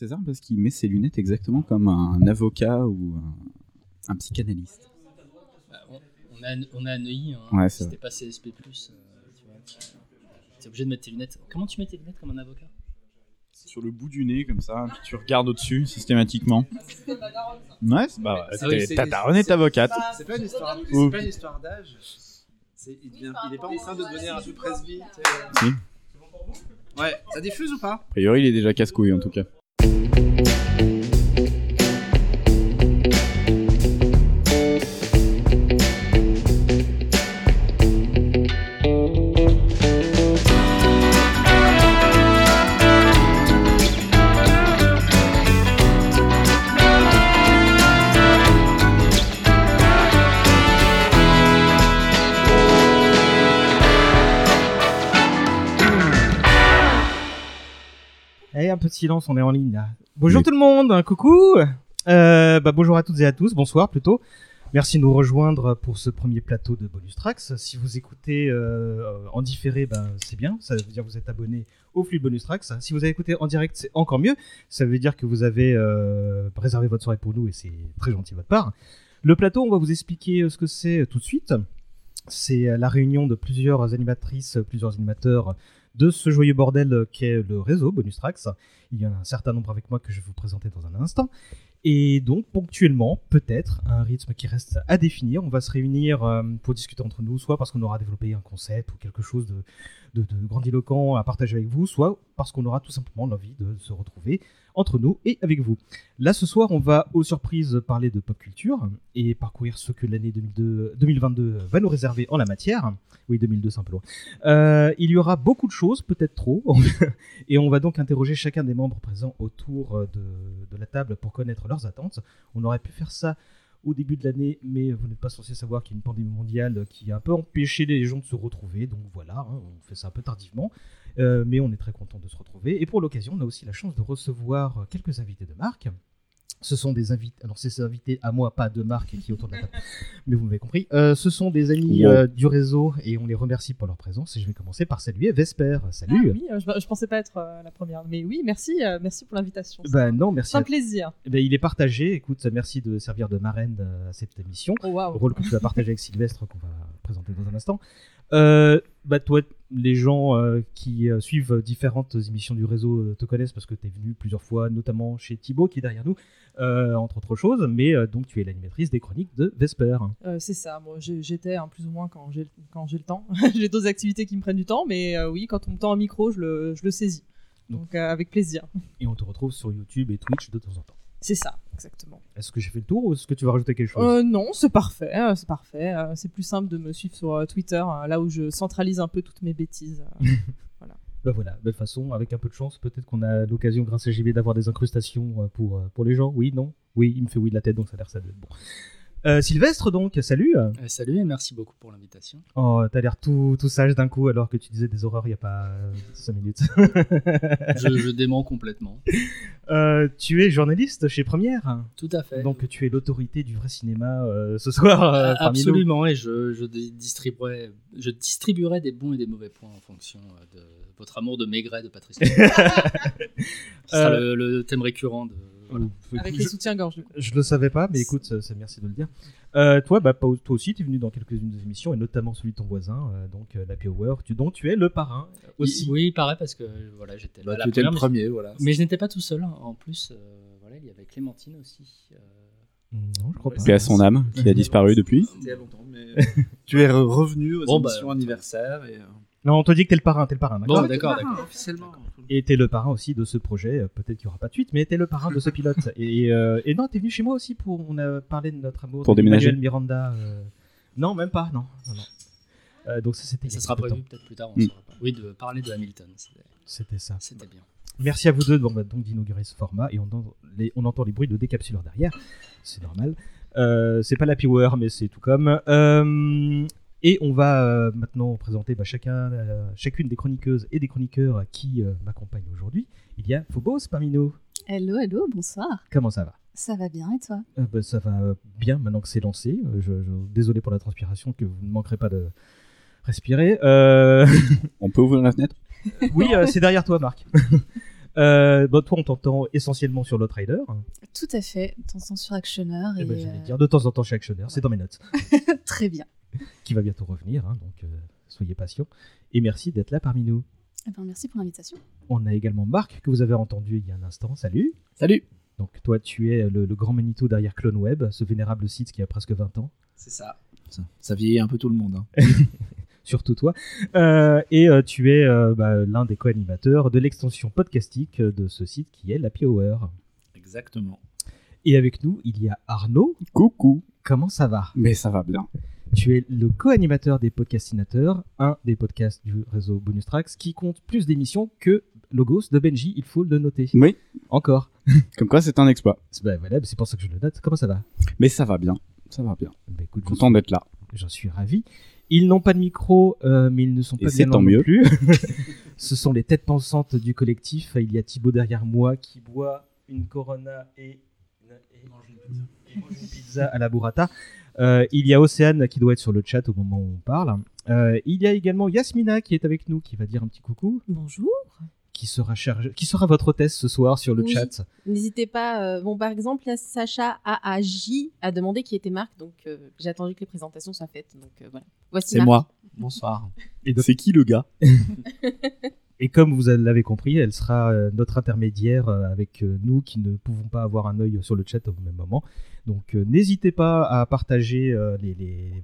César parce qu'il met ses lunettes exactement comme un avocat ou un, un psychanalyste. Bah, on, on a, on a un Neuilly, hein. Ouais, c'était pas CSP+, euh, tu vois, t'es obligé de mettre tes lunettes. Comment tu mets tes lunettes comme un avocat? Sur le bout du nez, comme ça, puis tu regardes au-dessus systématiquement. Ouais, c'est bah, Ah oui, t'es- ta daronne est avocate. C'est pas une histoire, Ou- c'est pas une histoire d'âge. C'est- Il, devient- il est pas en train de devenir un peu presby. tu sais. Si. Ouais, ça diffuse ou pas? A priori, il est déjà casse-couille en tout cas. Silence, on est en ligne là. Bonjour Oui. tout le monde, coucou Euh, bah, Bonjour à toutes et à tous, bonsoir plutôt. Merci de nous rejoindre pour ce premier plateau de Bonus Tracks. Si vous écoutez euh, en différé, ben, c'est bien, ça veut dire que vous êtes abonné au flux de Bonus Tracks. Si vous avez écouté en direct, c'est encore mieux. Ça veut dire que vous avez euh, réservé votre soirée pour nous et c'est très gentil de votre part. Le plateau, on va vous expliquer ce que c'est tout de suite. C'est la réunion de plusieurs animatrices, plusieurs animateurs de ce joyeux bordel qu'est le réseau Bonus Tracks. Il y en a un certain nombre avec moi que je vais vous présenter dans un instant. Et donc, ponctuellement, peut-être, un rythme qui reste à définir. On va se réunir euh, pour discuter entre nous, soit parce qu'on aura développé un concept ou quelque chose de, de, de grandiloquent à partager avec vous, soit parce qu'on aura tout simplement l'envie de se retrouver entre nous et avec vous. Là, ce soir, on va aux surprises parler de pop culture et parcourir ce que l'année 2002 2022 va nous réserver en la matière. Oui, 2002, c'est un peu loin. Euh, il y aura beaucoup de choses, peut-être trop, et on va donc interroger chacun des membres présents autour de, de la table pour connaître leurs attentes. On aurait pu faire ça au début de l'année, mais vous n'êtes pas censé savoir qu'il y a une pandémie mondiale qui a un peu empêché les gens de se retrouver, donc voilà, hein, on fait ça un peu tardivement. Euh, mais on est très content de se retrouver. Et pour l'occasion, on a aussi la chance de recevoir quelques invités de marque. Ce sont des invités, alors c'est ces invités à moi, pas de marque qui est autour de la table, mais vous m'avez compris. Euh, ce sont des amis Wow. euh, du réseau et on les remercie pour leur présence. Et je vais commencer par saluer Vesper. Salut. Ah oui, euh, je, je pensais pas être euh, la première. Mais oui, merci, euh, merci pour l'invitation. C'est Bah un- non, merci. C'est un à- plaisir. Ben, il est partagé. Écoute, merci de servir de marraine euh, à cette émission. Oh waouh. rôle que tu vas partager avec Sylvestre qu'on va présenter dans un instant. Euh, bah toi, les gens euh, qui euh, suivent différentes émissions du réseau euh, te connaissent parce que tu es venu plusieurs fois, notamment chez Thibaut qui est derrière nous, entre autres choses. Mais donc tu es l'animatrice des chroniques de Vesper. C'est ça. Moi, j'étais hein, plus ou moins quand j'ai quand j'ai le temps. j'ai d'autres activités qui me prennent du temps, mais oui, quand on me tend un micro, je le, je le saisis. Donc avec plaisir. Et on te retrouve sur YouTube et Twitch de temps en temps. C'est ça, exactement. Est-ce que j'ai fait le tour ou est-ce que tu vas rajouter quelque chose? Euh, non, c'est parfait, euh, c'est parfait. Euh, c'est plus simple de me suivre sur Twitter, euh, là où je centralise un peu toutes mes bêtises. euh. Bah voilà, belle façon, avec un peu de chance, peut-être qu'on a l'occasion grâce à JB d'avoir des incrustations pour, pour les gens. Oui, non? Oui, il me fait oui de la tête, donc ça a l'air ça. être Bon. Euh, Sylvestre, donc, salut Euh, Salut et merci beaucoup pour l'invitation. Oh, t'as l'air tout, tout sage d'un coup alors que tu disais des horreurs il y a pas 5 minutes. Je, je dément complètement. Euh, tu es journaliste chez Première, Tout à fait. donc tu es l'autorité du vrai cinéma euh, ce soir euh, parmi nous. Absolument, et je, distribuerai, je distribuerai des bons et des mauvais points en fonction euh, de votre amour de Maigret de Patrice. Qui sera Euh, le, le thème récurrent de. Avec je, les soutiens-gorge. je le savais pas, mais écoute, c'est merci de le dire. Euh, toi, bah, toi aussi, tu es venu dans quelques-unes des émissions, et notamment celui de ton voisin, euh, donc euh, l'Happy Hour, tu, dont tu es le parrain aussi. Oui, il paraît parce que voilà, j'étais Bah, là. à la Tu étais le premier, voilà. mais, mais je n'étais pas tout seul. En plus, euh, voilà, il y avait Clémentine aussi. euh, Non, je crois pas. À son âme, qui a disparu depuis. C'était il y a longtemps, mais tu es re- revenu aux Bon, bah, émissions anniversaires et. Non, on te dit que t'es le parrain, t'es le parrain. d'accord Bon, d'accord, Ah, d'accord. Officiellement. Et t'es le parrain aussi de ce projet. euh, Peut-être qu'il n'y aura pas de suite, mais t'es le parrain de ce pilote. et, euh, et non, t'es venu chez moi aussi pour. On a parlé de notre amour. Pour de déménager. Miranda. euh, Non, même pas. Non, non, non. Euh, donc ça c'était. Ça sera prévu peut-être plus tard. On Mm. saura pas. Oui, de parler de Hamilton. C'était- ça. C'était bien. Merci à vous deux donc, bah, donc d'inaugurer ce format et on entend, les, on entend les bruits de décapsuleurs derrière. C'est normal. Euh, c'est pas la Hour, mais c'est tout comme. Euh, et on va euh, maintenant présenter bah, chacun, euh, chacune des chroniqueuses et des chroniqueurs qui euh, m'accompagnent aujourd'hui. Il y a Phobos parmi nous. Hello, hello, bonsoir. Comment ça va? Ça va bien et toi? Euh, bah, Ça va bien maintenant que c'est lancé. Je, je- désolé pour la transpiration, que vous ne manquerez pas de respirer. Euh, On peut ouvrir la fenêtre? Oui, euh, c'est derrière toi, Marc. Euh, bon, toi, on t'entend essentiellement sur l'Outrider. Tout à fait. Attention sur Actionneur. Eh Et, ben, j'allais euh, dire de temps en temps chez Actionnaire, c'est dans mes notes, Très bien. qui va bientôt revenir, hein, donc euh, soyez patients. Et merci d'être là parmi nous. Eh ben, merci pour l'invitation. On a également Marc, que vous avez entendu il y a un instant. Salut. Salut Donc, toi, tu es le, le grand Manito derrière CloneWeb, ce vénérable site qui a presque 20 ans. C'est ça. ça. Ça vieillit un peu tout le monde. hein. surtout toi. Euh, et euh, tu es euh, bah, l'un des co-animateurs de l'extension podcastique de ce site qui est l'Happy Hour. Exactement. Et avec nous, il y a Arnaud. Coucou. Comment ça va? Mais ça va bien. Tu es le co-animateur des podcastinateurs, un des podcasts du réseau Bonus Tracks qui compte plus d'émissions que Logos de Benji, il faut le noter. Oui. Encore. Comme quoi, c'est un exploit. C'est bah, voilà, c'est pour ça que je le note. Comment ça va? Mais ça va bien. Ça va bien. Bah, écoute, Content suis- d'être là. J'en suis ravi. Ils n'ont pas de micro, euh, mais ils ne sont Et pas c'est bien tant non mieux. plus. Ce sont les têtes pensantes du collectif. Il y a Thibaut derrière moi qui boit une Corona et, et mange une pizza à la burrata. Euh, il y a Océane qui doit être sur le chat au moment où on parle. Euh, il y a également Yasmina qui est avec nous, qui va dire un petit coucou, Bonjour. qui sera qui sera votre hôtesse ce soir sur le Oui. chat. N'hésitez pas. euh, bon, par exemple, là, Sacha AAJ a demandé qui était Marc, donc euh, j'ai attendu que les présentations soient faites. Donc euh, voilà. Voici C'est moi. Bonsoir. Et, donc- C'est qui le gars? et comme vous l'avez compris, elle sera euh, notre intermédiaire euh, avec euh, nous qui ne pouvons pas avoir un œil sur le chat au même moment. Donc n'hésitez pas à partager les,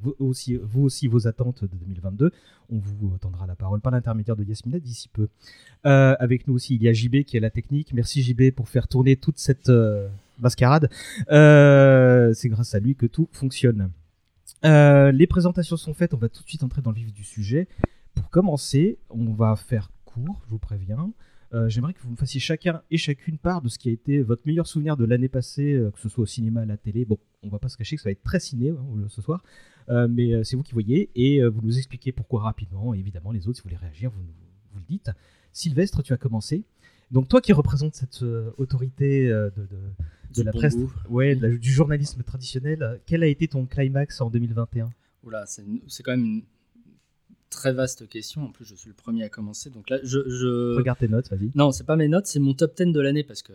vous, aussi, vous aussi vos attentes de 2022. On vous tendra la parole par l'intermédiaire de Yasmina d'ici peu. Avec nous aussi, il y a JB qui est la technique. Merci JB pour faire tourner toute cette mascarade. C'est grâce à lui que tout fonctionne. Les présentations sont faites, on va tout de suite entrer dans le vif du sujet. Pour commencer, on va faire court, je vous préviens. Euh, J'aimerais que vous me fassiez chacun et chacune part de ce qui a été votre meilleur souvenir de l'année passée, euh, que ce soit au cinéma, à la télé. Bon, on va pas se cacher que ça va être très ciné hein, ce soir, Euh, mais c'est vous qui voyez et vous nous expliquez pourquoi rapidement. Et évidemment, les autres, si vous voulez réagir, vous, le dites. Sylvestre, tu as commencé. Donc toi qui représente cette autorité de, de- de Du la bon presse, goût. ouais, de la- du journalisme traditionnel, quel a été ton climax en 2021 Oula, c'est quand même une très vaste question. En plus, je suis le premier à commencer. Donc là, je. je... Regarde tes notes, vas-y. Non, c'est pas mes notes, c'est mon top 10 de l'année parce que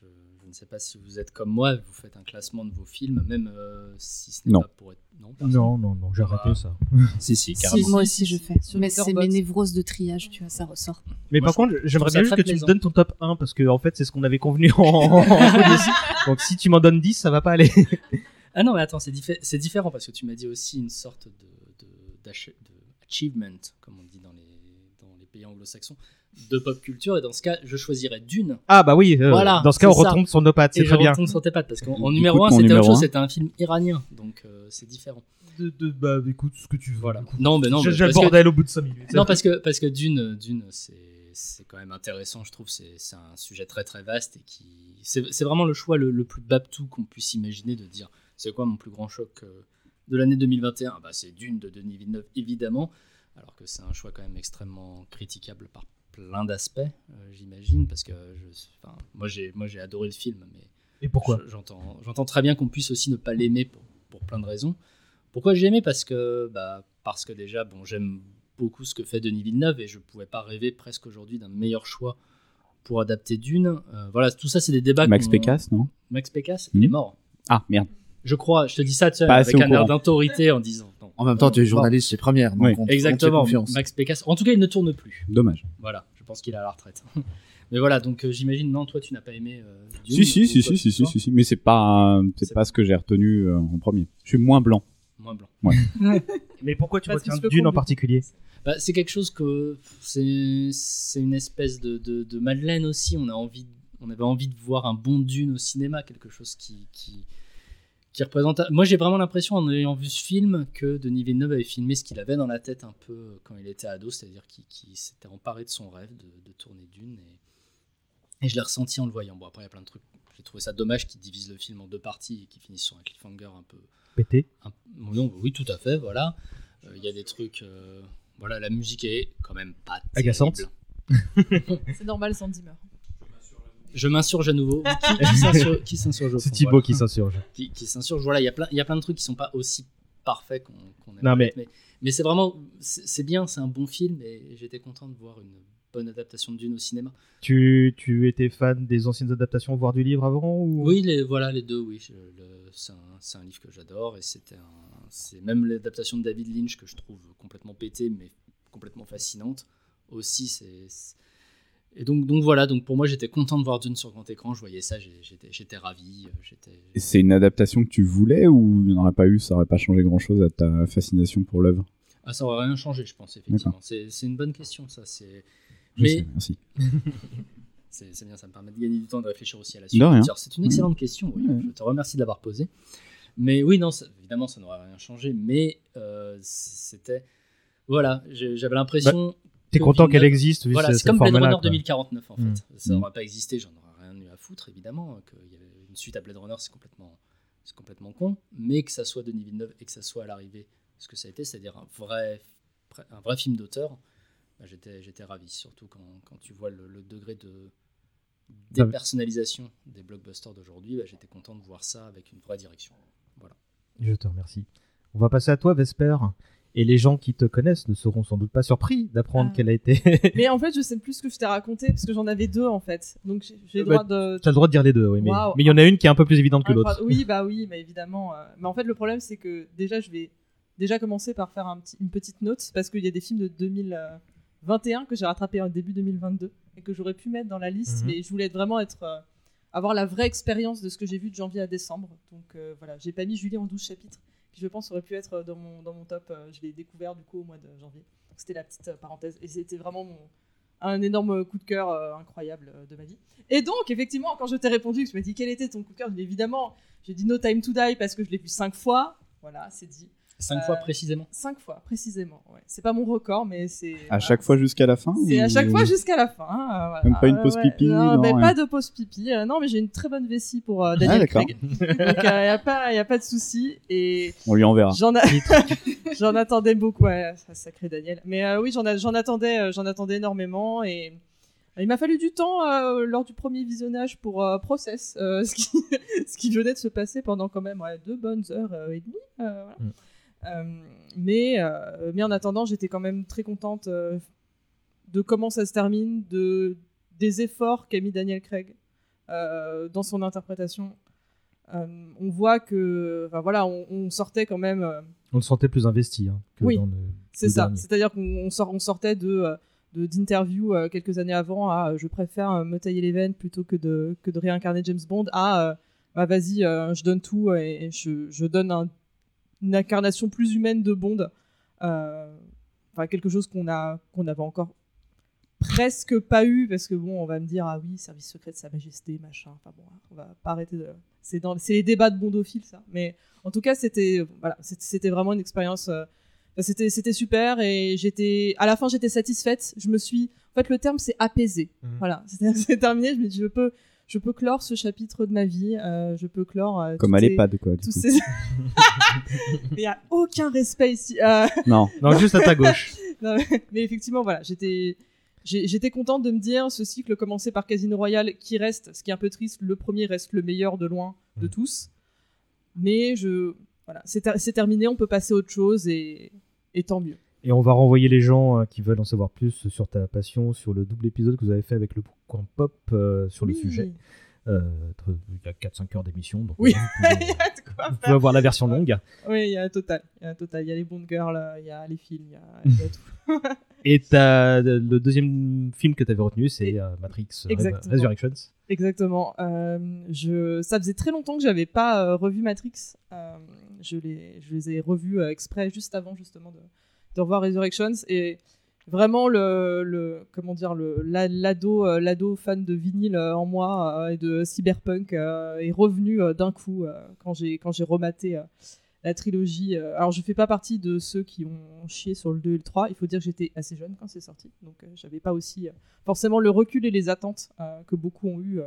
je, je ne sais pas si vous êtes comme moi, vous faites un classement de vos films, même euh, si ce n'est pas pour être. Non. Non, non, non, j'ai arrêté Ah. ça. Si, si, Si, carrément. moi aussi je fais. Sur Mais c'est mes névroses de triage, tu vois, ça ressort. Mais Moi, par je- contre, j'aimerais bien juste que tu me donnes ton top 1 parce que en fait, c'est ce qu'on avait convenu en. Donc si tu m'en donnes 10, ça va pas aller. Ah non, mais attends, c'est diffé- c'est différent parce que tu m'as dit aussi une sorte de, de, d'ach- de achievement, comme on dit dans les, dans les pays anglo-saxons, de pop culture. Et dans ce cas, je choisirais D'une. Ah bah oui, euh, Voilà, dans ce cas, on retombe sur nos pattes, c'est très bien. retombe sur tes pattes parce qu'en numéro 1, mon c'était autre chose, un. c'était un film iranien. Donc euh, c'est différent. De, de- bah écoute, ce que tu veux. Voilà. Non, mais non, J'ai le que- bordel au bout de 5 minutes. Non, parce que, parce que Dune, Dune c'est, c'est quand même intéressant, je trouve. C'est, c'est un sujet très très vaste et qui. C'est, c'est vraiment le choix le, le plus babtou qu'on puisse imaginer de dire c'est quoi mon plus grand choc euh, de l'année 2021 bah, C'est Dune de Denis Villeneuve, évidemment, alors que c'est un choix quand même extrêmement critiquable par plein d'aspects, euh, j'imagine, parce que je, moi, j'ai, moi j'ai adoré le film, mais Et pourquoi? je- J'entends, j'entends très bien qu'on puisse aussi ne pas l'aimer pour, pour plein de raisons. Pourquoi j'ai aimé? Parce que, bah, parce que déjà, bon, j'aime beaucoup ce que fait Denis Villeneuve et je pouvais pas rêver presque aujourd'hui d'un meilleur choix pour adapter Dune. Euh, voilà, tout ça, c'est des débats. Max Pécasse, non? Max Pécasse, Hmm? il est mort. Ah, merde. Je crois, je te dis ça assez avec au un air courant. d'autorité en disant. non. En même temps, tu es journaliste chez Première, donc Oui. on te- on te fait Exactement, confiance. Max Pécasse. En tout cas, il ne tourne plus. Dommage. Voilà, je pense qu'il est à la retraite. Mais voilà, donc euh, j'imagine, non, toi, tu n'as pas aimé. euh, Dune Si, si, ou si, quoi si, que si, ce si, soit si, si. Mais c'est pas, c'est C'est- pas ce que j'ai retenu euh, en premier. Je suis moins blanc. Moins blanc. Mais pourquoi tu Parce retiens Dune en particulier? Bah, c'est quelque chose que c'est c'est une espèce de, de, de Madeleine aussi. On a envie, on avait envie de voir un bon Dune au cinéma, quelque chose qui qui, qui représente. Moi, j'ai vraiment l'impression en ayant vu ce film que Denis Villeneuve avait filmé ce qu'il avait dans la tête un peu quand il était ado, c'est-à-dire qu'il qu'il s'était emparé de son rêve de, de tourner Dune et, et je l'ai ressenti en le voyant. Bon, après, il y a plein de trucs. J'ai trouvé ça dommage qu'il divise le film en deux parties et qu'il finisse sur un cliffhanger un peu Pété un- non, oui, tout à fait, voilà. Euh, Il y a des trucs. euh, Voilà, la musique est quand même pas Agaçante. C'est normal sans Zimmer. Je m'insurge à nouveau. Qui, s'insurge- C'est Thibaut voilà. qui s'insurge. Qui, qui s'insurge. Voilà, il y, a plein- il y a plein de trucs qui sont pas aussi parfaits qu'on qu'on Non, aimerait. mais- Mais, mais c'est vraiment. C'est bien, c'est un bon film et j'étais content de voir une bonne adaptation de Dune au cinéma. Tu, tu étais fan des anciennes adaptations, voire du livre avant ou... Oui, les, voilà, les deux, oui. C'est un, un livre que j'adore et c'est même l'adaptation de David Lynch que je trouve complètement pétée mais complètement fascinante aussi. C'est- et donc, donc voilà, donc pour moi j'étais content de voir Dune sur grand écran, je voyais ça, j'étais j'étais ravi, euh, Et C'est une adaptation que tu voulais ou il n'y en aurait pas eu, ça aurait pas changé grand chose à ta fascination pour l'œuvre? Ah ça aurait rien changé je pense effectivement. C'est une bonne question ça. C'est mais sais, merci. C'est bien, ça me permet de gagner du temps de réfléchir aussi à la suite. C'est une excellente question, oui. Je te remercie de l'avoir posée. Mais oui, non, ça- évidemment, ça n'aurait rien changé, mais euh, c'était. Voilà, j'avais l'impression. T'es content qu'elle existe Voilà, ce- c'est comme Blade Runner quoi. 2049, en fait. Mm. Ça n'aurait pas existé, j'en aurais rien eu à foutre, évidemment. Qu'il y avait une suite à Blade Runner, c'est complètement, c'est complètement con. Mais que ça soit Denis Villeneuve et que ça soit à l'arrivée ce que ça a été, c'est-à-dire un vrai, un vrai film d'auteur, bah, j'étais, j'étais ravi. Surtout quand, quand tu vois le, le degré de dépersonnalisation des blockbusters d'aujourd'hui, bah, j'étais content de voir ça avec une vraie direction. Voilà. Je te remercie. On va passer à toi, Vesper. Et les gens qui te connaissent ne seront sans doute pas surpris d'apprendre Ah. qu'elle a été. Mais en fait, je sais plus ce que je t'ai raconté parce que j'en avais deux en fait. Donc j'ai le Bah, droit de. T'as le droit de dire les deux, oui. Mais il y en a une qui est un peu plus évidente que l'autre. Oui, bah oui, mais évidemment. euh, Mais en fait, le problème, c'est que déjà, je vais déjà commencer par faire un petit, une petite note parce qu'il y a des films de 2021 que j'ai rattrapés en début 2022 et que j'aurais pu mettre dans la liste, Mhm. mais je voulais vraiment être euh, avoir la vraie expérience de ce que j'ai vu de janvier à décembre. Donc euh, voilà, j'ai pas mis Julie en 12 chapitres, je pense aurait pu être dans mon, dans mon top. euh, je l'ai découvert du coup au mois de janvier. C'était la petite euh, parenthèse et c'était vraiment mon, un énorme coup de cœur euh, incroyable euh, de ma vie. Et donc, effectivement, quand je t'ai répondu, tu m'as dit quel était ton coup de cœur, évidemment, j'ai dit No Time to Die parce que je l'ai vu cinq fois. Voilà, c'est dit. Cinq Euh, fois précisément. Cinq fois, précisément. Ouais. C'est pas mon record, mais c'est. À chaque fois jusqu'à la fin C'est à chaque fois jusqu'à la fin. hein, euh, voilà. Même pas une pause Ouais, pipi, Non, non, mais pas de pause pipi. Euh, non, mais j'ai une très bonne vessie pour euh, Ah, Daniel d'accord. Craig. Donc, il n'y a, pas- y a pas de souci. Et On lui enverra. j'en, a... j'en attendais beaucoup. Ouais, ça, sacré Daniel. Mais euh, oui, j'en, a- j'en, attendais, euh, j'en attendais énormément. Et il m'a fallu du temps euh, lors du premier visionnage pour euh, Process, euh, ce, qui... ce qui venait de se passer pendant quand même ouais, deux bonnes heures euh, et demie. euh, voilà. Mm. Euh, mais, euh, mais en attendant, j'étais quand même très contente euh, de comment ça se termine, de, des efforts qu'a mis Daniel Craig dans son interprétation. On voit que, enfin voilà, on, on sortait quand même. On le sentait plus investi hein, que Oui, dans le. c'est ça. C'est-à-dire qu'on on sort, on sortait de euh, quelques années avant à euh, je préfère euh, me tailler les veines plutôt que de que de réincarner James Bond à bah, vas-y je donne tout et, et je, je donne un- une incarnation plus humaine de Bond. Euh, Enfin quelque chose qu'on a qu'on n'avait encore presque pas eu parce que bon on va me dire ah oui service secret de sa majesté machin enfin bon on va pas arrêter de c'est dans c'est les débats de bondophiles ça mais en tout cas c'était voilà c'était vraiment une expérience euh, C'était c'était super et j'étais à la fin j'étais satisfaite. Je me suis en fait le terme c'est apaisé. Mhm. Voilà, c'est c'est terminé. Je me dis je peux je peux clore ce chapitre de ma vie. euh, je peux clore euh, Comme à l'EHPAD, quoi. du tous coup. ces- Mais il y a aucun respect ici. Euh, Non, Non, juste à ta gauche. non, mais, mais effectivement voilà j'étais J'étais contente de me dire ce cycle commencé par Casino Royale qui reste, ce qui est un peu triste, le premier reste le meilleur de loin de Mhm. tous. Mais je voilà, c'est ter- c'est terminé, on peut passer à autre chose et, et tant mieux. Et on va renvoyer les gens euh, qui veulent en savoir plus sur ta passion, sur le double épisode que vous avez fait avec le coin pop euh, sur le sujet. Euh, il y a 4-5 heures d'émission, donc Oui. vous, Il y pouvez, a de quoi vous pouvez avoir la version longue. Oui, il y a un total. Il y a total. Il y a les Bond Girls, il y a les films, il y a, il y a tout. Et le deuxième film que tu avais retenu, c'est Matrix Exactement. Resurrections. Exactement. Euh, je, ça faisait très longtemps que j'avais pas revu Matrix. Euh, je, les, je les ai revus exprès juste avant justement de, de revoir Resurrections et vraiment le, comment dire le la- l'ado euh, l'ado fan de vinyle euh, en moi euh, et de cyberpunk est revenu d'un coup quand j'ai quand j'ai rematé la trilogie. alors je fais pas partie de ceux qui ont chié sur le 2 et le 3. Il faut dire que j'étais assez jeune quand c'est sorti, donc euh, j'avais pas aussi forcément le recul et les attentes que beaucoup ont eu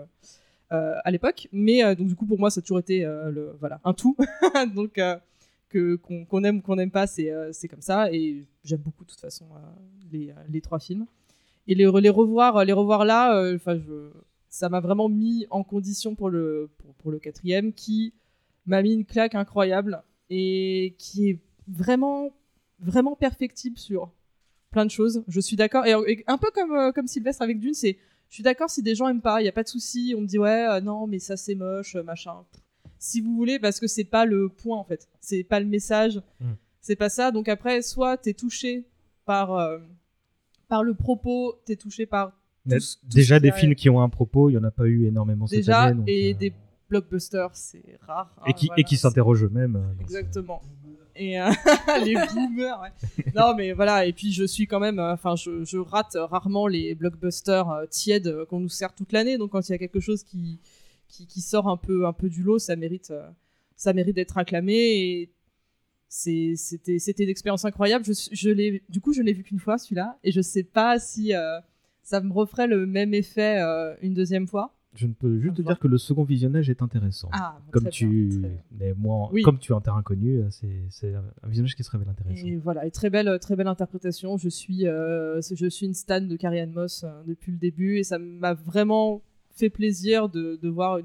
à l'époque. Mais donc du coup pour moi ça a toujours été le voilà un tout. donc que qu'on aime ou qu'on n'aime pas c'est euh, comme ça et j'aime beaucoup de toute façon euh, les, euh, les trois films. Et les, revoir les revoir là, euh, enfin je ça m'a vraiment mis en condition pour le pour, pour le quatrième qui m'a mis une claque incroyable et qui est vraiment vraiment perfectible sur plein de choses. Je suis d'accord. Et, un peu comme, euh, comme Sylvestre avec Dune, c'est je suis d'accord si des gens aiment pas, il y a pas de souci. On me dit ouais, euh, non, mais ça c'est moche, euh, machin. Si vous voulez, parce que c'est pas le point en fait. C'est pas le message. Mm. C'est pas ça. Donc après, soit t'es touché par, euh, par le propos, t'es touché par. tout tout Déjà, des films qui ont un propos, il y en a pas eu énormément cette Déjà, année. donc, et euh, des blockbusters, c'est rare. hein, et qui, voilà, et qui s'interrogent eux-mêmes. euh, Exactement. Et euh, les boomers, ouais. Non, mais voilà, et puis je suis quand même, enfin, je, je rate rarement les blockbusters tièdes qu'on nous sert toute l'année. Donc quand il y a quelque chose qui, qui, qui sort un peu, un peu du lot, ça mérite, euh, ça mérite d'être acclamé. Et c'était, c'était une expérience incroyable. Je, suis- je l'ai, du coup, je l'ai vu qu'une fois celui-là, et je sais pas si euh, ça me referait le même effet euh, une deuxième fois. Je ne peux juste te dire que le second visionnage est intéressant. Ah, bon, comme tu bien, mais moi, Oui. comme tu es un terrain connu, c'est un visionnage qui se révèle intéressant. Et voilà, et très belle, très belle interprétation. Je suis, euh, je suis une stan de Carrie Ann Moss depuis le début et ça m'a vraiment fait plaisir de, de voir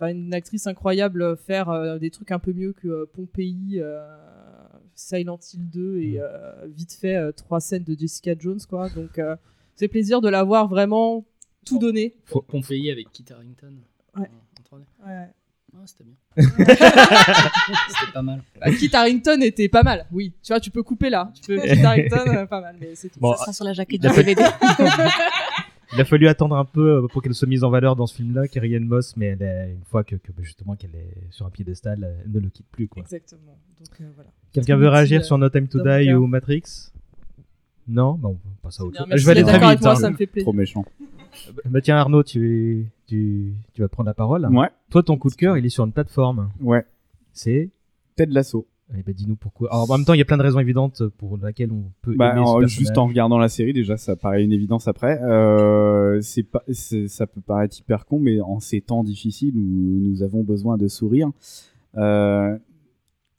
une, actrice incroyable faire euh, des trucs un peu mieux que euh, Pompéi, euh, Silent Hill 2 et euh, vite fait euh, trois scènes de Jessica Jones, quoi. Donc, euh, c'est plaisir de la voir vraiment tout donné. Faut Pompéi avec Kit Harington. Ouais. 3D. Ouais. Ah, c'était bien. c'était pas mal. Bah, Kit Harington était pas mal, oui. Tu vois, tu peux couper là. Tu peux Kit Harington, euh, pas mal, mais c'est tout. Bon, Ça sera sur la jaquette il du a fallu- DVD. Il a fallu attendre un peu euh, pour qu'elle soit mise en valeur dans ce film-là, Carrie Moss, mais elle est- une fois que, que, bah, justement qu'elle est sur un piédestal, elle ne le quitte plus. quoi. Exactement. Donc, euh, voilà. Quelqu'un veut réagir euh, sur No Time to Die ou Matrix? Non? Bon, on passe à autre chose. Je vais aller très vite. moi, hein. ça me fait plaisir. Trop méchant. Bah, tiens Arnaud, tu, tu, tu vas prendre la parole. Ouais, Toi, ton coup de cœur, il est sur une plateforme. ouais. C'est Ted Lasso. Eh ben, dis-nous pourquoi. Alors, en même temps, il y a plein de raisons évidentes pour lesquelles on peut Bah, aimer ce juste en regardant la série, déjà, ça paraît une évidence après. Euh, c'est pas, ça peut paraître hyper con, mais en ces temps difficiles où nous avons besoin de sourire, euh,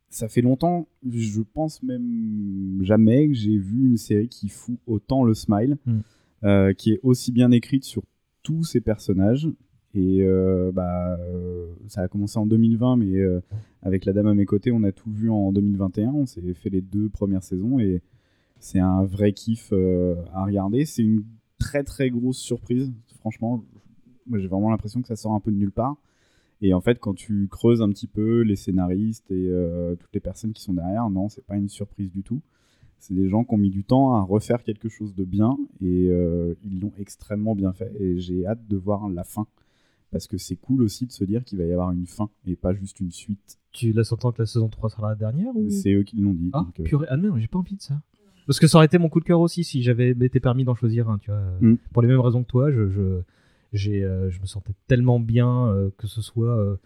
ça fait longtemps, je pense même jamais que j'ai vu une série qui fout autant le smile, Mm. euh, qui est aussi bien écrite sur tous ces personnages. Et euh, bah, euh, ça a commencé en 2020, mais euh, avec La Dame à mes côtés, on a tout vu en 2021. On s'est fait les deux premières saisons et c'est un vrai kiff à regarder. C'est une très très grosse surprise, franchement. Moi, j'ai vraiment l'impression que ça sort un peu de nulle part. Et en fait, quand tu creuses un petit peu les scénaristes et toutes les personnes qui sont derrière, non, c'est pas une surprise du tout. C'est des gens qui ont mis du temps à refaire quelque chose de bien et ils l'ont extrêmement bien fait. Et j'ai hâte de voir la fin. Parce que c'est cool aussi de se dire qu'il va y avoir une fin et pas juste une suite. Tu laisses entendre que la saison 3 sera la dernière ou... C'est eux qui l'ont dit. Ah, donc, euh, purée. Ah non, j'ai pas envie de ça. Parce que ça aurait été mon coup de cœur aussi si j'avais été permis d'en choisir un, tu vois. Mm. Pour les mêmes raisons que toi, je, je, euh, je me sentais tellement bien euh, que ce soit euh,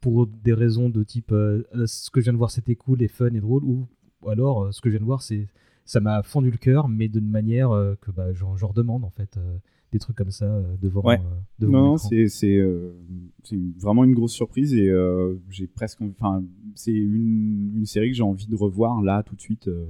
pour des raisons de type ce que je viens de voir c'était cool et fun et drôle, ou, ou alors ce que je viens de voir c'est ça m'a fendu le cœur, mais d'une manière que bah, j'en, j'en redemande en fait. Des trucs comme ça euh, devant, Ouais. euh, devant Non, c'est euh, c'est vraiment une grosse surprise et euh, j'ai presque, enfin, c'est une, une série que j'ai envie de revoir là tout de suite, euh,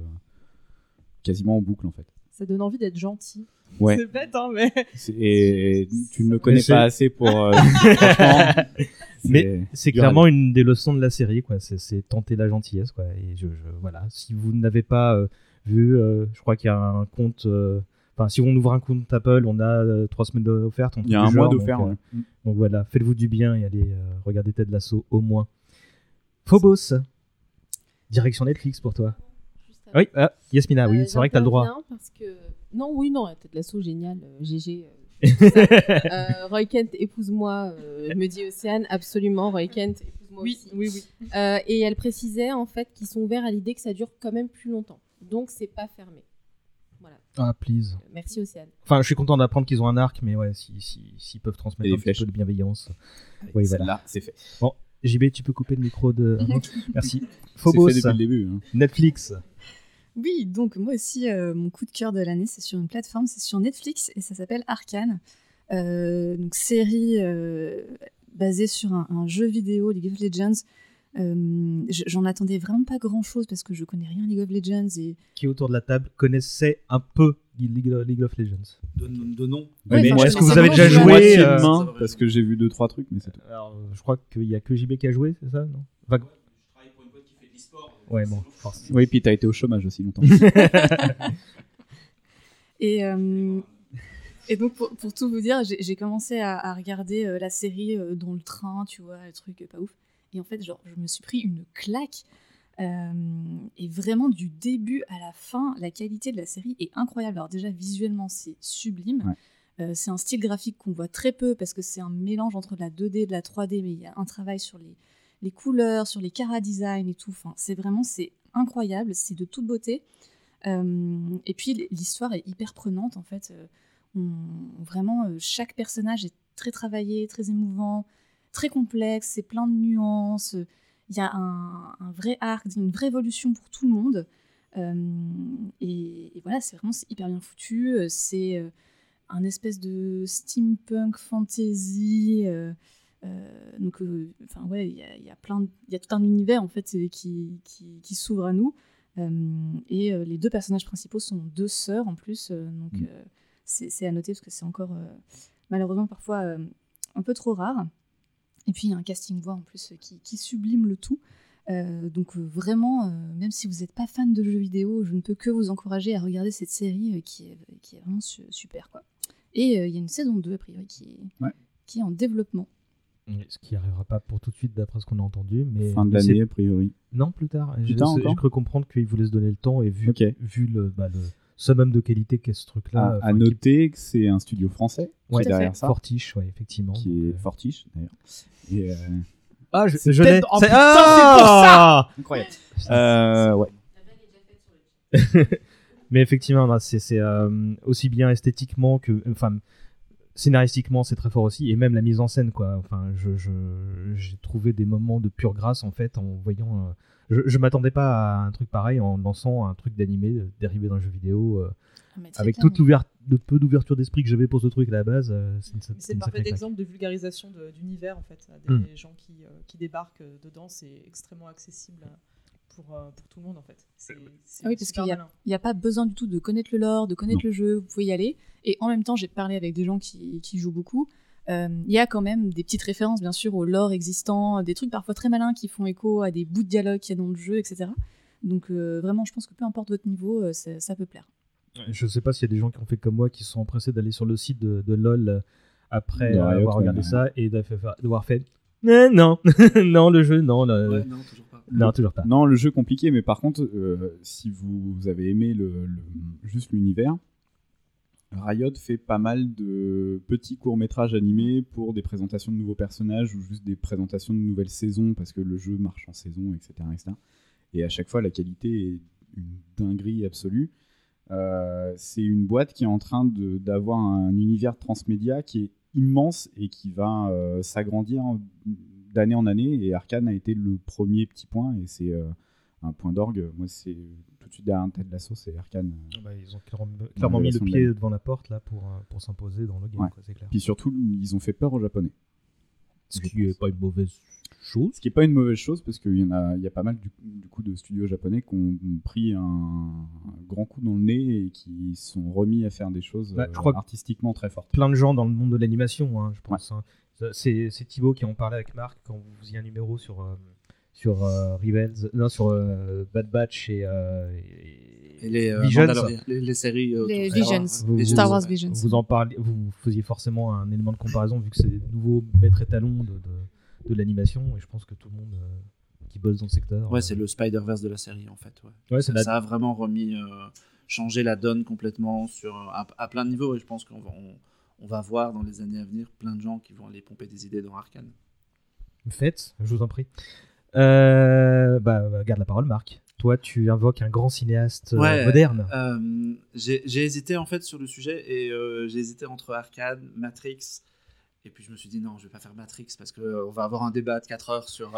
quasiment en boucle en fait. Ça donne envie d'être gentil. Ouais. C'est bête, hein, mais. Et tu ne me connais pas assez pour. euh, Mais c'est clairement une des leçons de la série, quoi. C'est, c'est tenter la gentillesse, quoi. Et je, je- voilà. Si vous n'avez pas euh, vu, euh, je crois qu'il y a un compte. Enfin, si on ouvre un compte Apple, on a euh, trois semaines d'offerte. Il y a un mois d'offert. Donc, ouais. euh, donc voilà, faites-vous du bien et allez euh, regarder Ted Lasso au moins. Phobos, direction Netflix pour toi. Oui, ah, Yasmina, oui, c'est vrai que t'as le droit. Parce que... Non, oui, non, tête l'assaut, génial, euh, GG. euh. Euh, Roy Kent, épouse-moi, euh, me dit Océane, absolument, Roy Kent, épouse-moi Oui, aussi. oui, oui. Euh, et elle précisait en fait qu'ils sont ouverts à l'idée que ça dure quand même plus longtemps. Donc c'est pas fermé. Voilà. Ah, please. Merci Océane. Enfin, je suis content d'apprendre qu'ils ont un arc, mais ouais, s'ils si, s'ils peuvent transmettre un petit peu de bienveillance. Allez, Oui, celle-là, c'est fait. JB, tu peux couper le micro de. Merci. C'est Phobos, fait depuis le début. hein. Netflix. Oui, donc moi aussi, euh, mon coup de cœur de l'année, c'est sur une plateforme, c'est sur Netflix et ça s'appelle Arcane. Euh, donc série euh, basée sur un, un jeu vidéo League of Legends. Euh, J'en attendais vraiment pas grand chose parce que je connais rien à League of Legends et qui autour de la table connaissait un peu League of, League of Legends. De, de nom. Ouais, mais enfin, est-ce que vous avez déjà joué euh, main Parce que j'ai vu deux trois trucs, mais c'est tout. Alors, je crois qu'il y a que JB qui a joué, c'est ça non? Enfin, Je travaille pour une boîte qui fait de l'e-sport, Ouais, bon, force. Oui, puis t'as été au chômage aussi longtemps. Et, euh, et donc, pour, pour tout vous dire, j'ai j'ai commencé à, à regarder euh, la série euh, dans le train, tu vois, le truc pas ouf. Et en fait, genre, je me suis pris une claque. Euh, et vraiment, du début à la fin, la qualité de la série est incroyable. Alors, déjà, visuellement, c'est sublime. Ouais. Euh, c'est un style graphique qu'on voit très peu parce que c'est un mélange entre de la 2D et de la 3D, mais il y a un travail sur les, les couleurs, sur les cara design et tout. Enfin, c'est vraiment c'est incroyable, c'est de toute beauté. Euh, et puis l'histoire est hyper prenante en fait. Euh, on- vraiment, chaque personnage est très travaillé, très émouvant, très complexe, c'est plein de nuances. Il y a un, un vrai arc, une vraie évolution pour tout le monde. Euh, et, et voilà, c'est vraiment hyper bien foutu. Euh, C'est euh, un espèce de steampunk fantasy. euh, euh, donc, euh, enfin ouais, il y a, il y a plein, il y a tout un univers en fait qui, qui, qui s'ouvre à nous. Et les deux personnages principaux sont deux sœurs en plus, donc Mm. c'est à noter parce que c'est encore malheureusement parfois un peu trop rare. Et puis il y a un casting voix en plus euh, qui, qui sublime le tout. Euh, donc euh, vraiment, euh, même si vous n'êtes pas fan de jeux vidéo, je ne peux que vous encourager à regarder cette série euh, qui, est, qui est vraiment su- super. Quoi. Et euh, il y a une saison 2 a priori qui est, Ouais. qui est en développement. Ce qui arrivera pas pour tout de suite, d'après ce qu'on a entendu. Mais fin de l'année, a priori. Non, plus tard. Plus J'ai tard j'ai cru comprendre qu'il voulait se donner le temps et vu, le, bah, le summum de qualité qu'est ce truc-là. À, qui- noter que c'est un studio français Ouais, qui est derrière ça, Fortiche, ouais, effectivement. qui est euh, Fortiche d'ailleurs. Et, euh, Ah, je, C'est je l'ai. Oh, C'est- Ah Incroyable. Euh, ouais. Mais effectivement, c'est c'est, euh, aussi bien esthétiquement que, enfin, scénaristiquement, c'est très fort aussi, et même la mise en scène, quoi. Enfin, je, je- j'ai trouvé des moments de pure grâce en fait en voyant. euh, je, je m'attendais pas à un truc pareil en lançant un truc d'animé euh, dérivé d'un jeu vidéo euh, très avec toute le peu d'ouverture d'esprit que j'avais pour ce truc à la base. euh, c'est parfait claque. exemple de vulgarisation d'univers en fait. Des Mm. gens qui, euh, qui débarquent dedans, c'est extrêmement accessible pour, euh, pour tout le monde en fait. C'est c'est Ah oui, parce qu'il a- n'y a pas besoin du tout de connaître le lore, de connaître le jeu, vous pouvez y aller. Et en même temps, j'ai parlé avec des gens qui, qui jouent beaucoup. Euh, Il y a quand même des petites références, bien sûr, au lore existant, des trucs parfois très malins qui font écho à des bouts de dialogue qu'il y a dans le jeu, etc. Donc euh, vraiment, je pense que peu importe votre niveau, euh, ça, ça peut plaire. Je sais pas s'il y a des gens qui ont fait comme moi qui se sont empressés d'aller sur le site de, de LoL après avoir regardé ouais. ça et d'avoir fait, d'avoir fait Eh, non, non, le jeu, non, le- Ouais, non, toujours pas. non, toujours pas. Non, le jeu compliqué, mais par contre, euh, si vous avez aimé le, le- juste l'univers, Riot fait pas mal de petits courts-métrages animés pour des présentations de nouveaux personnages ou juste des présentations de nouvelles saisons parce que le jeu marche en saison, etc. etc. Et à chaque fois, la qualité est une dinguerie absolue. Euh, c'est une boîte qui est en train d'avoir un univers transmédia qui est immense et qui va euh, s'agrandir d'année en année. Et Arkane a été le premier petit point et c'est euh, un point d'orgue. Moi, c'est tout de suite derrière un tête de l'assaut, c'est Arkane. Bah, ils ont clairement, clairement mis le de pied devant la porte là pour, euh, pour s'imposer dans le game, Ouais. quoi, c'est clair. Puis surtout, ils ont fait peur aux Japonais. Ce je qui est pense. pas une mauvaise chose. Ce qui n'est pas une mauvaise chose parce qu'il y, en a, il y a pas mal du, du coup de studios japonais qui ont pris un, un grand coup dans le nez et qui sont remis à faire des choses Bah, je euh, crois que- artistiquement très fortes. Plein de gens dans le monde de l'animation, hein, je pense. hein. C'est c'est Thibaut qui en parlait avec Marc quand vous faisiez un numéro sur, euh, sur euh, Rebels, non, sur euh, Bad Batch et, euh, et- Et les, euh, Visions. Les, les séries. Les Visions. Wars. Vous- Star Wars Visions. Vous en parliez, vous faisiez forcément un élément de comparaison vu que c'est des nouveaux maîtres étalons de, de, de l'animation et je pense que tout le monde euh, qui bosse dans le secteur. Ouais, euh, c'est le Spider-Verse de la série en fait. Ouais. ouais, c'est Ça, la- ça a vraiment remis, euh, changé la donne complètement sur, à, à plein de niveaux et je pense qu'on va, on, on va voir dans les années à venir plein de gens qui vont aller pomper des idées dans Arkane. Faites, je vous en prie. Euh, bah, bah, garde la parole, Marc. Toi, tu invoques un grand cinéaste euh, Ouais, moderne. Euh, j'ai hésité en fait sur le sujet et euh, j'ai hésité entre Arkane, Matrix et puis je me suis dit non je vais pas faire Matrix parce que euh, on va avoir un débat de 4 heures sur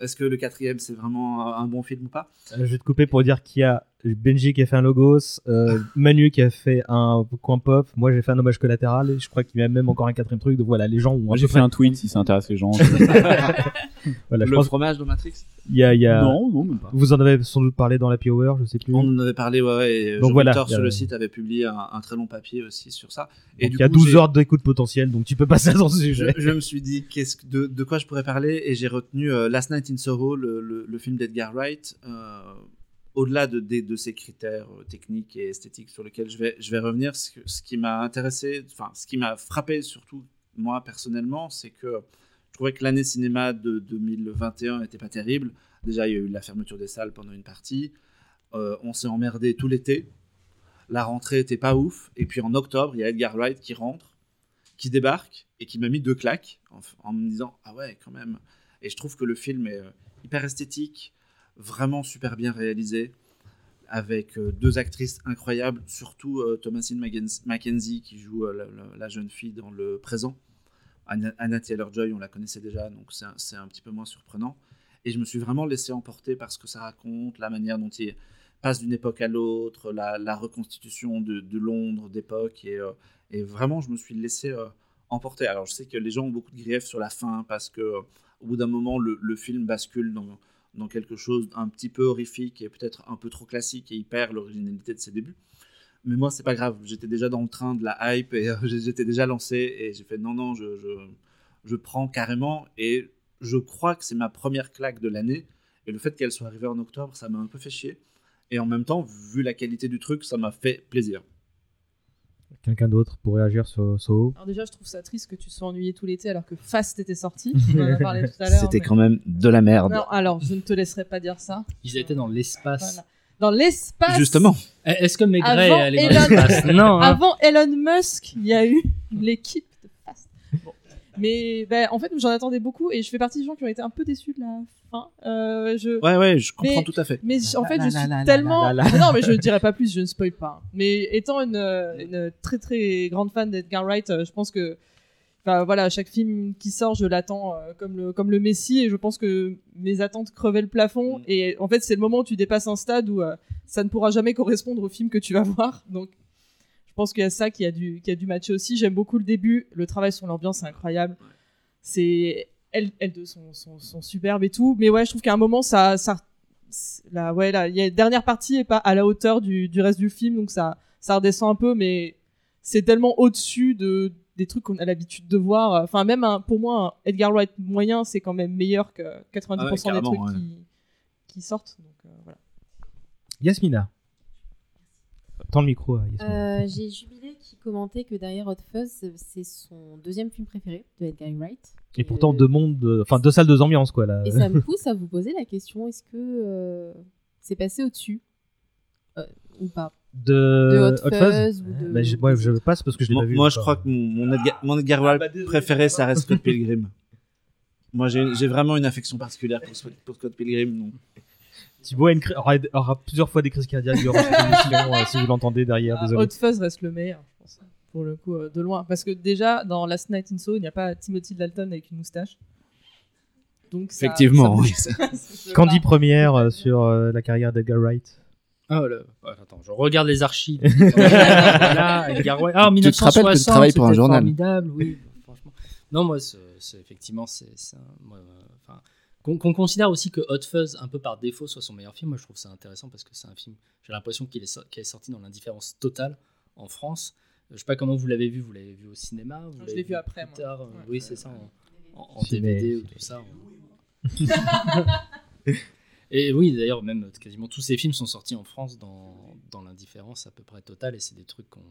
est-ce que le quatrième c'est vraiment un, bon film ou pas. Je vais te couper pour dire qu'il y a Benji qui a fait un logos, euh, Manu qui a fait un coin pop, moi j'ai fait un hommage collatéral et je crois qu'il y a même encore un quatrième truc. Donc voilà, les gens ont. Moi, à j'ai fait un tweet si ça intéresse les gens. Voilà, je le pense fromage de Matrix. y a, il y a- non, non, même pas. Vous en avez sans doute parlé dans la Hour, je sais plus. On en avait parlé, ouais, ouais. Et Donc Jean voilà, Victor sur le site avait publié un, un très long papier aussi sur ça. Et Donc, du il y a coup, 12 j'ai- heures d'écoute potentielle, donc tu peux passer dans ce Je, sujet. je me suis dit qu'est-ce que- de, de quoi je pourrais parler? Et j'ai retenu euh, Last Night Night in Soho, le, le- le film d'Edgar Wright, euh, au-delà de, ces critères euh, techniques et esthétiques sur lesquels je vais, revenir, ce qui m'a intéressé, enfin, ce qui m'a frappé surtout, moi personnellement, c'est que je trouvais que l'année cinéma de 2021 n'était pas terrible. Déjà, il y a eu la fermeture des salles pendant une partie. Euh, on s'est emmerdé tout l'été. La rentrée était pas ouf. Et puis en octobre, il y a Edgar Wright qui rentre, qui débarque et qui m'a mis deux claques en, en me disant Ah ouais, quand même. Et je trouve que le film est euh, hyper esthétique, vraiment super bien réalisé, avec euh, deux actrices incroyables, surtout euh, Thomasine Mackenzie- qui joue euh, la, jeune fille dans le présent. Anna, Taylor-Joy, on la connaissait déjà, donc c'est un, un petit peu moins surprenant. Et je me suis vraiment laissé emporter par ce que ça raconte, la manière dont il passe d'une époque à l'autre, la, reconstitution de, Londres d'époque. Et, et vraiment, je me suis laissé emporter. Alors, je sais que les gens ont beaucoup de griefs sur la fin parce que euh, au bout d'un moment, le, le film bascule dans, dans quelque chose d'un petit peu horrifique et peut-être un peu trop classique et il perd l'originalité de ses débuts. Mais moi, c'est pas grave. J'étais déjà dans le train de la hype et euh, j'étais déjà lancé et j'ai fait non, non, je, je, je prends carrément. Et je crois que c'est ma première claque de l'année. Et le fait qu'elle soit arrivée en octobre, ça m'a un peu fait chier. Et en même temps, vu la qualité du truc, ça m'a fait plaisir. Quelqu'un d'autre pour réagir sur Soho Alors déjà, je trouve ça triste que tu sois ennuyé tout l'été alors que Fast était sorti. On en a parlé tout à l'heure. C'était mais- quand même de la merde. Non, alors je ne te laisserai pas dire ça. Ils étaient dans l'espace. Voilà. Dans l'espace. Justement. Eh, Est-ce que Maigret Avant est allé dans Elon- l'espace Non. hein. Avant Elon Musk, il y a eu l'équipe. Mais ben, en fait, j'en attendais beaucoup et je fais partie des gens qui ont été un peu déçus de la fin. Euh, je... Ouais, ouais, je comprends Mais- tout à fait. Mais en fait, La, je suis la, la, tellement. la, la, la. Non, mais je ne dirai pas plus, je ne spoil pas. Mais étant une, euh, une très très grande fan d'Edgar Wright, euh, je pense que. Enfin, voilà, chaque film qui sort, je l'attends comme, le, comme le Messie et je pense que mes attentes crevaient le plafond. Mm. Et en fait, c'est le moment où tu dépasses un stade où euh, ça ne pourra jamais correspondre au film que tu vas voir. Donc, pense qu'il y a ça qui a dû, qui a dû matcher aussi. J'aime beaucoup le début, le travail sur l'ambiance, c'est incroyable. C'est elles, elles deux sont, sont, sont superbes et tout. Mais ouais, je trouve qu'à un moment, ça, ça, la, ouais, la, y a dernière partie est pas à la hauteur du, du reste du film, donc ça, ça redescend un peu, mais c'est tellement au-dessus de des trucs qu'on a l'habitude de voir. Enfin, même un- pour moi, un Edgar Wright moyen, c'est quand même meilleur que 90% Ah ouais, des trucs ouais. qui, qui sortent. Donc euh, voilà. Yasmina. Tends le micro à Yasmina. Euh, J'ai Jubilé qui commentait que derrière Hot Fuzz, c'est son deuxième film préféré de Edgar Wright. Et pourtant Euh, deux mondes, de- enfin deux salles, deux ambiances quoi là. Et ça me pousse à vous poser la question est-ce que euh, c'est passé au-dessus Euh, ou pas De, De Hot Hot Fuzz ou de- Bah, je, ouais, je passe parce que je l'ai Moi, pas vu. moi, je crois que mon, mon Edgar, mon Edgar Wright bah, préféré, ça reste Scott Pilgrim. Moi, j'ai vraiment une affection particulière pour, Scott- pour Scott Pilgrim. donc. Thibaut a une cri- aura, aura plusieurs fois des crises cardiaques durant cette émission euh, si vous l'entendez derrière. Ah. Hot Fuzz reste le meilleur, je pense, pour le coup, euh, de loin. Parce que déjà, dans Last Night in Soho, il n'y a pas Timothy Dalton avec une moustache. Donc ça- Effectivement, ça- oui. je Candy première euh, sur euh, la carrière d'Edgar Wright. Ah, le- ouais, attends, je regarde les archives. Là, Edgar Wright. Ah, en Tu te rappelles que tu 1960, travailles pour un journal. formidable, oui, franchement. Non, moi, c'est c'est- effectivement, c'est moi, euh, enfin, qu'on considère aussi que Hot Fuzz, un peu par défaut, soit son meilleur film. Moi, je trouve ça intéressant parce que c'est un film. J'ai l'impression qu'il est, so- qu'il est sorti dans l'indifférence totale en France. Je sais pas comment vous l'avez vu. Vous l'avez vu au cinéma? Vous Je l'ai vu après, plus moi. tard, euh, Ouais. Oui, c'est ça. En, en- en Ciné, DVD ou tout ça. Et oui, d'ailleurs, même quasiment tous ces films sont sortis en France dans, dans l'indifférence à peu près totale. Et c'est des trucs qu'on.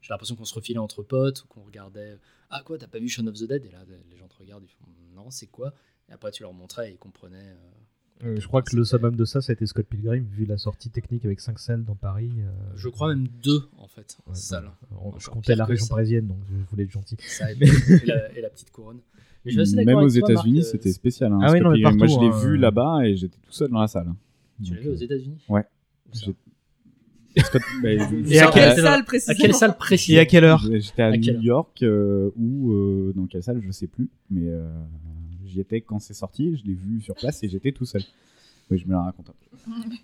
J'ai l'impression qu'on se refilait entre potes ou qu'on regardait. Ah, quoi, t'as pas vu Shaun of the Dead? Et là, les gens te regardent, ils font Non, c'est quoi? Et après, tu leur montrais et ils comprenaient. euh, Euh, je crois que le summum de ça, ça a été Scott Pilgrim, vu la sortie technique avec 5 salles dans Paris. euh, Je crois même deux, en fait, ouais, salles. bah, on- je Encore comptais la région ça. parisienne, donc je voulais être gentil. Ça et, la, et la petite couronne. Mais je Même aux États-Unis, c'était spécial. hein, Ah oui, non, mais Pilgrim. Moi, je partout, l'ai hein, vu là-bas et j'étais tout seul dans la salle. Tu l'as vu aux États-Unis? Ouais. Scott- bah, Et ça, à quelle salle- À précisément? quelle salle précise Et à quelle heure? J'étais à, New York euh, ou euh, dans quelle salle, je sais plus. Mais euh, j'y étais quand c'est sorti. Je l'ai vu sur place et j'étais tout seul. Oui, je me la raconte. un peu.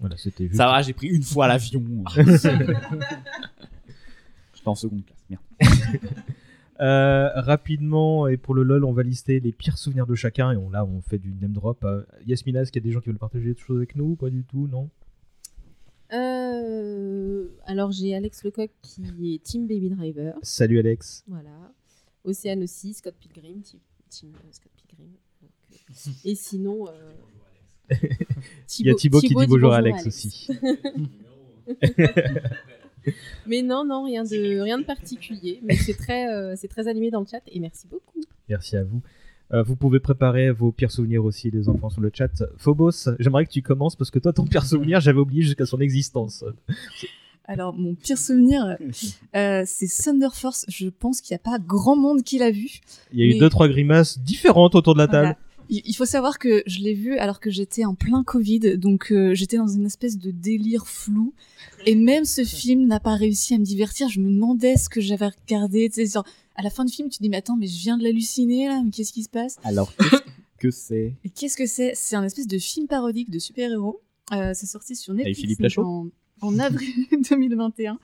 Voilà, c'était juste. Ça va, j'ai pris une fois l'avion. J'étais en seconde classe. Merde. Euh, rapidement, et pour le LOL, on va lister les pires souvenirs de chacun. Et on, là, on fait du name drop. Euh, Yasmina, est-ce qu'il y a des gens qui veulent partager des choses avec nous Pas du tout, non? Euh, alors j'ai Alex Lecoq qui est Team Baby Driver. Salut Alex. Voilà. Océane aussi, Scott Pilgrim, Team, team, euh, Scott Pilgrim. Donc, Et sinon. euh, Il y a Thibaut qui dit bonjour Alex aussi. Mais non, non, rien de, rien de particulier. Mais c'est très, euh, c'est très animé dans le chat et merci beaucoup. Merci à vous. Euh, vous pouvez préparer vos pires souvenirs aussi, les enfants, sur le chat. Phobos, j'aimerais que tu commences parce que toi, ton pire souvenir, j'avais oublié jusqu'à son existence. Alors, mon pire souvenir, euh, c'est Thunder Force. Je pense qu'il n'y a pas grand monde qui l'a vu. Il y a eu deux, trois grimaces différentes autour de la table. Voilà. Il faut savoir que je l'ai vu alors que j'étais en plein Covid, donc euh, j'étais dans une espèce de délire flou. Et même ce film n'a pas réussi à me divertir. Je me demandais ce que j'avais regardé. Tu sais, genre, à la fin du film, tu te dis, mais attends, mais je viens de l'halluciner là, mais qu'est-ce qui se passe? Alors, qu'est-ce que c'est? Et qu'est-ce que c'est? C'est un espèce de film parodique de super-héros. Euh, c'est sorti sur Netflix Philippe donc Lachaud en, en avril 2021,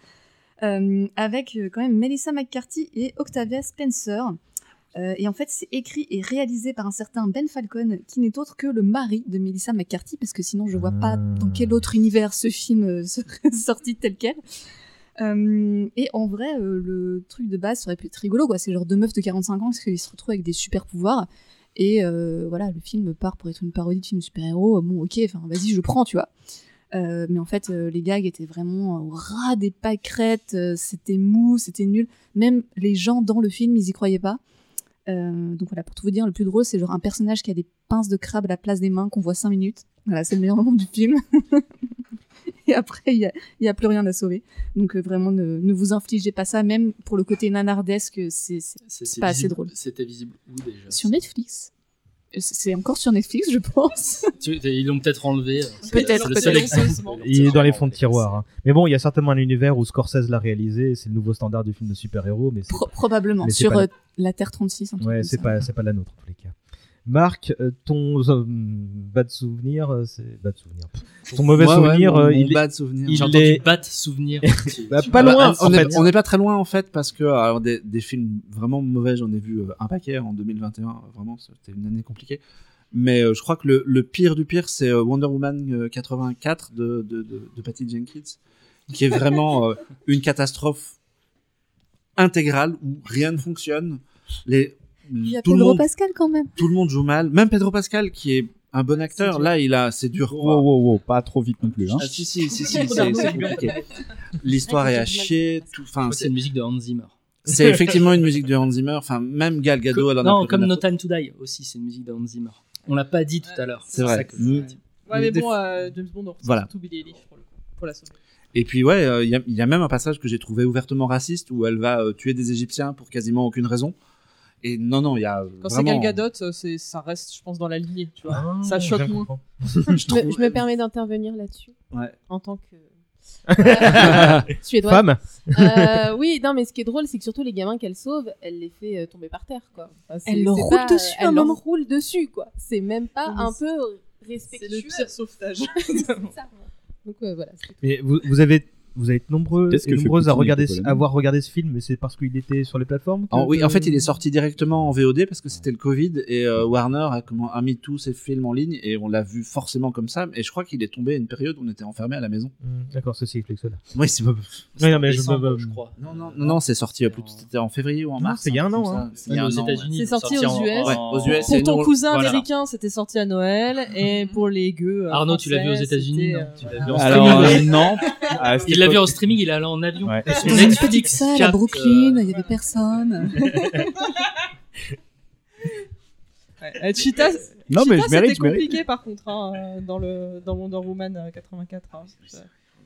euh, avec euh, quand même Melissa McCarthy et Octavia Spencer. Euh, et en fait, c'est écrit et réalisé par un certain Ben Falcon, qui n'est autre que le mari de Melissa McCarthy, parce que sinon, je vois pas Ah. dans quel autre univers ce film serait sorti tel quel. Euh, et en vrai, euh, le truc de base pu être rigolo, quoi. C'est genre deux meufs de 45 ans parce qu'ils se retrouvent avec des super pouvoirs. Et euh, voilà, le film part pour être une parodie de film super-héros. Bon, ok, enfin, vas-y, je prends, tu vois. Euh, mais en fait, euh, les gags étaient vraiment au ras des pâquerettes. euh, c'était mou, c'était nul. Même les gens dans le film, ils y croyaient pas. Euh, donc voilà, pour tout vous dire, le plus drôle, c'est genre un personnage qui a des pinces de crabe à la place des mains qu'on voit 5 minutes. Voilà, c'est le meilleur moment du film. Et après, il n'y a, il y a plus rien à sauver. Donc euh, vraiment, ne, ne vous infligez pas ça. Même pour le côté nanardesque, c'est pas assez drôle. C'était visible où déjà sur Netflix. C'est encore sur Netflix, je pense. Ils l'ont peut-être enlevé. c'est- Peut-être, exemple. Il est dans les fonds de tiroir. hein. Mais bon, il y a certainement un univers où Scorsese l'a réalisé. C'est le nouveau standard du film de super-héros. Mais Pro- probablement. Mais Sur pas- euh, la Terre 36. un truc Ouais, c'est pas, c'est pas la nôtre en tous les cas. Marc, euh, ton euh, bad souvenir, euh, c'est bad souvenir. Ton mauvais ouais, souvenir, mon- euh, mon il est- bad souvenir. il est- bat souvenir. Bah, pas bah, loin, on en est- fait. on n'est pas très loin en fait parce que alors, des, des films vraiment mauvais, j'en ai vu euh, un paquet en 2021. Vraiment, c'était une année compliquée. Mais euh, je crois que le, le pire du pire, c'est Wonder Woman euh, 84 de, de, de, de Patty Jenkins, qui est vraiment euh, une catastrophe intégrale où rien ne fonctionne. Les, Il y a tout, le Pedro monde, Pascal quand même. tout le monde joue mal. Même Pedro Pascal, qui est un bon acteur, là, il a, c'est dur. Wow, wow, wow, pas trop vite non plus. Hein. Ah, si, si, si, si, c'est c'est compliqué. L'histoire est à chier. Tout, enfin, C'est une musique de Hans Zimmer. c'est effectivement une musique de Hans Zimmer. Enfin, même Gal Gadot, elle en a non, comme No. Time to Die aussi, c'est une musique de Hans Zimmer. On l'a pas dit tout à l'heure. C'est vrai. Ouais, mais bon, euh, James Bond, on Voilà. surtout Billie Eilish pour, le coup, pour la sauver. Et puis ouais, euh, il y, a- il y a même un passage que j'ai trouvé ouvertement raciste où elle va euh, tuer des Égyptiens pour quasiment aucune raison. Et non, non, il y a Quand c'est vraiment... Gal Gadot, c'est- ça reste, je pense, dans la lignée, tu vois. Ah, ça choque moins. je me, trouve- je me permets d'intervenir là-dessus Ouais. en tant que euh, suédoise. Femme Euh, oui, non, mais ce qui est drôle, c'est que surtout les gamins qu'elle sauve, elle les fait euh, tomber par terre, quoi. Enfin, c'est- Elle leur c'est roule pas- dessus, Elle un leur roule dessus, quoi. C'est même pas Oui, un c'est- peu C'est respectueux. le pire sauvetage. C'est ça. Donc euh, voilà. c'est. Mais vous, vous avez, vous avez été nombreux et que nombreuses à regarder, avoir regardé ce film, mais c'est parce qu'il était sur les plateformes. que- En- oui, en fait, il est sorti directement en VOD parce que c'était le Covid et euh, Warner a, comment, a mis tous ses films en ligne et on l'a vu forcément comme ça. Et je crois qu'il est tombé à une période où on était enfermé à la maison. Hmm, D'accord, ceci explique cela. Oui, c'est pas... Oui, non, mais je, Décembre, me- je crois. Non, non, non, non, c'est sorti euh, c'était en février ou en mars. c'est il y a un an, hein. C'est il y a aux un an, ouais. États-Unis. C'est sorti aux en- US. Ouais, aux US, Pour ton cousin voilà. américain, c'était sorti à Noël, et pour les gueux. euh, Arnaud, tu l'as vu aux États-Unis non? Tu l'as vu en Alors, non. L'a vu en streaming, il est allé en avion. Ouais. Sur Dans une petite salle à 4, Brooklyn, euh, il y avait personne. ouais. Euh, Cheetah, Non, mais Cheetah, je mérite, c'était compliqué par contre hein, euh, dans, le, dans Wonder Woman euh, 84. hein.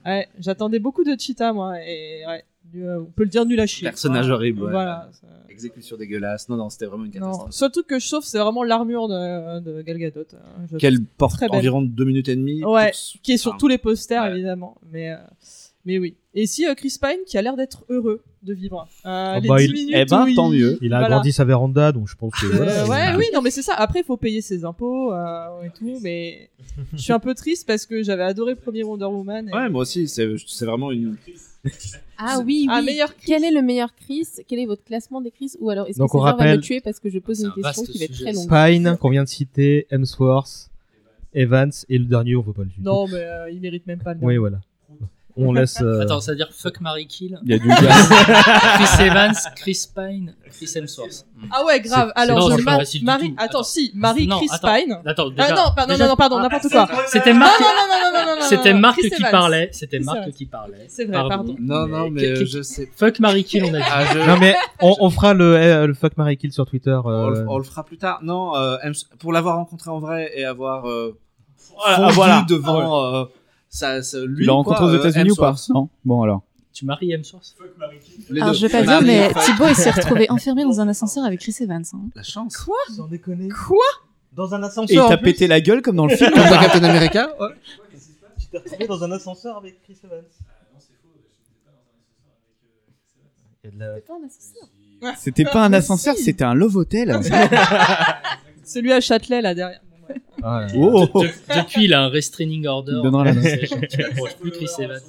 Ouais, J'attendais beaucoup de Cheetah, moi, et ouais, du- euh, on peut le dire nul à chier. Personnage quoi. horrible, ouais. Voilà. ça- Exécution dégueulasse. Non, non, c'était vraiment une Non, catastrophe. seul truc que je sauve, c'est vraiment l'armure de, de Gal Gadot. hein. Qu'elle porte environ deux minutes et demie. Ouais, qui est sur Enfin, tous les posters ouais. évidemment mais euh, mais oui et si euh, Chris Pine qui a l'air d'être heureux de vivre euh, Oh les bah, 10 il- minutes eh ben, où tant mieux. Il a Voilà. agrandi sa véranda, donc je pense que. Euh, voilà, ouais oui non mais c'est ça après il faut payer ses impôts euh, et tout mais je suis un peu triste parce que j'avais adoré le premier Wonder Woman et- Ouais, moi aussi, c'est vraiment une. Ah oui, oui. Ah, meilleur Quel est le meilleur Chris? Quel est votre classement des Chris? Ou alors est-ce que Donc, on César va rappelle- me tuer parce que je pose une un question qui va être très longue? Pine, qu'on vient de citer, Hemsworth, Evans, et le dernier, on veut pas le tuer. non mais euh, il mérite même pas le Oui, nom. voilà. On laisse. euh, Attends, ça veut dire fuck Marie Kill. Il y a du. Chris Evans, Chris Pine, Chris Hemsworth. Hmm. Ah ouais, grave. Alors, je du Marie. tout. Attends, Attends. si, Marie Non, Chris attends. Pine. Attends, Ah déjà- non, pardon, déjà- non, non, pardon, n'importe quoi. C'était Non, Marc, non, non, non, non, non, non, c'était Marc qui parlait. C'était Marc qui parlait. C'est vrai, pardon. Non, non, mais euh, je sais. Fuck Marie Kill, on a dit. Ah, je- Non mais on, on fera le, euh, le fuck Mary Kill sur Twitter. on, euh, le- on le fera plus tard. Non, euh, pour l'avoir rencontré en vrai et avoir euh, Ah, voilà. devant euh, ça, ça- lui. Tu l'as rencontré quoi, aux euh, États-Unis ou pas. Non. Bon alors. Tu maries Hemsworth Les Alors deux. je vais pas dire, Marie, mais Thibaut il s'est retrouvé enfermé dans un ascenseur avec Chris Evans. hein. La chance. Sans déconner. Quoi Dans un Et ascenseur. il en t'a pété la gueule comme dans le film. Comme dans Captain America ouais. Tu t'es retrouvé dans un ascenseur avec Chris Evans. Il C'est pas un ascenseur. C'était pas un ascenseur, c'était un love hotel. Celui à Châtelet, là, derrière. Ah. Oh. De- Depuis, il a un restraining order. Il donnera la plus Chris Evans.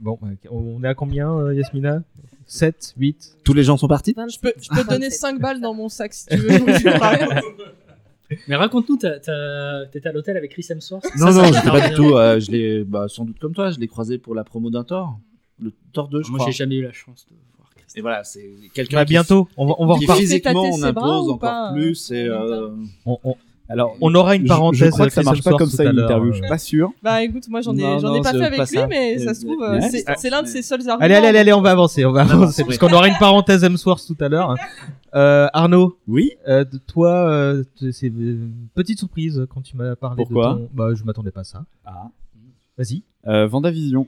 Bon, on est à combien, euh, Yasmina? 7, 8 Tous les gens sont partis? Je peux, je peux te donner 5 balles dans mon sac si tu veux. Mais raconte-nous, t'étais à l'hôtel avec Chris Hemsworth Non, Ça, non, t'a j'étais pas du tout. euh, je l'ai, bah, sans doute comme toi, je l'ai croisé pour la promo d'un Thor. Le Thor 2, je Moi, crois. j'ai jamais eu la chance de. Et voilà, c'est quelqu'un Bah, qui- bientôt, on va, on va qui reparler. physiquement on impose encore pas, plus. euh, Et, en euh, On, on- Alors, on aura une je- parenthèse. Je, crois que ça Chris marche pas comme ça une interview. euh. Je suis pas sûr. Bah écoute, moi j'en ai, j'en ai pas fait avec pas lui, ça. mais Euh, ça se trouve, euh, c'est mais- c'est l'un de ses seuls arguments. Allez, allez, allez, allez, on va avancer, on va avancer, parce qu'on aura une parenthèse Hemsworth tout à l'heure. Euh, Arnaud, Oui. euh, de toi, euh, c'est une petite surprise quand tu m'as parlé Pourquoi de ton... Bah, je m'attendais pas à ça. Ah. Vas-y. Euh, Vendavision.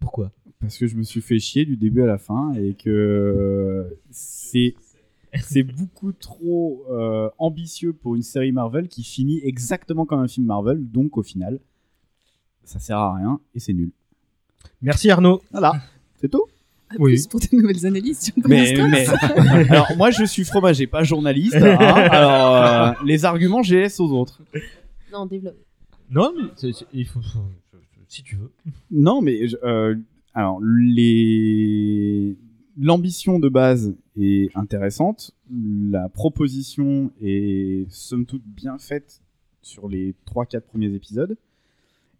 Pourquoi? Parce que je me suis fait chier du début à la fin et que c'est c'est beaucoup trop euh, ambitieux pour une série Marvel qui finit exactement comme un film Marvel. Donc au final, ça sert à rien et c'est nul. Merci Arnaud. Voilà. C'est tout. À Oui. plus pour de nouvelles analyses sur Mais, mais... alors moi je suis fromager, pas journaliste. hein. Alors euh, les arguments, je les laisse aux autres. Non, développe. Non, mais il faut, faut- si tu veux. Non, mais euh, alors l'ambition de base est intéressante, la proposition est somme toute bien faite sur les 3-4 premiers épisodes.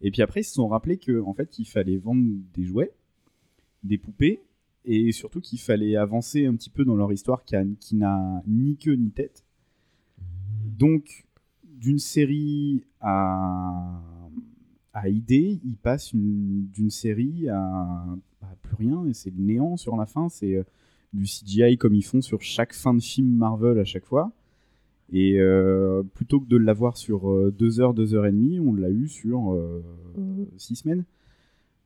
Et puis après, ils se sont rappelés que en fait, il fallait vendre des jouets, des poupées, et surtout qu'il fallait avancer un petit peu dans leur histoire qui n'a ni queue ni tête. Donc, d'une série à, à idée, il passe une- d'une série à, à plus rien, et c'est le néant sur la fin. C'est euh, du CGI comme ils font sur chaque fin de film Marvel à chaque fois. Et euh, plutôt que de l'avoir sur 2 heures, 2 heures et demie, on l'a eu sur 6 semaines.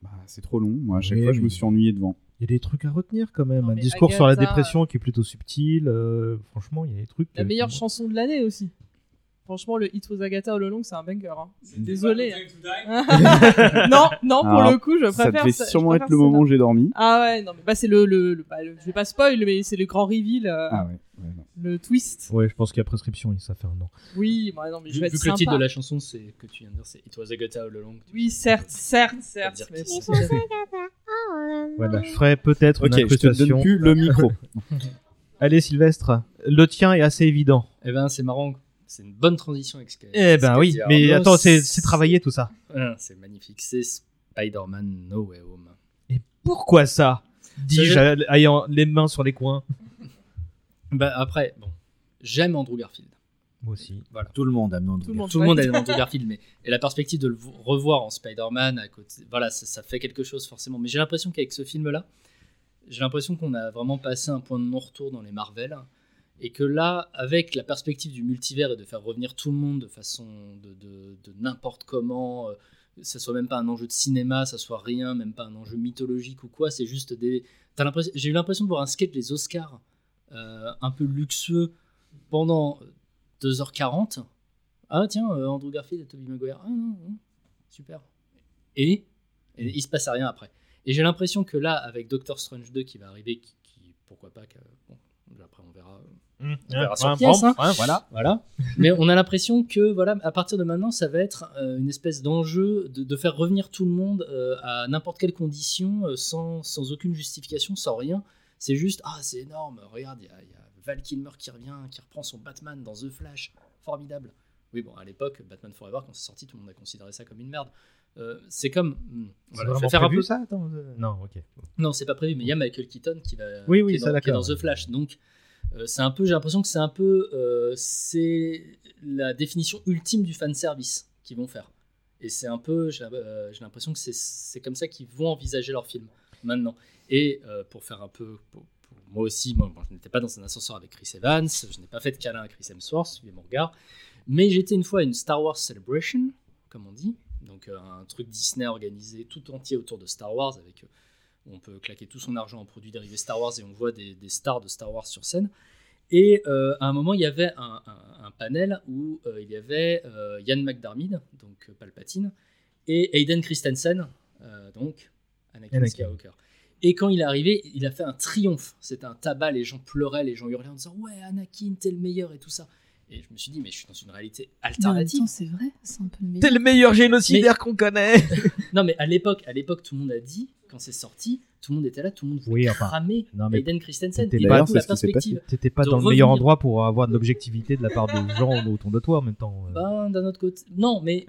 Bah, c'est trop long. Moi, à chaque Oui, fois, je me suis ennuyé devant. Il y a des trucs à retenir quand même. Non, un discours sur la dépression qui est plutôt subtil. euh, franchement, il y a des trucs. La euh, meilleure qui- chanson de l'année aussi. Franchement, le Hit Was Agatha All Along, c'est un banger. hein. Désolé. non, non, pour Alors, le coup, je Ça préfère. devait ça- sûrement préfère être le moment où j'ai dormi. Ah ouais, non, mais bah, c'est le, le, le- bah, le- Je vais pas spoil, mais c'est le grand reveal, euh, Ah ouais. ouais, non. le twist. Ouais, je pense qu'il y a prescription, ça fait un an. Oui, bah, non, mais je Vu, vais vu être que le titre de la chanson, c'est que tu viens de dire, c'est It was Agatha all along. Oui, certes, certes, certes. Mais bon, c'est. c'est- Voilà, je ferai peut-être Ok, une je te incrustation. donne plus le micro. Allez, Sylvestre, le tien est assez évident. Eh ben, c'est marrant. C'est une bonne transition avec ce Eh ben oui, mais Arnaud. attends, c'est c'est travaillé tout ça. C'est magnifique. C'est Spider-Man No Way Home. Pourquoi ça Dis-je Ça, ayant les mains sur les coins. Bah, après, bon, j'aime Andrew Garfield. Moi aussi. Voilà. Tout le monde a demandé. Tout le monde. Tout le monde aime Andrew Garfield, mais et la perspective de le vo- revoir en Spider-Man à côté, voilà, ça, ça fait quelque chose forcément. Mais j'ai l'impression qu'avec ce film-là, j'ai l'impression qu'on a vraiment passé un point de non-retour dans les Marvel, et que là, avec la perspective du multivers et de faire revenir tout le monde de façon de, de- de n'importe comment, euh, ça soit même pas un enjeu de cinéma, ça soit rien, même pas un enjeu mythologique ou quoi, c'est juste des. J'ai eu l'impression de voir un sketch des Oscars euh, un peu luxueux pendant 2h40. Ah tiens, euh, Andrew Garfield et Tobey Maguire. Ah non, non, super. Et, et il se passe rien après. Et j'ai l'impression que là, avec Doctor Strange 2 qui va arriver, qui, pourquoi pas, après on verra. Mmh, verra ouais, sur ouais, pièce, bon, hein. ouais, voilà. Voilà. Mais on a l'impression que, voilà, à partir de maintenant, ça va être euh, une espèce d'enjeu de, de faire revenir tout le monde euh, à n'importe quelle condition, euh, sans, sans aucune justification, sans rien. C'est juste, ah, c'est énorme, regarde, il y, y a Val Kilmer qui revient, qui reprend son Batman dans The Flash. Formidable. Oui, bon, à l'époque, Batman Forever, quand c'est sorti, tout le monde a considéré ça comme une merde. Euh, c'est comme. hmm, voilà, vraiment faire un peu ça Attends, euh, Non, ok. Non, c'est pas prévu, mais il y a Michael Keaton qui va Oui, oui, qui est ça, dans, qui est dans d'accord. The Flash. Donc, euh, c'est un peu, j'ai l'impression que c'est un peu, euh, c'est la définition ultime du fan service qu'ils vont faire. Et c'est un peu, j'ai euh, l'impression que c'est- c'est comme ça qu'ils vont envisager leur film maintenant. Et euh, pour faire un peu, pour- pour moi aussi, moi, bon, je n'étais pas dans un ascenseur avec Chris Evans, je n'ai pas fait de câlin à Chris Hemsworth, suivez mon regard, mais j'étais une fois à une Star Wars Celebration, comme on dit, donc euh, un truc Disney organisé tout entier autour de Star Wars avec euh, on peut claquer tout son argent en produits dérivés Star Wars et on voit des, des stars de Star Wars sur scène. Et euh, à un moment, il y avait un, un- un panel où euh, il y avait euh, Ian McDermid, donc Palpatine, et Hayden Christensen, donc Anakin, Anakin. Skywalker. Et quand il est arrivé, il a fait un triomphe. C'était un tabac, les gens pleuraient, les gens hurlaient en disant Ouais, Anakin, t'es le meilleur et tout ça. Et je me suis dit, mais je suis dans une réalité alternative. c'est vrai, c'est un peu le T'es meilleur. le meilleur génocidaire qu'on connaît Non, mais à l'époque, à l'époque, tout le monde a dit, quand c'est sorti, tout le monde était là, tout le monde voulait Oui, enfin, cramer non, mais Hayden Christensen. Et d'ailleurs, c'est ce perspective. T'étais pas dans le revenir. meilleur endroit pour avoir de l'objectivité de la part des gens autour de toi en même temps. euh. Ben, d'un autre côté, non, mais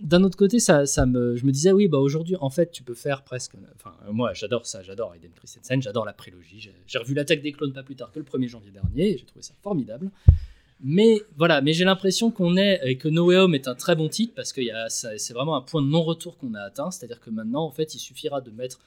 d'un autre côté, ça, ça me, je me disais, oui, bah aujourd'hui, en fait, tu peux faire presque. Enfin, euh, moi, j'adore ça, j'adore Hayden Christensen, j'adore la prélogie. J'ai- J'ai revu l'attaque des clones pas plus tard que le 1er janvier dernier, et j'ai trouvé ça formidable. Mais voilà, mais j'ai l'impression qu'on est et que No Way Home est un très bon titre parce que c'est vraiment un point de non-retour qu'on a atteint. C'est-à-dire que maintenant, en fait, il suffira de mettre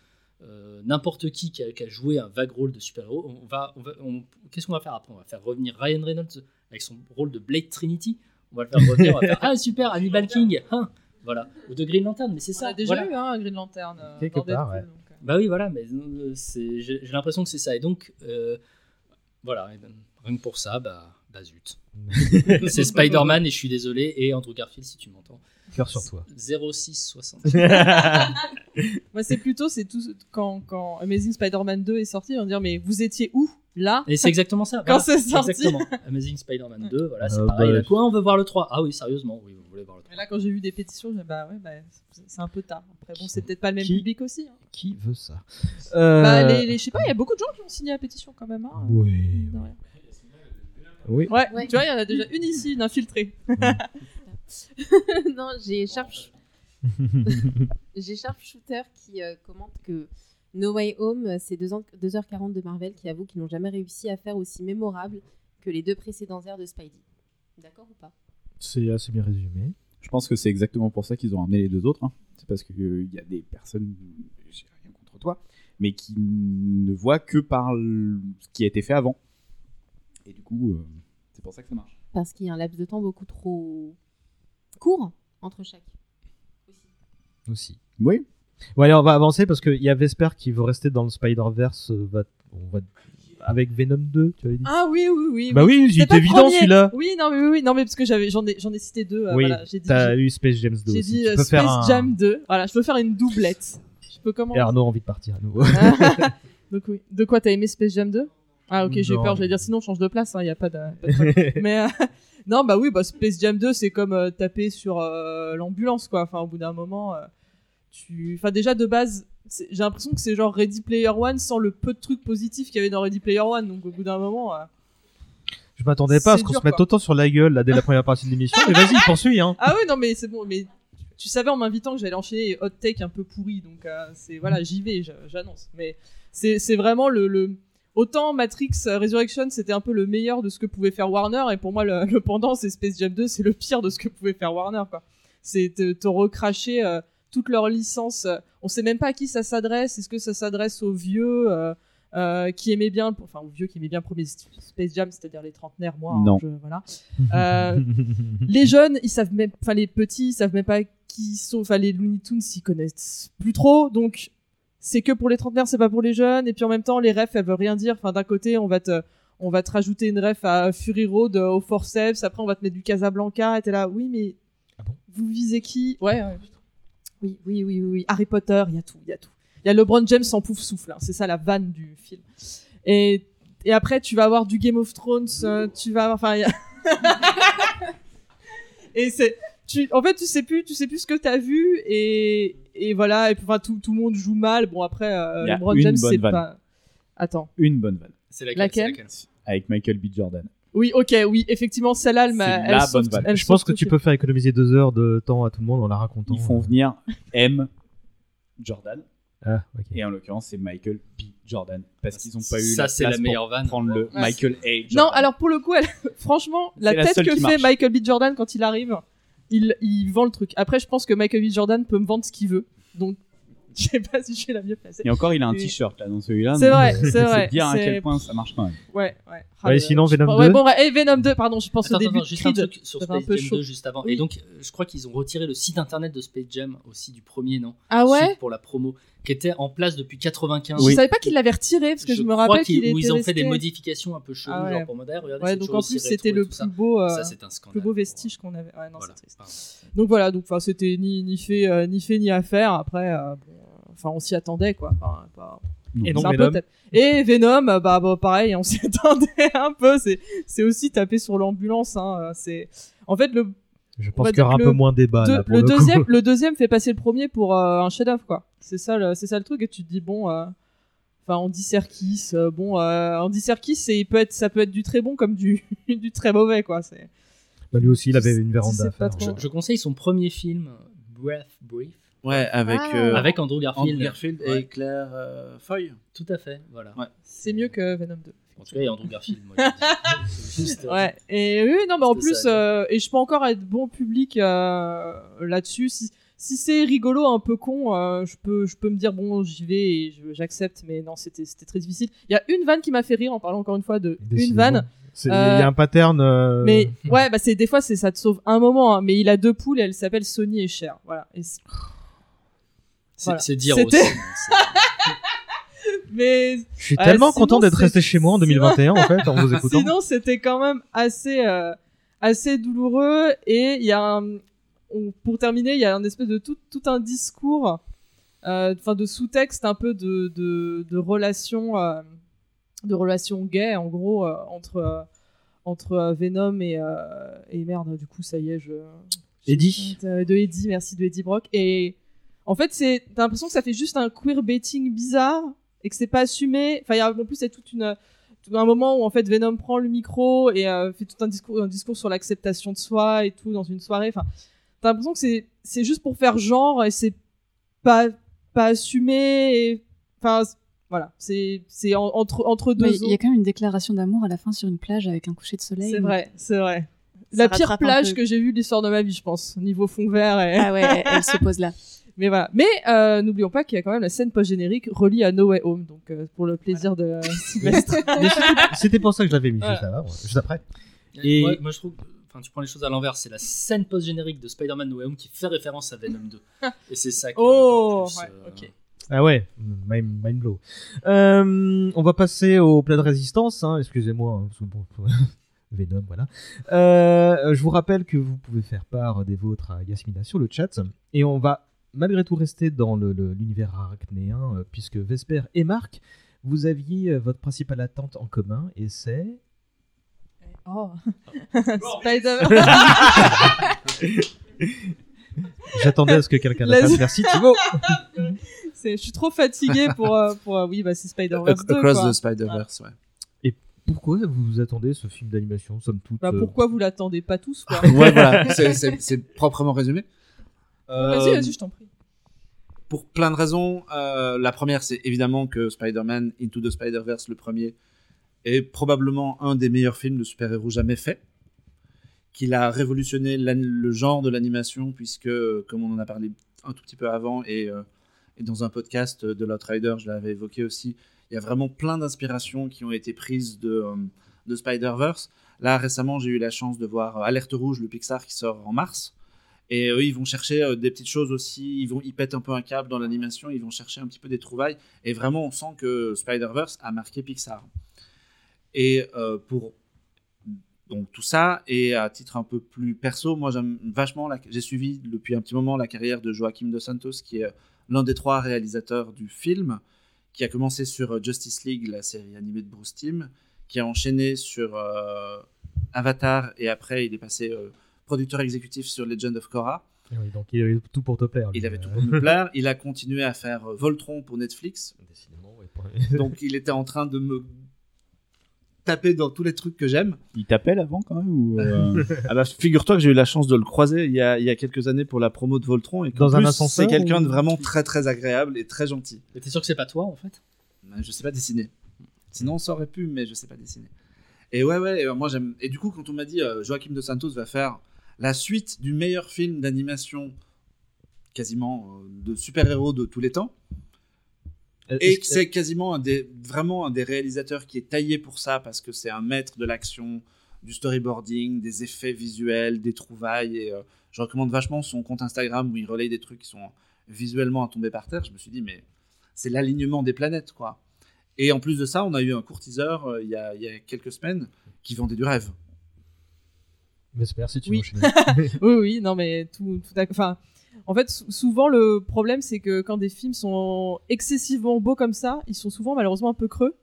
euh, n'importe qui qui a, qui a joué un vague rôle de super-héros. On va, on va, on- qu'est-ce qu'on va faire après? On va faire revenir Ryan Reynolds avec son rôle de Blade Trinity? On va le faire revenir. on va faire ah super, Hannibal King. hein, voilà. Ou de Green Lantern, mais c'est On ça. a déjà voilà. eu hein, un Green Lantern. euh, Quelque part, ouais. donc, euh. Bah oui, voilà, mais euh, c'est- j'ai l'impression que c'est ça. Et donc, euh, voilà, et ben, rien que pour ça, bah, bah zut. c'est Spider-Man et je suis désolé. Et Andrew Garfield, si tu m'entends. Cœur sur toi. 0660. Moi, c'est plutôt c'est tout quand, quand Amazing Spider-Man 2 est sorti, on va dire mais vous étiez où? Là? Et c'est exactement ça. Quand voilà. c'est sorti. Exactement. Amazing Spider-Man 2, voilà, c'est Euh, pareil. bah, quoi, on veut voir le 3. Ah oui, sérieusement, oui, vous voulez voir le 3. Et là, quand j'ai vu des pétitions, j'ai dit, bah ouais, bah, c'est- c'est un peu tard. Après, bon, c'est peut-être pas le même Qui- public aussi. hein. Qui veut ça? Euh, Bah, les, les- je sais pas, il y a beaucoup de gens qui ont signé la pétition quand même. Hein. Oui. Ouais. Oui. Ouais, Ouais. tu vois, il y en a déjà une ici, une infiltrée. non, j'ai Sharp... j'ai Sharpshooter qui euh, commente que No Way Home, euh, c'est 2 ans- 2h40 de Marvel qui avoue qu'ils n'ont jamais réussi à faire aussi mémorable que les deux précédents airs de Spidey. D'accord ou pas? C'est assez bien résumé. Je pense que c'est exactement pour ça qu'ils ont ramené les deux autres. hein. C'est parce qu'il y a des personnes, j'ai rien contre toi, mais qui ne voient que par le- ce qui a été fait avant. Et du coup, euh, c'est pour ça que ça marche. Parce qu'il y a un laps de temps beaucoup trop court entre chaque. Aussi. Aussi. Oui, Bon, allez, on va avancer parce qu'il y a Vesper qui veut rester dans le Spider-Verse. euh, va... On va... Avec Venom 2, tu avais dit Ah oui, oui, oui. Bah oui, il C'est est pas le évident premier. celui-là. Oui, non, mais oui, oui, non, mais parce que j'avais, j'en ai, j'en ai cité deux. euh, oui, voilà, j'ai dit, t'as j'ai- eu Space James 2 j'ai aussi. dit tu euh, peux Space faire un... Jam 2. Voilà, je peux faire une doublette. Je peux Et commencer. Arnaud a envie de partir à nouveau. Donc oui. De quoi t'as aimé Space Jam 2 Ah ok, j'ai peur, j'allais dire sinon change de place, il n'y a pas de... Mais euh, non, bah oui, bah, Space Jam 2 c'est comme euh, taper sur euh, l'ambulance quoi. Enfin au bout d'un moment, tu... Enfin déjà de base, j'ai l'impression que c'est genre Ready Player One sans le peu de trucs positifs qu'il y avait dans Ready Player One. Donc au bout d'un moment... Je m'attendais pas à ce qu'on se mette autant sur la gueule là, dès la première partie de l'émission. Mais vas-y, poursuis. Hein. Ah oui, non mais c'est bon, mais tu savais en m'invitant que j'allais enchaîner hot take un peu pourri, donc c'est voilà, j'y vais, j'annonce. Mais c'est c'est vraiment le, le autant Matrix euh, Resurrection c'était un peu le meilleur de ce que pouvait faire Warner et pour moi le, le pendant c'est Space Jam 2 c'est le pire de ce que pouvait faire Warner quoi. C'est te, te recracher euh, toutes leurs licences. euh, on sait même pas à qui ça s'adresse. Est-ce que ça s'adresse aux vieux euh, qui aimaient bien, enfin aux vieux qui aimaient bien le premier Space Jam, c'est-à-dire les trentenaires, moi. hein, Non. je- voilà. Les jeunes, ils savent même, enfin les petits, ils savent même pas qui sont, enfin les Looney Tunes, ils connaissent plus trop, donc c'est que pour les trentenaires, c'est pas pour les jeunes. Et puis en même temps, les refs, elles veulent rien dire. Enfin d'un côté, on va te, on va te rajouter une ref à Fury Road, euh, au Forceps. Après, on va te mettre du Casablanca. Et t'es là, oui, mais Ah bon? vous visez qui? Ouais. ouais. Oui, oui, oui, oui, oui. Harry Potter, il y a tout, il y a tout. Il y a LeBron James en pouf souffle. hein. C'est ça la vanne du film. Et et après, tu vas avoir du Game of Thrones. euh, tu vas, enfin, a- et c'est, tu, en fait, tu sais plus, tu sais plus ce que t'as vu et et voilà. Et puis, enfin, tout, tout le monde joue mal. Bon après, euh, Il y a LeBron une James, bonne c'est vanne. pas. Attends. une bonne vanne C'est laquelle, Laquelle c'est avec Michael B. Jordan. Oui, ok, oui, effectivement, celle-là, elle m'a. C'est elle la bonne vanne. elle Je pense que tu peux faire économiser deux heures de temps à tout le monde en la racontant. Ils font venir M. Jordan. Ah, ok. Et en l'occurrence, c'est Michael B. Jordan. Parce qu'ils n'ont pas eu Ça, la c'est la place meilleure pour vanne. prendre le Ouais. Michael A. Jordan. Non, alors pour le coup, elle... franchement, la C'est la tête seule que qui fait marche. Michael B. Jordan quand il arrive, il, il vend le truc. Après, je pense que Michael B. Jordan peut me vendre ce qu'il veut. Donc, je sais pas si je suis la mieux placée. Et encore, il a un Et- t-shirt là dans celui-là. C'est vrai, euh, c'est vrai, dire à c'est- quel point ça marche quand même. Ouais, ouais. Ah, Ouais, mais, sinon, Venom ouais, 2. bon, ouais, et Venom 2, pardon, je pense Attends, au début attends, de juste un truc sur Space peu Jam chaud. 2 juste avant. Oui. Et donc, euh, je crois qu'ils ont retiré le site internet de Space Jam aussi du premier, non? Ah ouais? Suite Pour la promo, qui était en place depuis 95. Je savais pas qu'il l'avait retiré parce que je, me rappelle qu'ils- était ils ont fait des modifications un peu cheloues, Ah ouais. genre pour modèle. Regardez, Ouais, c'est donc en plus c'était et le plus beau, euh, Ça, c'est un scandale. plus beau vestige qu'on avait. Ouais, non, Voilà. c'est triste. Pardon. Donc voilà, donc enfin c'était ni ni fait euh, ni fait ni à faire. Après, euh, euh, enfin on s'y attendait quoi. Enfin, pas- Et donc, Venom tap- Et Venom, euh, bah, bah, pareil, on s'y attendait un peu. C'est aussi taper sur l'ambulance. Hein. euh, C'est en fait le Je pense qu'il y aura un peu moins débat deux- là pour le, deuxième le deuxième fait passer le premier pour euh, un chef-d'œuvre quoi. C'est ça le c'est ça le truc et tu te dis bon. euh, Enfin, Andy Serkis, euh, bon, euh, Andy Serkis, c'est, il peut être, ça peut être du très bon comme du, du très mauvais, quoi. C'est, Bah, lui aussi, il avait une véranda à pas faire. trop. Je, je conseille son premier film, Breath Brief, Ouais, avec, Ah. euh, avec Andrew Garfield. Andrew Garfield Ouais. et Claire euh, Foy. Tout à fait, voilà. Ouais. c'est mieux que Venom 2. En tout cas, il y a Andrew Garfield. Moi, juste, euh, Ouais, et oui, non, mais en plus, ça, euh, et je peux encore être bon public euh, là-dessus. Si, si c'est rigolo, un peu con, euh, je, peux, je peux me dire, bon, j'y vais et je- j'accepte, mais non, c'était c'était très difficile. Il y a une vanne qui m'a fait rire en parlant encore une fois de une vanne. C'est- Il y a un pattern. euh, Mais ouais, bah c'est des fois c'est ça te sauve un moment, hein, mais il a deux poules et elle s'appelle Sony et Cher. Voilà. Et c'est- C'est Voilà. c'est dire C'était- aussi. mais Je suis tellement sinon, content d'être resté chez moi en 2021 en fait, en vous écoutant. Sinon, c'était quand même assez, euh, assez douloureux. Et il y a un, pour terminer, il y a un espèce de tout, tout un discours, euh, enfin de sous-texte un peu de, de, de relations, euh, de relations gays, en gros, euh, entre, entre Venom et, et merde, du coup, ça y est, je. Eddie. De Eddie, merci de Eddie Brock. Et en fait, c'est, t'as l'impression que ça fait juste un queerbaiting bizarre et que c'est pas assumé. Enfin, il y a en plus, c'est toute une, tout un moment où en fait Venom prend le micro et euh, fait tout un discours, un discours sur l'acceptation de soi et tout dans une soirée. Enfin, t'as l'impression que c'est, c'est juste pour faire genre et c'est pas, pas assumé. Et, enfin, voilà, c'est, c'est en- entre, entre deux. Il y a quand même une déclaration d'amour à la fin sur une plage avec un coucher de soleil. C'est vrai, c'est vrai. Ça La pire plage que j'ai vue de l'histoire de ma vie, je pense, niveau fond vert. Et... Ah ouais, elle se pose là. Mais voilà. Mais euh, n'oublions pas qu'il y a quand même la scène post-générique reliée à No Way Home, donc euh, pour le plaisir de euh, Sylvestre. C'était- pour ça que je l'avais mis Voilà. juste, avant, juste après. Et... Moi, je trouve, enfin, tu prends les choses à l'envers, c'est la scène post-générique de Spider-Man No Way Home qui fait référence à Venom 2. Et c'est ça qui est Oh, plus, ouais, euh, ok. Ah ouais, mind, mind blow. Euh, on va passer au plat de résistance, hein, excusez-moi. hein, Venom, voilà. Euh, je vous rappelle que vous pouvez faire part des vôtres à Yasmina sur le chat. Et on va malgré tout rester dans le- le- l'univers arachnéen, euh, puisque Vesper et Marc, vous aviez euh, votre principale attente en commun, et c'est... Oh. Spider. J'attendais à ce que quelqu'un la fasse. Merci Thibaut C'est- Je suis trop fatiguée pour. euh, pour euh, oui, bah c'est Spider-Verse 2. Across quoi. the Spider-Verse, ouais. Pourquoi vous attendez ce film d'animation, somme toute Bah, euh, pourquoi vous l'attendez pas tous quoi Ouais, voilà, c'est- c'est c'est proprement résumé. Vas-y, Euh, vas-y, je t'en prie. pour plein de raisons. Euh, la première, c'est évidemment que Spider-Man Into the Spider-Verse, le premier, est probablement un des meilleurs films de super-héros jamais fait. Qu'il a révolutionné le genre de l'animation, puisque, euh, comme on en a parlé un tout petit peu avant, et, euh, et dans un podcast de l'Outrider, je l'avais évoqué aussi, il y a vraiment plein d'inspirations qui ont été prises de, euh, de Spider-Verse. Là, récemment, j'ai eu la chance de voir euh, Alerte Rouge, le Pixar, qui sort en mars. Et eux, ils vont chercher euh, des petites choses aussi. Ils vont, ils pètent un peu un câble dans l'animation. Ils vont chercher un petit peu des trouvailles. Et vraiment, on sent que Spider-Verse a marqué Pixar. Et euh, pour donc tout ça, et à titre un peu plus perso, moi j'aime vachement. J'ai suivi depuis un petit moment la carrière de Joaquim Dos Santos, qui est l'un des trois réalisateurs du film, qui a commencé sur euh, Justice League, la série animée de Bruce Timm, qui a enchaîné sur Avatar, et après il est passé producteur exécutif sur Legend of Korra. Oui, donc il avait tout pour te plaire. lui. Il avait tout pour me plaire. Il a continué à faire euh, Voltron pour Netflix. Décidément, Donc il était en train de me taper dans tous les trucs que j'aime. Il t'appelle avant quand même ou euh, Ah bah, figure-toi que j'ai eu la chance de le croiser il y a, il y a quelques années pour la promo de Voltron et Dans un plus, ascenseur c'est quelqu'un ou- de vraiment très très agréable et très gentil. Mais t'es sûr que c'est pas toi en fait? Mais Je sais pas dessiner. Sinon, ça aurait pu, mais je sais pas dessiner. Et ouais, ouais, et, moi j'aime. Et du coup, quand on m'a dit euh, Joaquim de Santos va faire la suite du meilleur film d'animation quasiment euh, de super-héros de tous les temps, Euh, et c'est quasiment un des, vraiment un des réalisateurs qui est taillé pour ça parce que c'est un maître de l'action, du storyboarding, des effets visuels, des trouvailles. Et euh, je recommande vachement son compte Instagram où il relaye des trucs qui sont visuellement à tomber par terre. Je me suis dit, mais c'est l'alignement des planètes, quoi. Et en plus de ça, on a eu un court teaser euh, il y, a, il y a quelques semaines qui vendait du rêve. C'est merci, tu Oui. veux oui, oui, non, mais tout, tout à- Enfin, en fait, sou- souvent le problème, c'est que quand des films sont excessivement beaux comme ça, ils sont souvent malheureusement un peu creux.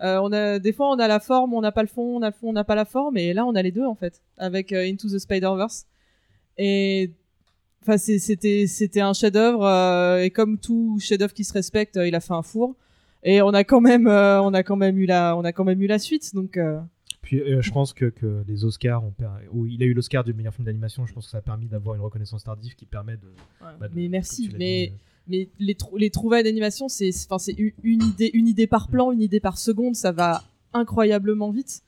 Euh, on a des fois on a la forme, on n'a pas le fond, on a le fond, on n'a pas la forme, et là on a les deux en fait, avec euh, Into the Spider-Verse. Et enfin, c'est- c'était c'était un chef-d'œuvre, euh, et comme tout chef-d'œuvre qui se respecte, il a fait un four. Et on a quand même, on a quand même eu la, on a quand même eu la suite, donc. Puis euh, je pense que, que les Oscars ont per- où il a eu l'Oscar du meilleur film d'animation, je pense que ça a permis d'avoir une reconnaissance tardive qui permet de. ouais. bah, de- mais merci, mais. dit, euh, mais les, trou- les trouvailles d'animation, c'est enfin c'est u- une idée, une idée par plan, une idée par seconde, ça va incroyablement vite.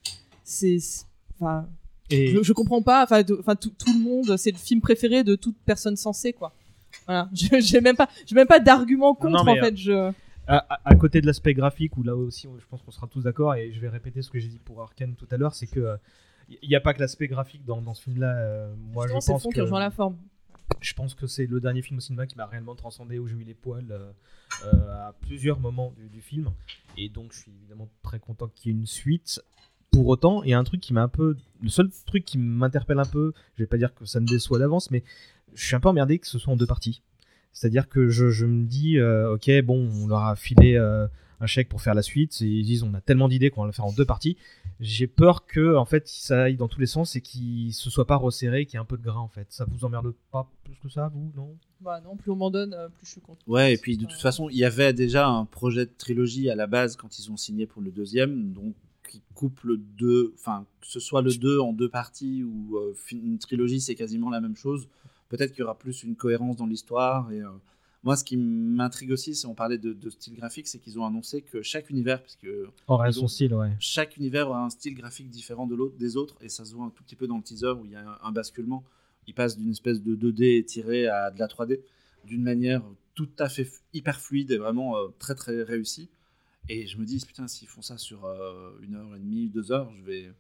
C'est c'est- enfin, Et je, je comprends pas. Enfin, tout, tout le monde, c'est le film préféré de toute personne sensée, quoi. Voilà, Je- j'ai même pas, j'ai même pas d'argument contre Non, mais, en fait. Je à, côté de l'aspect graphique, où là aussi, on- je pense qu'on sera tous d'accord, et je vais répéter ce que j'ai dit pour Arkane tout à l'heure, c'est que il n'y a pas que l'aspect graphique dans, dans ce film-là. euh, moi, je c'est le pense fond que qui rejoint la forme. je pense que c'est le dernier film au cinéma qui m'a réellement transcendé, où j'ai eu les poils euh, euh, à plusieurs moments du, du film. Et donc, je suis évidemment très content qu'il y ait une suite. Pour autant, il y a un truc qui m'a un peu. Le seul truc qui m'interpelle un peu, je vais pas dire que ça me déçoit d'avance, mais je suis un peu emmerdé que ce soit en deux parties. C'est-à-dire que je, je me dis, euh, ok, bon, on leur a filé euh, un chèque pour faire la suite, et ils disent, on a tellement d'idées qu'on va le faire en deux parties. J'ai peur que, en fait, ça aille dans tous les sens et qu'il se soit pas resserré, qu'il y ait un peu de gras, en fait. Ça vous emmerde pas plus que ça, vous, non? Bah non, plus on m'en donne, euh, plus je suis content. Ouais, et puis de toute façon, il y avait déjà un projet de trilogie à la base quand ils ont signé pour le deuxième, donc qui coupe le 2, enfin, que ce soit le 2 en deux parties ou euh, une trilogie, c'est quasiment la même chose. Peut-être qu'il y aura plus une cohérence dans l'histoire. Et euh, moi, ce qui m'intrigue aussi, c'est on parlait de, de style graphique, c'est qu'ils ont annoncé que chaque univers, vrai, Ils ont- son style, ouais. chaque univers aura un style graphique différent de l'autre, des autres, et ça se voit un tout petit peu dans le teaser où il y a un, basculement. Il passe d'une espèce de 2D étiré à de la 3D d'une manière tout à fait hyper fluide et vraiment euh, très très réussie. Et je me dis, putain, s'ils font ça sur euh, une heure et demie, deux heures, je vais,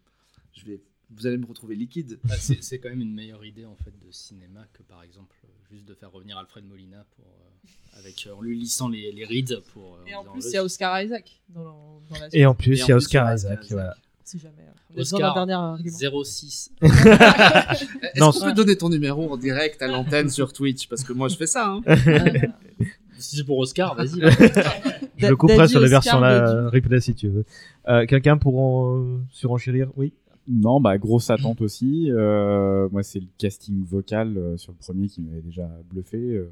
je vais, vous allez me retrouver liquide. Bah, c'est c'est quand même une meilleure idée en fait de cinéma que par exemple juste de faire revenir Alfred Molina pour euh, avec euh, en lui lissant les, les rides pour. euh, Et en plus, il y a Oscar Isaac dans, la- dans la suite. Et en plus, il y a Oscar Isaac. Voilà. Si jamais. euh, besoin Oscar, argument. 06. Est-ce Non, qu'on peut donner ton numéro en direct à l'antenne sur Twitch? Parce que moi, je fais ça. hein. si c'est pour Oscar, vas-y. Je le couperai sur la version là, replay si tu veux. Euh, Quelqu'un pour en surenchérir? Oui. Non, bah grosse attente aussi. Euh, moi, c'est le casting vocal euh, sur le premier qui m'avait déjà bluffé. euh,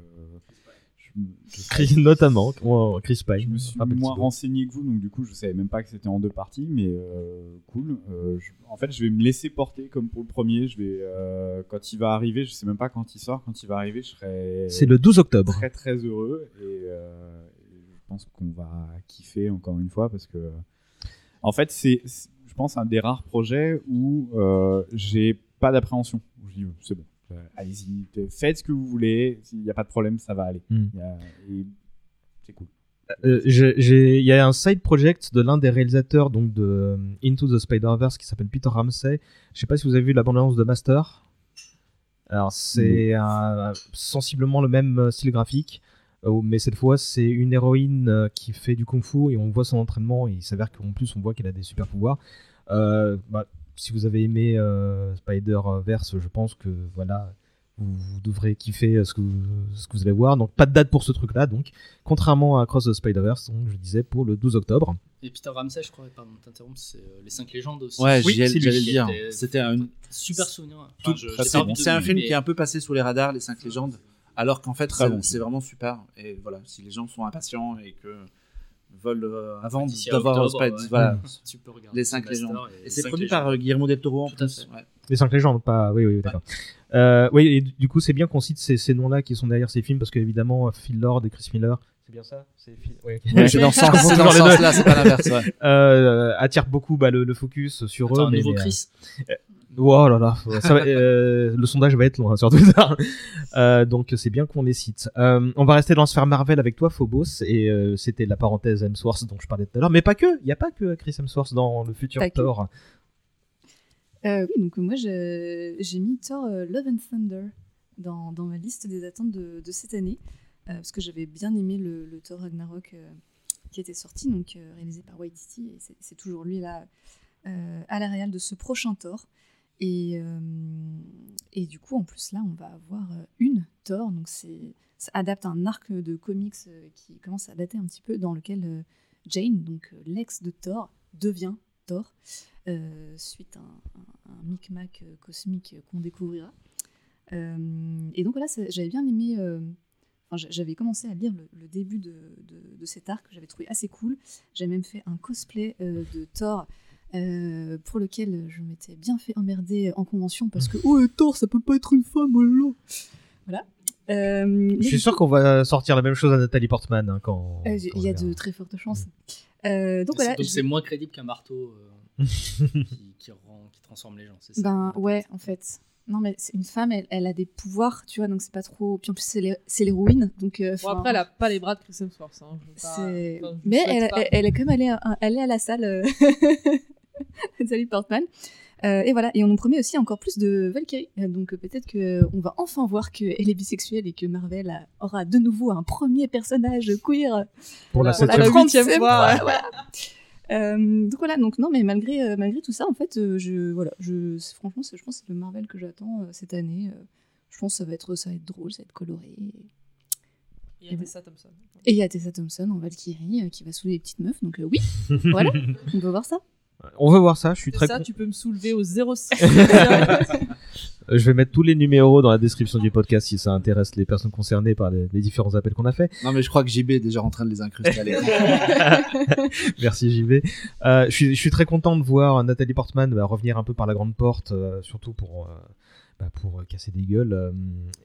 je, je savais- Chris- Notamment, moi, Chris Pine. je me suis Rappelle moins renseigné que vous, donc du coup, je savais même pas que c'était en deux parties, mais euh, cool. Euh, je- en fait, je vais me laisser porter comme pour le premier. Je vais, euh, quand il va arriver, je sais même pas quand il sort. Quand il va arriver, je serai C'est le 12 octobre. très très heureux et, euh, et je pense qu'on va kiffer encore une fois parce que en fait c'est pense un des rares projets où euh, j'ai pas d'appréhension. Je dis c'est bon. Euh, allez-y faites ce que vous voulez. S'il n'y a pas de problème ça va aller. Hmm. C'est cool. Euh, j'ai- Il y a un side project de l'un des réalisateurs donc de euh, Into the Spider-Verse qui s'appelle Peter Ramsey. Je sais pas si vous avez vu la bande-annonce de Master. Alors c'est sensiblement le même euh, style graphique, euh, mais cette fois c'est une héroïne euh, qui fait du kung-fu et on voit son entraînement. Et il s'avère qu'en plus on voit qu'elle a des super pouvoirs. Euh, bah, si vous avez aimé euh, Spider-Verse, je pense que voilà, vous, vous devrez kiffer euh, ce que, vous, ce que vous allez voir. Donc pas de date pour ce truc-là, donc contrairement à Cross the Spider-Verse, donc je disais pour le 12 octobre. Et Peter Ramsey, je crois, pardon de t'interrompre, c'est euh, les 5 légendes aussi. Ouais, Oui, j'allais le dire. était- C'était un, Super souvenir. Enfin, Tout- je- c'est un film mais- qui est un peu passé sous les radars, les 5 légendes, alors qu'en fait, c'est bon. c'est vraiment super. Et voilà, si les gens sont impatients et que volent euh, avant d'avoir ouais. voilà, les ce 5 master légendes. et c'est cinq produit légendes. par euh, Guillermo del Toro en plus. ouais. Les cinq légendes, pas. Oui, oui, d'accord. Euh, oui, et du coup, c'est bien qu'on cite ces, ces noms-là qui sont derrière ces films parce qu'évidemment, Phil Lord et Chris Miller. C'est bien ça? C'est ouais. Ouais, dans ce sens-là, c'est pas l'inverse. ouais. euh, attire beaucoup bah, le, le focus sur Attends, eux. un mais, nouveau mais, euh, Chris. Oh là là, ça va- euh, le sondage va être long hein, sur Twitter. Euh, donc c'est bien qu'on les cite. Euh, on va rester dans la sphère Marvel avec toi, Phobos, et euh, c'était la parenthèse Hemsworth dont je parlais tout à l'heure. Mais pas que, il n'y a pas que Chris Hemsworth dans le futur Pas. Thor. Oui, donc moi j'ai mis Thor Love and Thunder dans, dans ma liste des attentes de, de cette année, parce que j'avais bien aimé le, le Thor Ragnarok qui était sorti, donc réalisé par Waititi, et c'est- toujours lui là à la réal de ce prochain Thor. Et, euh, et du coup, en plus, là, on va avoir euh, une Thor, donc c'est ça adapte un arc de comics euh, qui commence à dater un petit peu, dans lequel Jane, donc l'ex de Thor, devient Thor, suite à un, un- un micmac cosmique qu'on découvrira. Et donc voilà, j'avais bien aimé. enfin, j'a- j'avais commencé à lire le, début de, de- cet arc, j'avais trouvé assez cool. J'avais même fait un cosplay de Thor. Euh, pour lequel je m'étais bien fait emmerder en convention parce que oh Thor ça peut pas être une femme oh là là. voilà Euh, Je suis sûr qu'on va sortir la même chose à Nathalie Portman hein, quand. euh, il quand y a de très fortes chances Euh, donc C'est- voilà Donc c'est moins crédible qu'un marteau euh, qui, qui rend, qui transforme les gens. c'est ça Ben ouais, en fait. Non, mais c'est une femme, elle, elle a des pouvoirs, tu vois, donc c'est pas trop. Puis en plus, c'est l'hé- c'est l'héroïne, donc. euh, Bon, après, elle a pas les bras de Chris Hemsworth. Hein. Pas- enfin, je Mais elle, pas. elle, elle est quand même allée à, allée à la salle. Nathalie Portman. Euh, et voilà, et on nous promet aussi encore plus de Valkyrie. Euh, Donc euh, peut-être qu'on va enfin voir qu'elle est bisexuelle et que Marvel a- aura de nouveau un premier personnage queer Pour la Pour la septième la fois. voilà. Euh, donc voilà, donc non, mais malgré, euh, malgré tout ça, en fait, euh, je, voilà, je, franchement, je pense que c'est le Marvel que j'attends euh, cette année. euh, je pense que ça va être, ça va être drôle, ça va être coloré. Il y a Tessa Thompson. Et il y a Tessa Thompson en Valkyrie euh, qui va saouler les petites meufs, donc euh, oui, voilà, on peut voir ça. On veut voir ça, je suis très ça, con- tu peux me soulever au 06. Euh, Je vais mettre tous les numéros dans la description du podcast si ça intéresse les personnes concernées par les, les différents appels qu'on a fait. Non, mais je crois que JB est déjà en train de les incruster. Merci JV. Euh, je, suis, je suis très content de voir Nathalie Portman bah, revenir un peu par la grande porte, euh, surtout pour, euh, bah, pour casser des gueules. euh,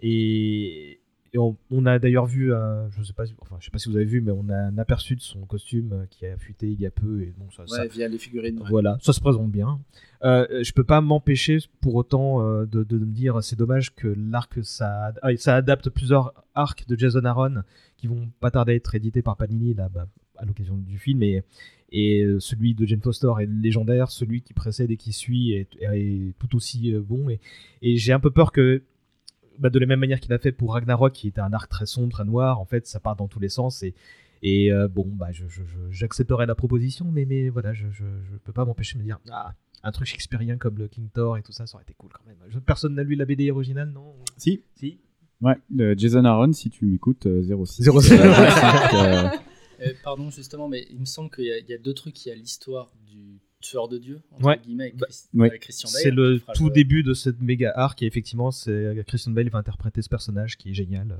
et et on, on a d'ailleurs vu, euh, je sais pas, enfin je sais pas si vous avez vu, mais on a un aperçu de son costume euh, qui a fuité il y a peu et bon ça, ça- Ouais, via les figurines. ouais. voilà, ça se présente bien. Euh, je peux pas m'empêcher pour autant euh, de, de me dire c'est dommage que l'arc ça, ah, ça adapte plusieurs arcs de Jason Aaron qui vont pas tarder à être édités par Panini là, bah, à l'occasion du film et, et celui de Jane Foster est légendaire, celui qui précède et qui suit est, est tout aussi bon et, et j'ai un peu peur que bah, de la même manière qu'il a fait pour Ragnarok qui était un arc très sombre, très noir, en fait ça part dans tous les sens et et euh, bon, bah, je, je- je- j'accepterai la proposition, mais, mais voilà, je, je, je peux pas m'empêcher de me dire, ah, un truc shakespearien comme le King Thor et tout ça, ça aurait été cool quand même. Je- personne n'a lu la BD originale, non? Si, Si ouais, euh, Jason Aaron, si tu m'écoutes, euh, 06. 06. Euh, 25, euh, Euh, pardon, justement, mais il me semble qu'il y, a- il y a deux trucs. Il y a l'histoire du tueur de Dieu, entre Ouais. guillemets, avec, Bah, ouais. avec Christian Bale. C'est le tout début de cette méga arc, et effectivement, c'est Christian Bale va interpréter ce personnage qui est génial euh,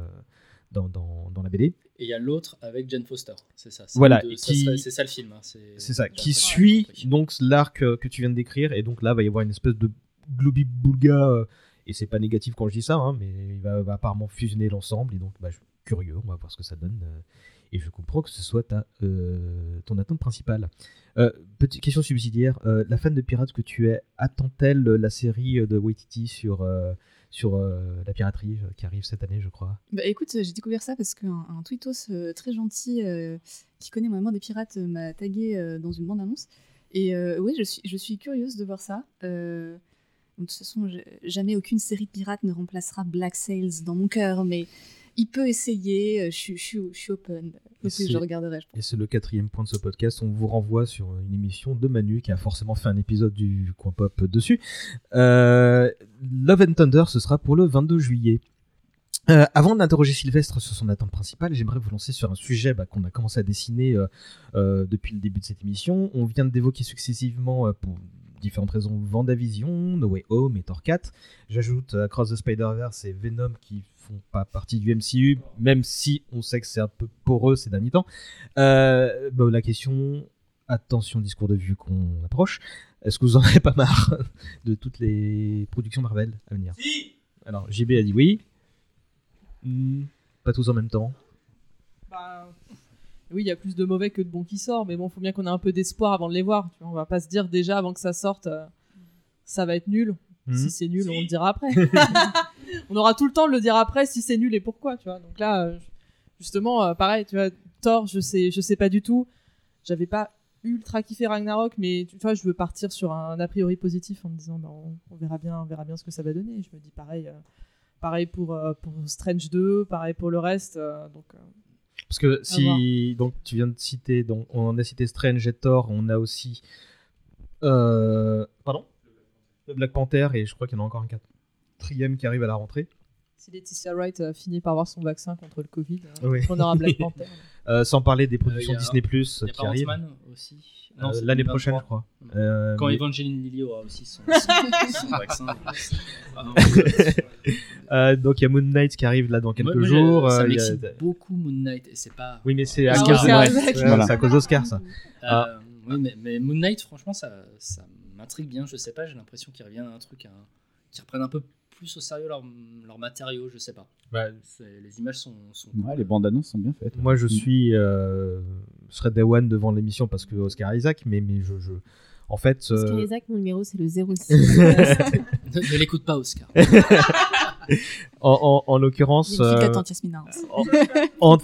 dans, dans, dans la BD. Et il y a l'autre avec Jane Foster. C'est ça. c'est Voilà, C'est ça le film. hein, C'est ça, qui suit donc l'arc euh, que tu viens de décrire, et donc là, va y avoir une espèce de globi-boulga, euh, et c'est pas négatif quand je dis ça, hein, mais il va, va apparemment fusionner l'ensemble, et donc bah, je suis curieux, on va voir ce que ça donne, euh, et je comprends que ce soit euh, ton attente principale. Euh, petite question subsidiaire, euh, la fan de pirates que tu es, attend-elle la série de Waititi sur, sur la piraterie qui arrive cette année, je crois? Bah écoute, j'ai découvert ça parce qu'un un tweetos très gentil qui connaît mon amour des pirates m'a tagué dans une bande-annonce. Et ouais, je suis, je suis curieuse de voir ça. De toute façon, jamais aucune série de pirates ne remplacera Black Sails dans mon cœur, mais il peut essayer. euh, Je suis, je suis, je suis open. C'est- je regarderai. je pense. Et c'est le quatrième point de ce podcast. On vous renvoie sur une émission de Manu qui a forcément fait un épisode du coin pop dessus. Euh, Love and Thunder, ce sera pour le 22 juillet. Euh, avant d'interroger Sylvestre sur son attente principale, j'aimerais vous lancer sur un sujet bah, qu'on a commencé à dessiner euh, depuis le début de cette émission. On vient d'évoquer successivement, pour différentes raisons, Vendavision, No Way Home et Thor 4. J'ajoute euh, Across the Spider-Verse et Venom qui font pas partie du MCU, même si on sait que c'est un peu poreux ces derniers temps. Euh, bon, la question, attention discours de vue qu'on approche, est-ce que vous en avez pas marre de toutes les productions Marvel à venir? Si Alors, JB a dit oui. Hmm, pas tous en même temps. Bah, oui, il y a plus de mauvais que de bons qui sortent, mais bon, faut bien qu'on ait un peu d'espoir avant de les voir. Tu vois, on va pas se dire déjà avant que ça sorte, euh, ça va être nul. Mhm. Si c'est nul, on le dira après. on aura tout le temps de le dire après si c'est nul et pourquoi, tu vois. Donc là, euh, justement, euh, pareil, tu vois, Thor, je sais, je sais pas du tout. J'avais pas ultra kiffé Ragnarok, mais tu vois, je veux partir sur un a priori positif en me disant, bah, on, on verra bien, on verra bien ce que ça va donner. Je me dis pareil, pareil pour, pour Strange 2, pareil pour le reste. donc, Parce que si donc tu viens de citer, donc on a cité Strange et Thor, on a aussi euh, pardon? Le Black Panther et je crois qu'il y en a encore un quatrième qui arrive à la rentrée. Si Laetitia Wright euh, finit par avoir son vaccin contre le Covid, euh, Oui. on aura Black Panther. Euh, sans parler des productions a- Disney Plus Il y a qui arrivent Ant-Man aussi. Euh, Non, c'est l'année 2023. prochaine, je crois. Quand mais- Evangeline Lilly aura aussi son, son- son vaccin. Donc il y a Moon Knight qui arrive là dans quelques Moi- moi, jours. Ça euh, il y a- m'excite beaucoup Moon Knight et c'est pas. Oui, mais c'est à Oscar, Oscar Voilà. à cause d'Oscar ça. Ah. Oui, mais, mais Moon Knight, franchement, ça, ça m'intrigue bien. Je sais pas, j'ai l'impression qu'ils reviennent à un truc, à- qu'ils reprennent un peu plus au sérieux leur, leur matériau. Je sais pas. Les images sont. sont Ouais, les bandes annonces sont bien faites. Moi, je suis, euh, je serais Day One devant l'émission parce que Oscar Isaac, mais mais je, je en fait, euh, Oscar Isaac, mon numéro c'est le 06. ne ne l'écoute pas, Oscar. en, en, l'occurrence, euh, hein. en-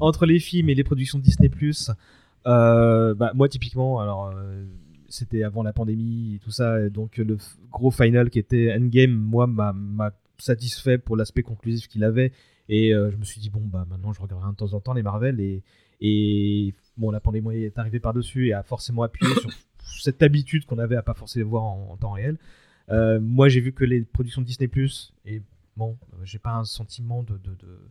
entre les films et les productions Disney euh, bah, moi typiquement, alors euh, c'était avant la pandémie et tout ça, donc le gros final qui était Endgame, moi m'a satisfait pour l'aspect conclusif qu'il avait, et euh, je me suis dit bon bah maintenant je regarderai de temps en temps les Marvel et et bon la pandémie est arrivée par dessus et a forcément appuyé sur cette habitude qu'on avait à pas forcément voir en, temps réel. Euh, moi j'ai vu que les productions Disney et bon euh, j'ai pas un sentiment de, de, de-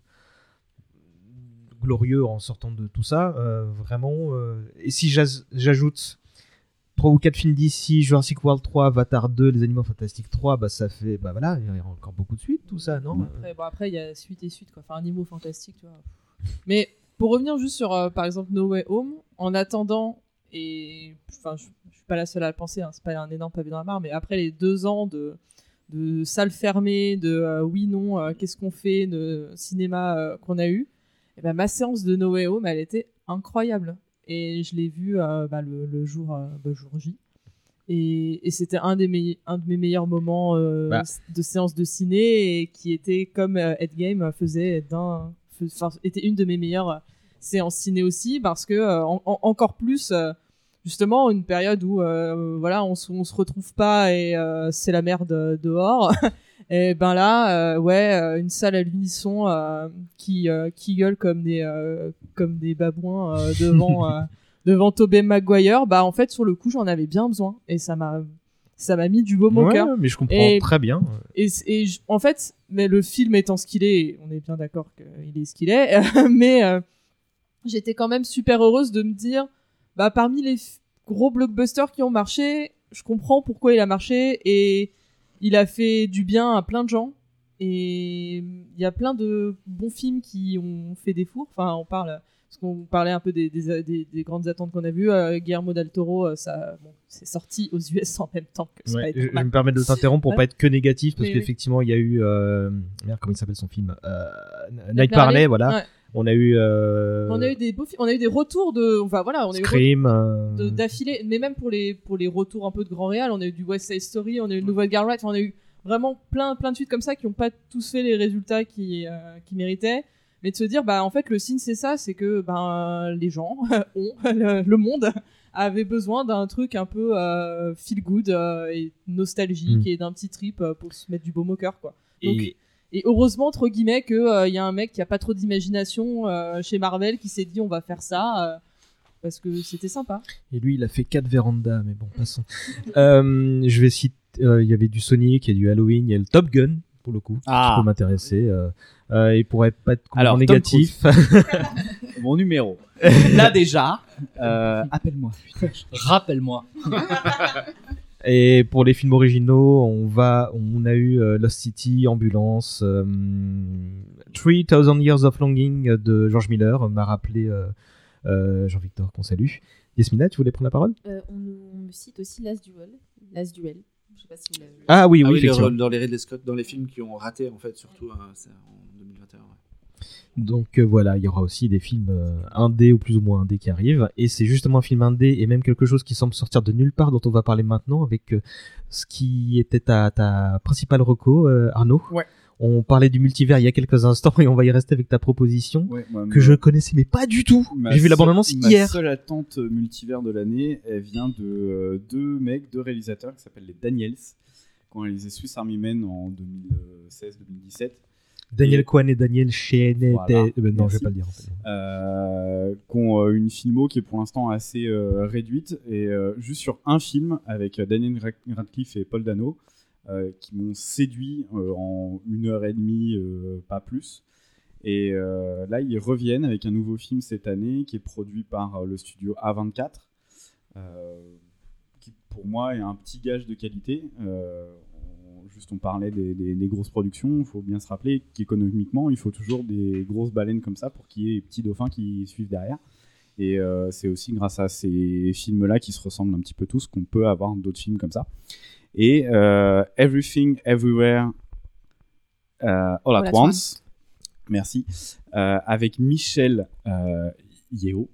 glorieux en sortant de tout ça, vraiment. et si j'ajoute 3 ou 4 films d'ici, Jurassic World 3, Avatar 2, Les Animaux Fantastiques 3, bah ça fait, bah voilà, il y a encore beaucoup de suites, tout ça, non Après, bon, après, il y a suite et suite, quoi. Enfin, animaux fantastiques, tu vois. Mais pour revenir juste sur, euh, par exemple, No Way Home, en attendant, et enfin, je, je suis pas la seule à le penser, hein, c'est pas un énorme pavé dans la mare, mais après les deux ans de, de salles fermées, de euh, oui, non, euh, qu'est-ce qu'on fait, de cinéma qu'on a eu, et ben, ma séance de No Way Home, elle était incroyable. Et je l'ai vue euh, bah, le, le jour, euh, bah, jour J. Et, et c'était un, des un de mes meilleurs moments euh, Bah. de séance de ciné et qui était comme euh, Endgame faisait d'un enfin, était une de mes meilleures séances ciné aussi parce que en- en- encore plus justement une période où voilà on, se- on se retrouve pas et c'est la merde dehors et ben là euh, ouais euh, une salle à l'unisson euh, qui euh, qui gueule comme des euh, comme des babouins euh, devant euh, devant Tobey Maguire. Bah en fait sur le coup j'en avais bien besoin. Et ça m'a ça m'a mis du baume au Ouais, cœur. mais je comprends Et- très bien. et, et je- en fait, mais le film étant ce qu'il est, on est bien d'accord qu'il est ce qu'il est, mais euh, j'étais quand même super heureuse de me dire, bah parmi les gros blockbusters qui ont marché, je comprends pourquoi il a marché et il a fait du bien à plein de gens. Et il y a plein de bons films qui ont fait des fours. Enfin, on parle, parce qu'on parlait un peu des, des, des- des grandes attentes qu'on a vues. Euh, Guillermo del Toro, euh, ça, bon, c'est sorti aux US en même temps que Ouais, je, je me permets de t'interrompre pour Ouais. pas être que négatif parce oui. qu'effectivement il y a eu euh, merde comment il s'appelle son film euh, Night Nightmare Parley Alley, voilà ouais. On a eu euh, On a eu des beaux on a eu des retours de, enfin voilà, on a eu Scream euh, d'affilée, mais même pour les pour les retours un peu de grand réal, on a eu du West Side Story, on a eu Nouvelle Garde Right, on a eu vraiment plein plein de suites comme ça qui ont pas tous fait les résultats qui euh, qui méritaient, mais de se dire bah en fait le signe c'est ça, c'est que ben les gens ont le, le monde avait besoin d'un truc un peu euh, feel good euh, et nostalgique Mm. et d'un petit trip euh, pour se mettre du baume au cœur quoi. Donc, et, et heureusement, entre guillemets, qu'il y a un mec qui a pas trop d'imagination euh, chez Marvel qui s'est dit on va faire ça euh, parce que c'était sympa. et lui il a fait 4 vérandas mais bon passons Euh, je vais citer euh, il y avait du Sonic il y a du Halloween il y a le Top Gun pour le coup Ah. qui peut m'intéresser euh, euh, et pourrait pas être complètement Alors, négatif Mon numéro. Là déjà, euh, appelle-moi. Rappelle-moi. Et pour les films originaux, on va, on a eu euh, Lost City, Ambulance, euh, 3000 Years of Longing de George Miller, m'a rappelé euh, euh, Jean-Victor qu'on salue. Yasmina, tu voulais prendre la parole? Euh, on, me cite aussi Last Duel. Last Duel. Je sais pas si vous l'avez vu. Ah oui, Ah oui, oui, les effectivement. rôles dans les Ridley Scott, dans les films qui ont raté en fait, surtout hein, en 2021. ouais. Donc euh, voilà, il y aura aussi des films euh, indés ou plus ou moins indés qui arrivent. Et c'est justement un film indé et même quelque chose qui semble sortir de nulle part dont on va parler maintenant avec euh, ce qui était ta, ta principale reco, euh, Arnaud. Ouais. On parlait du multivers il y a quelques instants et on va y rester avec ta proposition que je connaissais mais pas du tout. J'ai vu la seule- bande-annonce Ma hier. seule attente multivers de l'année, elle vient de euh, deux mecs, deux réalisateurs qui s'appellent les Daniels, qui ont réalisé Swiss Army Men en 2016-2017. Daniel Kwan et Daniel. Voilà. étaient- euh, non, je Merci. vais pas le dire. En fait. euh, qui ont euh, une filmo qui est pour l'instant assez euh, réduite et euh, juste sur un film avec Daniel Rad- Radcliffe et Paul Dano qui m'ont séduit en une heure et demie, pas plus. Et là, ils reviennent avec un nouveau film cette année qui est produit par le studio A24, euh, qui pour moi est un petit gage de qualité. Juste, on parlait des, des- des grosses productions. Il faut bien se rappeler qu'économiquement, il faut toujours des grosses baleines comme ça pour qu'il y ait des petits dauphins qui suivent derrière. Et euh, c'est aussi grâce à ces films-là qui se ressemblent un petit peu tous qu'on peut avoir d'autres films comme ça. Et euh, Everything Everywhere euh, All at All at Once, merci, euh, avec Michel Yeo,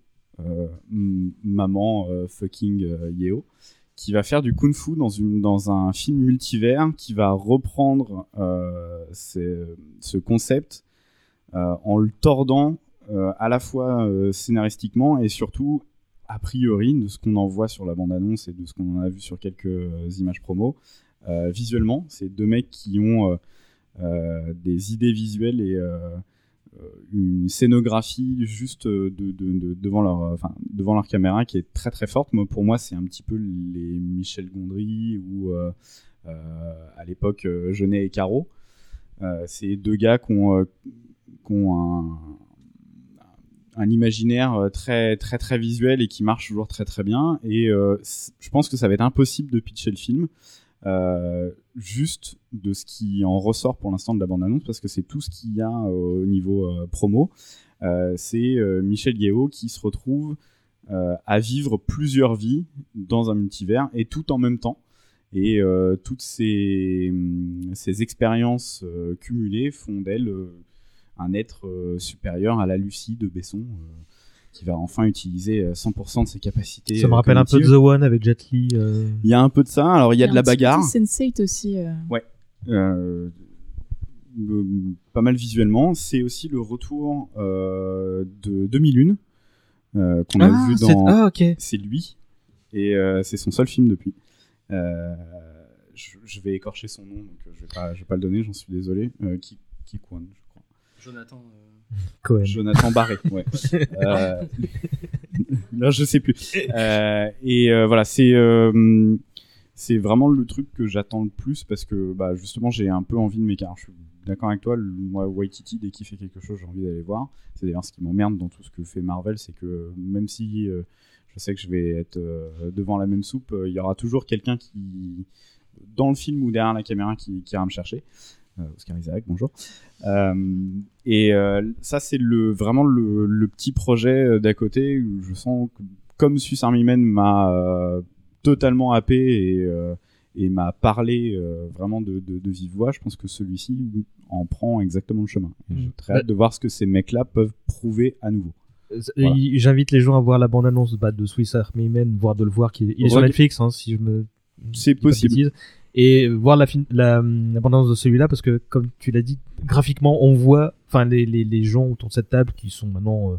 maman fucking Yeo, qui va faire du dans, une, dans un film multivers qui va reprendre euh, ce concept euh, en le tordant euh, à la fois scénaristiquement et surtout a priori de ce qu'on en voit sur la bande-annonce et de ce qu'on en a vu sur quelques images promo. visuellement, c'est deux mecs qui ont des idées visuelles et une scénographie juste euh, euh, devant leur caméra qui est très très forte. Moi, pour moi, c'est un petit peu les Michel Gondry ou euh, euh, à l'époque euh, Genet et Caro. Euh, c'est deux gars qui ont, euh, un, un imaginaire euh, très très très visuel et qui marche toujours très très bien. Et euh, je pense que ça va être impossible de pitcher le film. Euh, juste de ce qui en ressort pour l'instant de la bande-annonce, parce que c'est tout ce qu'il y a euh, au niveau euh, promo. C'est Michel Yeo qui se retrouve à vivre plusieurs vies dans un multivers et tout en même temps. Et toutes ces, hum, ces expériences cumulées font d'elle un être supérieur à la Lucie de Besson, qui va enfin utiliser euh, 100% de ses capacités. Ça me euh, rappelle un peu. The One avec Jet Li. euh. Il y a un peu de ça. Alors il y a de la petit bagarre. côté Sense8 aussi. euh. Euh, euh, pas mal visuellement. C'est aussi le retour euh, de 2001 euh, qu'on a Ah, vu dans. ah, ok. C'est lui et euh, c'est son seul film depuis. Euh, je, je vais écorcher son nom, donc euh, je vais pas, je vais pas le donner, j'en suis désolé. Euh, Kwan, je crois. Jonathan. euh, Cohen. Jonathan Barré, ouais. Euh, là, je sais plus. Euh, et euh, voilà, c'est euh, c'est vraiment le truc que j'attends le plus parce que bah, justement, j'ai un peu envie de m'écarter. Je suis d'accord avec toi, le- moi, Waititi, dès qu'il fait quelque chose, j'ai envie d'aller voir. C'est d'ailleurs ce qui m'emmerde dans tout ce que fait Marvel, c'est que même si je sais que je vais être devant la même soupe, il y aura toujours quelqu'un qui, dans le film ou derrière la caméra, qui, qui ira me chercher. Euh, Oscar Isaac, bonjour. Euh, et euh, ça, c'est le, vraiment le, le petit projet d'à côté où je sens que, comme Swiss Army Man m'a totalement happé et, et m'a parlé vraiment de, de, de vive voix, je pense que celui-ci en prend exactement le chemin. Et J'ai très Bah- hâte de voir ce que ces mecs-là peuvent prouver à nouveau. Voilà. J'invite les gens à voir la bande-annonce bah, de Swiss Army Men, voire de le voir. Qui est, il est sur Netflix, hein, si je me. C'est possible. Et voir la, fin- la, la bande-annonce de celui-là, parce que, comme tu l'as dit, graphiquement, on voit, enfin, les, les, les gens autour de cette table qui sont maintenant euh,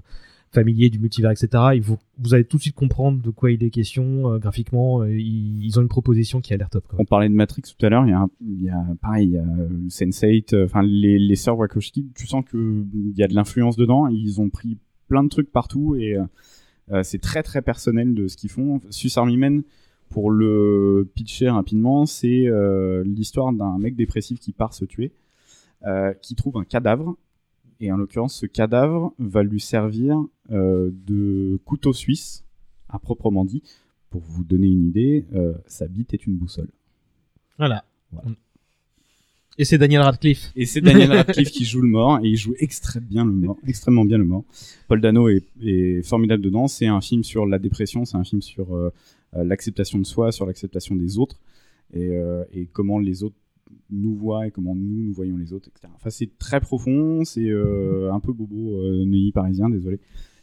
familiers du multivers, etc., il faut, vous allez tout de suite comprendre de quoi il est question. euh, graphiquement, euh, ils, ont une proposition qui a l'air top. On parlait de Matrix tout à l'heure, il y a, il y a pareil, il y a euh, Sense8, euh, enfin les, les sœurs Wachowski, tu sens qu'il y a de l'influence dedans, ils ont pris plein de trucs partout et c'est très très personnel de ce qu'ils font. Swiss Army Men, pour le pitcher rapidement, c'est euh, l'histoire d'un mec dépressif qui part se tuer, euh, qui trouve un cadavre, et en l'occurrence ce cadavre va lui servir euh, de couteau suisse, à proprement dit, pour vous donner une idée, sa bite est une boussole. Voilà. Voilà. Et c'est Daniel Radcliffe. Et c'est Daniel Radcliffe qui joue le mort, et il joue extrêmement bien le mort. Extrêmement bien le mort. Paul Dano est, est formidable dedans. C'est un film sur la dépression, c'est un film sur euh, l'acceptation de soi, sur l'acceptation des autres, et, euh, et comment les autres nous voient et comment nous, nous voyons les autres, etc. Enfin, c'est très profond, c'est euh, un peu bobo euh, Neuilly parisien, désolé.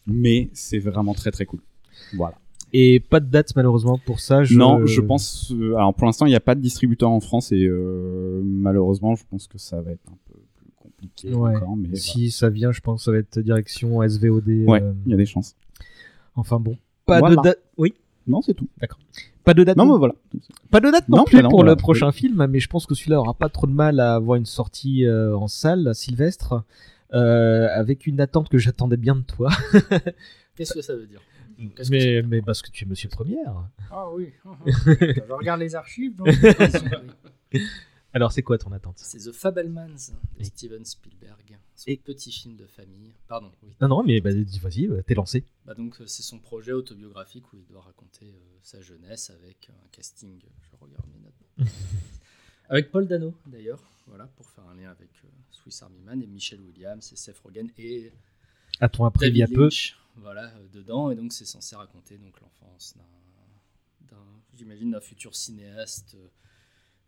Mais c'est vraiment très très cool. Voilà. Et pas de date malheureusement pour ça. Je... Non, je pense. euh, alors pour l'instant, il n'y a pas de distributeur en France et euh, malheureusement, je pense que ça va être un peu plus compliqué Ouais. encore. Mais Si ça vient, je pense que ça va être direction SVOD. euh, ouais, il y a des chances. Enfin bon. Pas Voilà. de date. Oui. Non, c'est tout. Pas de date. Non, mais voilà. Pas de date non, Non, plus bah non, pour voilà. le prochain film, mais je pense que celui-là aura pas trop de mal à avoir une sortie euh, en salle, à Sylvestre, euh, avec une attente que j'attendais bien de toi. Qu'est-ce que ça veut dire? Que Mais, parce que tu es Monsieur Première. Ah oui. Je regarde les archives. donc. Alors c'est quoi ton attente? C'est The Fabelmans de Steven Spielberg. Son Et- petit film de famille. Pardon, oui. Non non, mais bah, vas-y, t'es lancé. Bah donc euh, c'est son projet autobiographique où il doit raconter euh, sa jeunesse avec un casting. Je regarde mes notes. avec Paul Dano d'ailleurs, voilà pour faire un lien avec euh, Swiss Army Man et Michelle Williams et Seth Rogen et A-t-on appris il y a David peu Lynch, voilà euh, dedans et donc c'est censé raconter donc l'enfance d'un, j'imagine d'un futur cinéaste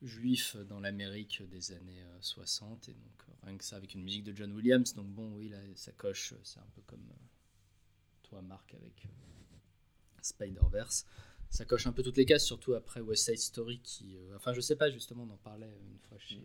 juif dans l'Amérique des années euh, 60 et donc euh, rien que ça avec une musique de John Williams donc bon oui là ça coche euh, c'est un peu comme euh, toi Marc avec euh, Spider-Verse. Ça coche un peu toutes les cases surtout après West Side Story qui euh, enfin je sais pas justement on en parlait une fois chez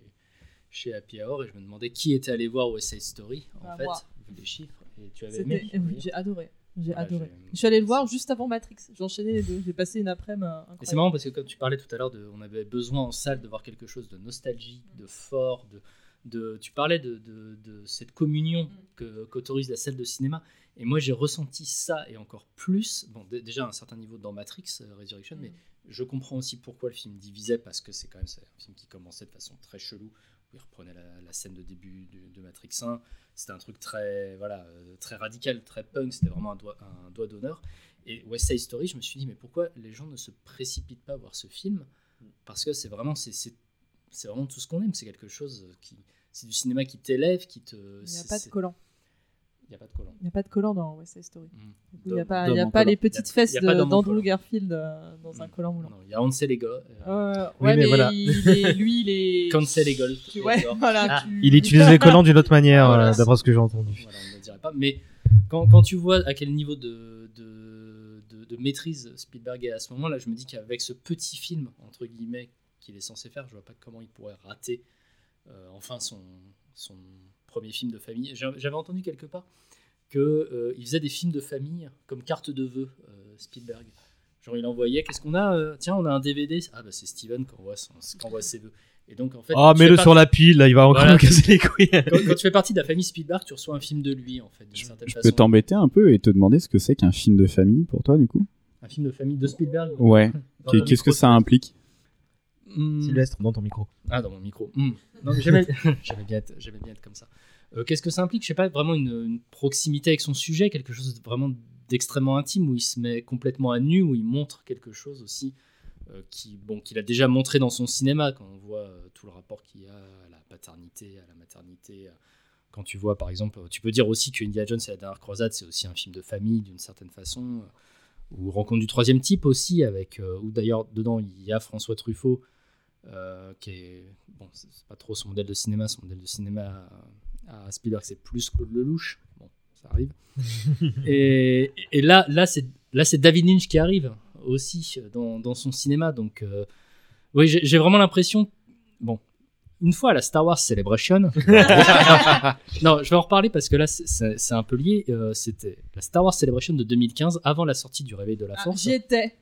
chez Happy Hour et je me demandais qui était allé voir West Side Story en Bah, fait moi. vu les chiffres et tu avais C'était- aimé oui, J'ai adoré. J'ai adoré. Je suis allée le voir juste avant Matrix. J'ai enchaîné les deux. J'ai passé une après-midi c'est marrant parce que comme tu parlais tout à l'heure, on avait besoin en salle de voir quelque chose de nostalgique, de fort, de, de tu parlais de, de- de cette communion que qu'autorise la salle de cinéma. Et moi j'ai ressenti ça et encore plus, bon dé- déjà à un certain niveau dans Matrix euh, Resurrection, mais je comprends aussi pourquoi le film divisait parce que c'est quand même un film qui commençait de façon très chelou où il reprenait la, la scène de début de, de Matrix 1. C'était un truc très voilà euh, très radical, très punk. C'était vraiment un doigt, un doigt d'honneur. Et West Side Story, je me suis dit, mais pourquoi les gens ne se précipitent pas à voir ce film? Parce que c'est vraiment, c'est, c'est, c'est vraiment tout ce qu'on aime. C'est quelque chose qui. C'est du cinéma qui t'élève, qui te. Il n'y a pas de collant. Il n'y a pas de collant. Il n'y a pas de collant dans West Side Story. Mm. Il n'y a pas, y a pas les petites fesses d'Andrew. Garfield euh, dans un Mm. collant moulant. Non, il y a Hansel et Gold. Euh, Oui, ouais, mais mais, voilà. il est- lui, il est. Cancel et Gold. Tu- ouais, voilà. Ah, tu- Il utilise les collants d'une autre manière, Voilà, euh, d'après ce que j'ai entendu. Voilà, on ne le dirait pas. Mais quand, quand tu vois à quel niveau de, de, de- de maîtrise Spielberg est à ce moment-là, je me dis qu'avec ce petit film, entre guillemets, qu'il est censé faire, je vois pas comment il pourrait rater euh, enfin son, son premier film de famille. J'a- J'avais entendu quelque part qu'il faisait des films de famille comme carte de vœux, euh, Spielberg. Genre, il envoyait, qu'est-ce qu'on a euh, Tiens, on a un DVD. Ah, bah c'est Steven qui envoie, son- qui envoie ses vœux. Et donc, en fait, Ah, mets-le partie- sur la pile, là, il va encore Voilà. nous casser les couilles. quand, quand tu fais partie de la famille Spielberg, tu reçois un film de lui, en fait, d'une certaine Je façon. peux t'embêter un peu et te demander ce que c'est qu'un film de famille pour toi, du coup? Un film de famille de Spielberg? Ouais. Qu'est-ce que ça implique? Hmm. Sylvestre, dans ton micro. Ah, dans mon micro. Mais j'aimais bien, être- j'aimais bien être comme ça. Euh, Qu'est-ce que ça implique? Je sais pas, vraiment une, une proximité avec son sujet, quelque chose de vraiment d'extrêmement intime, où il se met complètement à nu, où il montre quelque chose aussi euh, qui, bon, qu'il a déjà montré dans son cinéma, quand on voit euh, tout le rapport qu'il y a à la paternité, à la maternité. à- Quand tu vois, par exemple, tu peux dire aussi que Indiana Jones et la dernière croisade, c'est aussi un film de famille, d'une certaine façon. Ou Rencontre du troisième type aussi, avec, euh, où d'ailleurs, dedans, il y a François Truffaut, euh, qui est bon c'est pas trop son modèle de cinéma son modèle de cinéma à, à Spielberg c'est plus Claude Lelouch bon ça arrive et, et là là c'est là c'est David Lynch qui arrive aussi dans, dans son cinéma donc euh, oui j'ai j'ai vraiment l'impression bon une fois à la Star Wars Celebration non je vais en reparler parce que là c'est- c'est c'est un peu lié Euh, c'était la Star Wars Celebration de 2015 avant la sortie du Réveil de la Ah, Force J'y étais.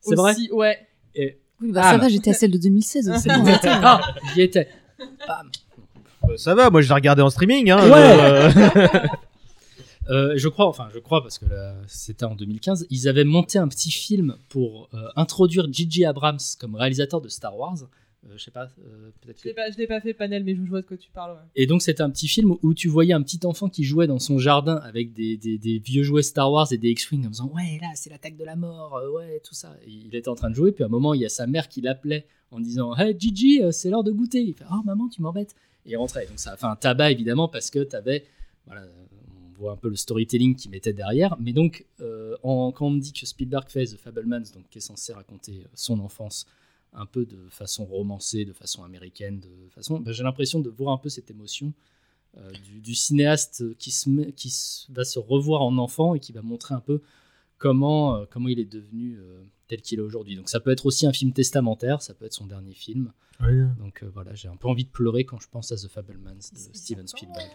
C'est vrai Ouais. et Oui, bah, Ah, ça bah. va, j'étais à celle de 2016 aussi. ah, j'y étais Bam. Euh, ça va, moi je l'ai regardé en streaming. Hein, Ouais. euh, Euh, je crois, enfin, je crois parce que là, c'était en 2015. Ils avaient monté un petit film pour euh, introduire J.J. Abrams comme réalisateur de Star Wars. Euh, je sais pas, euh, peut-être Je que l'ai pas, je l'ai pas fait panel, mais je vois de quoi tu parles. ouais. et donc c'était un petit film où tu voyais un petit enfant qui jouait dans son jardin avec des, des- des vieux jouets Star Wars et des X-Wing en disant ouais là c'est l'attaque de la mort, euh, ouais tout ça. Et il était en train de jouer, puis à un moment il y a sa mère qui l'appelait en disant hey Gigi c'est l'heure de goûter. Il fait oh maman tu m'embêtes. Et il rentrait. Donc ça a fait un tabac évidemment parce que t'avais voilà on voit un peu le storytelling qui mettait derrière. Mais donc euh, en- quand on me dit que Spielberg fait The Fablemans donc qui est censé raconter son enfance un peu de façon romancée, de façon américaine, de façon. ben, j'ai l'impression de voir un peu cette émotion euh, du, du cinéaste qui, se met- qui se- va se revoir en enfant et qui va montrer un peu comment, euh, comment il est devenu euh, tel qu'il est aujourd'hui. Donc ça peut être aussi un film testamentaire, ça peut être son dernier film. Donc euh, voilà, j'ai un peu envie de pleurer quand je pense à The Fablemans de Steven Spielberg.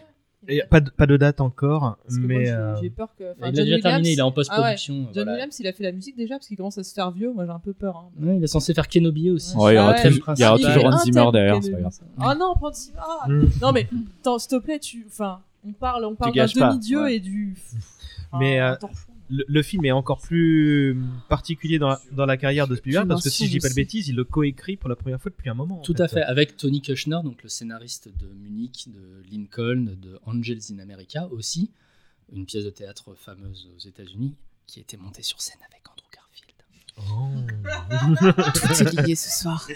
Et pas, de, pas de date encore, moi, mais j'ai- euh, j'ai peur que. enfin, il a déjà terminé, il est en Ah ouais, post-production. John voilà. Williams, il a fait la musique déjà parce qu'il commence à se faire vieux. Moi, j'ai un peu peur. hein. Ouais, il est censé faire Kenobi aussi. Ouais, il y aura Ah toujours- il y aura Il toujours fait Hans un Zimmer derrière, c'est pas grave. ça. Ah non, Hans Zimmer. Non mais, attends, s'il te plaît, tu, enfin, on parle, on parle d'un demi-dieu ouais. et du. Mais, euh. Le, le film est encore plus particulier dans la, dans la carrière de Spielberg parce que si je dis pas de bêtises, il le coécrit pour la première fois depuis un moment. en Tout à fait, avec Tony Kushner, donc le scénariste de Munich, de Lincoln, de Angels in America aussi, une pièce de théâtre fameuse aux États-Unis qui a été montée sur scène avec Andrew Garfield. Oh. Tout est lié ce soir.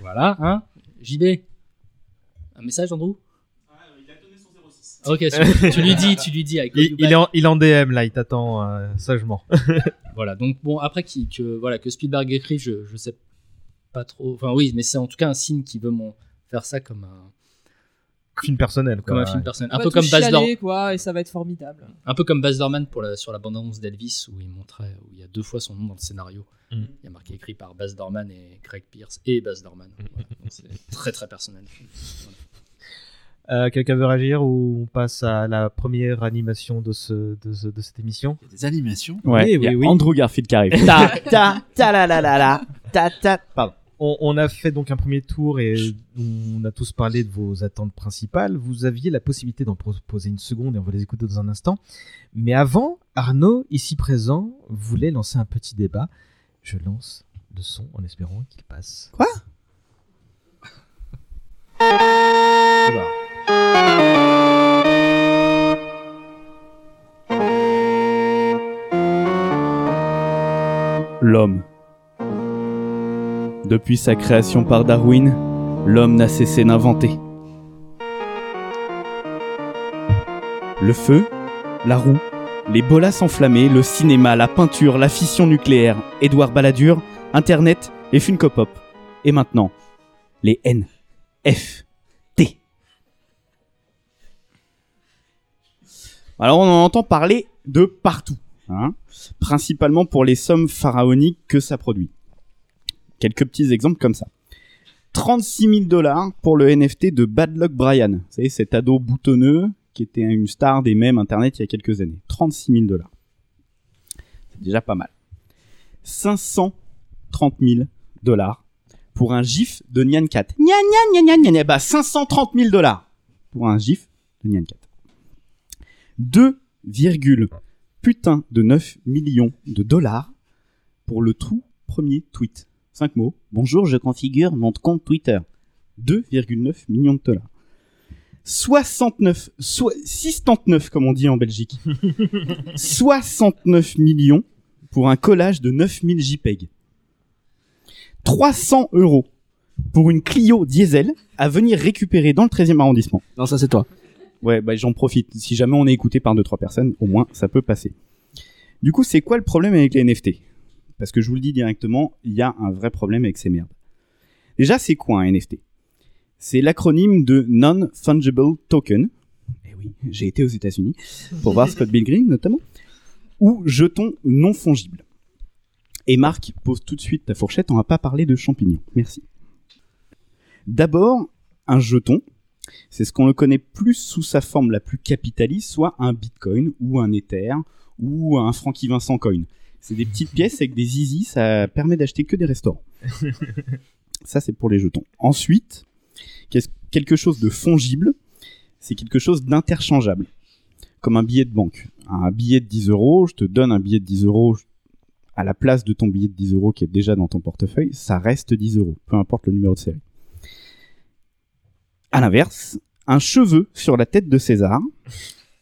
Voilà, hein JB Un message, Andrew? Ok, tu, tu lui dis, tu lui dis. I Il, est en, il est en DM là, il t'attend euh, sagement. Voilà, donc bon, après qui, que, voilà, que Spielberg écrive, je, je sais pas trop. Enfin, oui, mais c'est en tout cas un signe qui veut mon, faire ça comme un, Film personnel. Quoi, comme un film personnel. On Un peu, comme Baz Luhrmann, quoi, et ça va être formidable. un peu comme Baz Luhrmann pour la, sur la bande-annonce d'Elvis, où il montrait, où il y a deux fois son nom dans le scénario. Mm. Il y a marqué écrit par Baz Luhrmann et Craig Pierce et Baz Luhrmann. Voilà, donc c'est très très personnel. Voilà. Euh, Quelqu'un veut réagir ou on passe à la première animation de, ce, de, ce- de cette émission? Il y a des animations? Ouais, Oui, il y a oui, oui. Andrew Garfield qui arrive. ta, ta, ta la la la la, ta ta. Pardon. on, on a fait donc un premier tour et on a tous parlé de vos attentes principales. Vous aviez la possibilité d'en proposer une seconde et on va les écouter dans un instant. Mais avant, Arnaud, ici présent, voulait lancer un petit débat. Je lance le son en espérant qu'il passe. Quoi? L'homme. Depuis sa création par Darwin, l'homme n'a cessé d'inventer. Le feu, la roue, les bolas enflammées, le cinéma, la peinture, la fission nucléaire, Édouard Balladur, Internet et Funko Pop. Et maintenant, les N, F, Alors on en entend parler de partout, hein, principalement pour les sommes pharaoniques que ça produit. Quelques petits exemples comme ça. 36 000 dollars pour le NFT de Bad Luck Brian. Vous savez, cet ado boutonneux qui était une star des mèmes internet il y a quelques années. 36 000 dollars. C'est déjà pas mal. 530 000 dollars pour un gif de Nyan Cat. Nyan Nyan Nyan Nyan Nyan. Bah 530 000 dollars pour un gif de Nyan Cat. 2, putain de 9 millions de dollars pour le tout premier tweet. 5 mots. Bonjour, je configure mon compte Twitter. 2,9 millions de dollars. 69, so- 69 comme on dit en Belgique. 69 millions pour un collage de 9000 JPEG. 300 euros pour une Clio diesel à venir récupérer dans le 13e arrondissement. Non, ça c'est toi. Ouais, bah j'en profite. Si jamais on est écouté par deux trois personnes, au moins ça peut passer. Du coup, c'est quoi le problème avec les NFT Parce que je vous le dis directement, il y a un vrai problème avec ces merdes. Déjà, c'est quoi un NFT C'est l'acronyme de Non-Fungible Token. Eh oui, j'ai été aux États-Unis pour voir Scott Pilgrim notamment. Ou jeton non fongible. Et Marc, pose tout de suite ta fourchette, on va pas parler de champignons. Merci. D'abord, un jeton, c'est ce qu'on le connaît plus sous sa forme la plus capitaliste, soit un bitcoin ou un ether ou un Frankie Vincent coin. C'est des petites pièces avec des easy, ça permet d'acheter que des restaurants. ça, c'est pour les jetons. Ensuite, quelque chose de fongible, c'est quelque chose d'interchangeable. Comme un billet de banque. Un billet de 10 euros, je te donne un billet de 10 euros à la place de ton billet de 10 euros qui est déjà dans ton portefeuille, ça reste 10 euros, peu importe le numéro de série. À l'inverse, un cheveu sur la tête de César,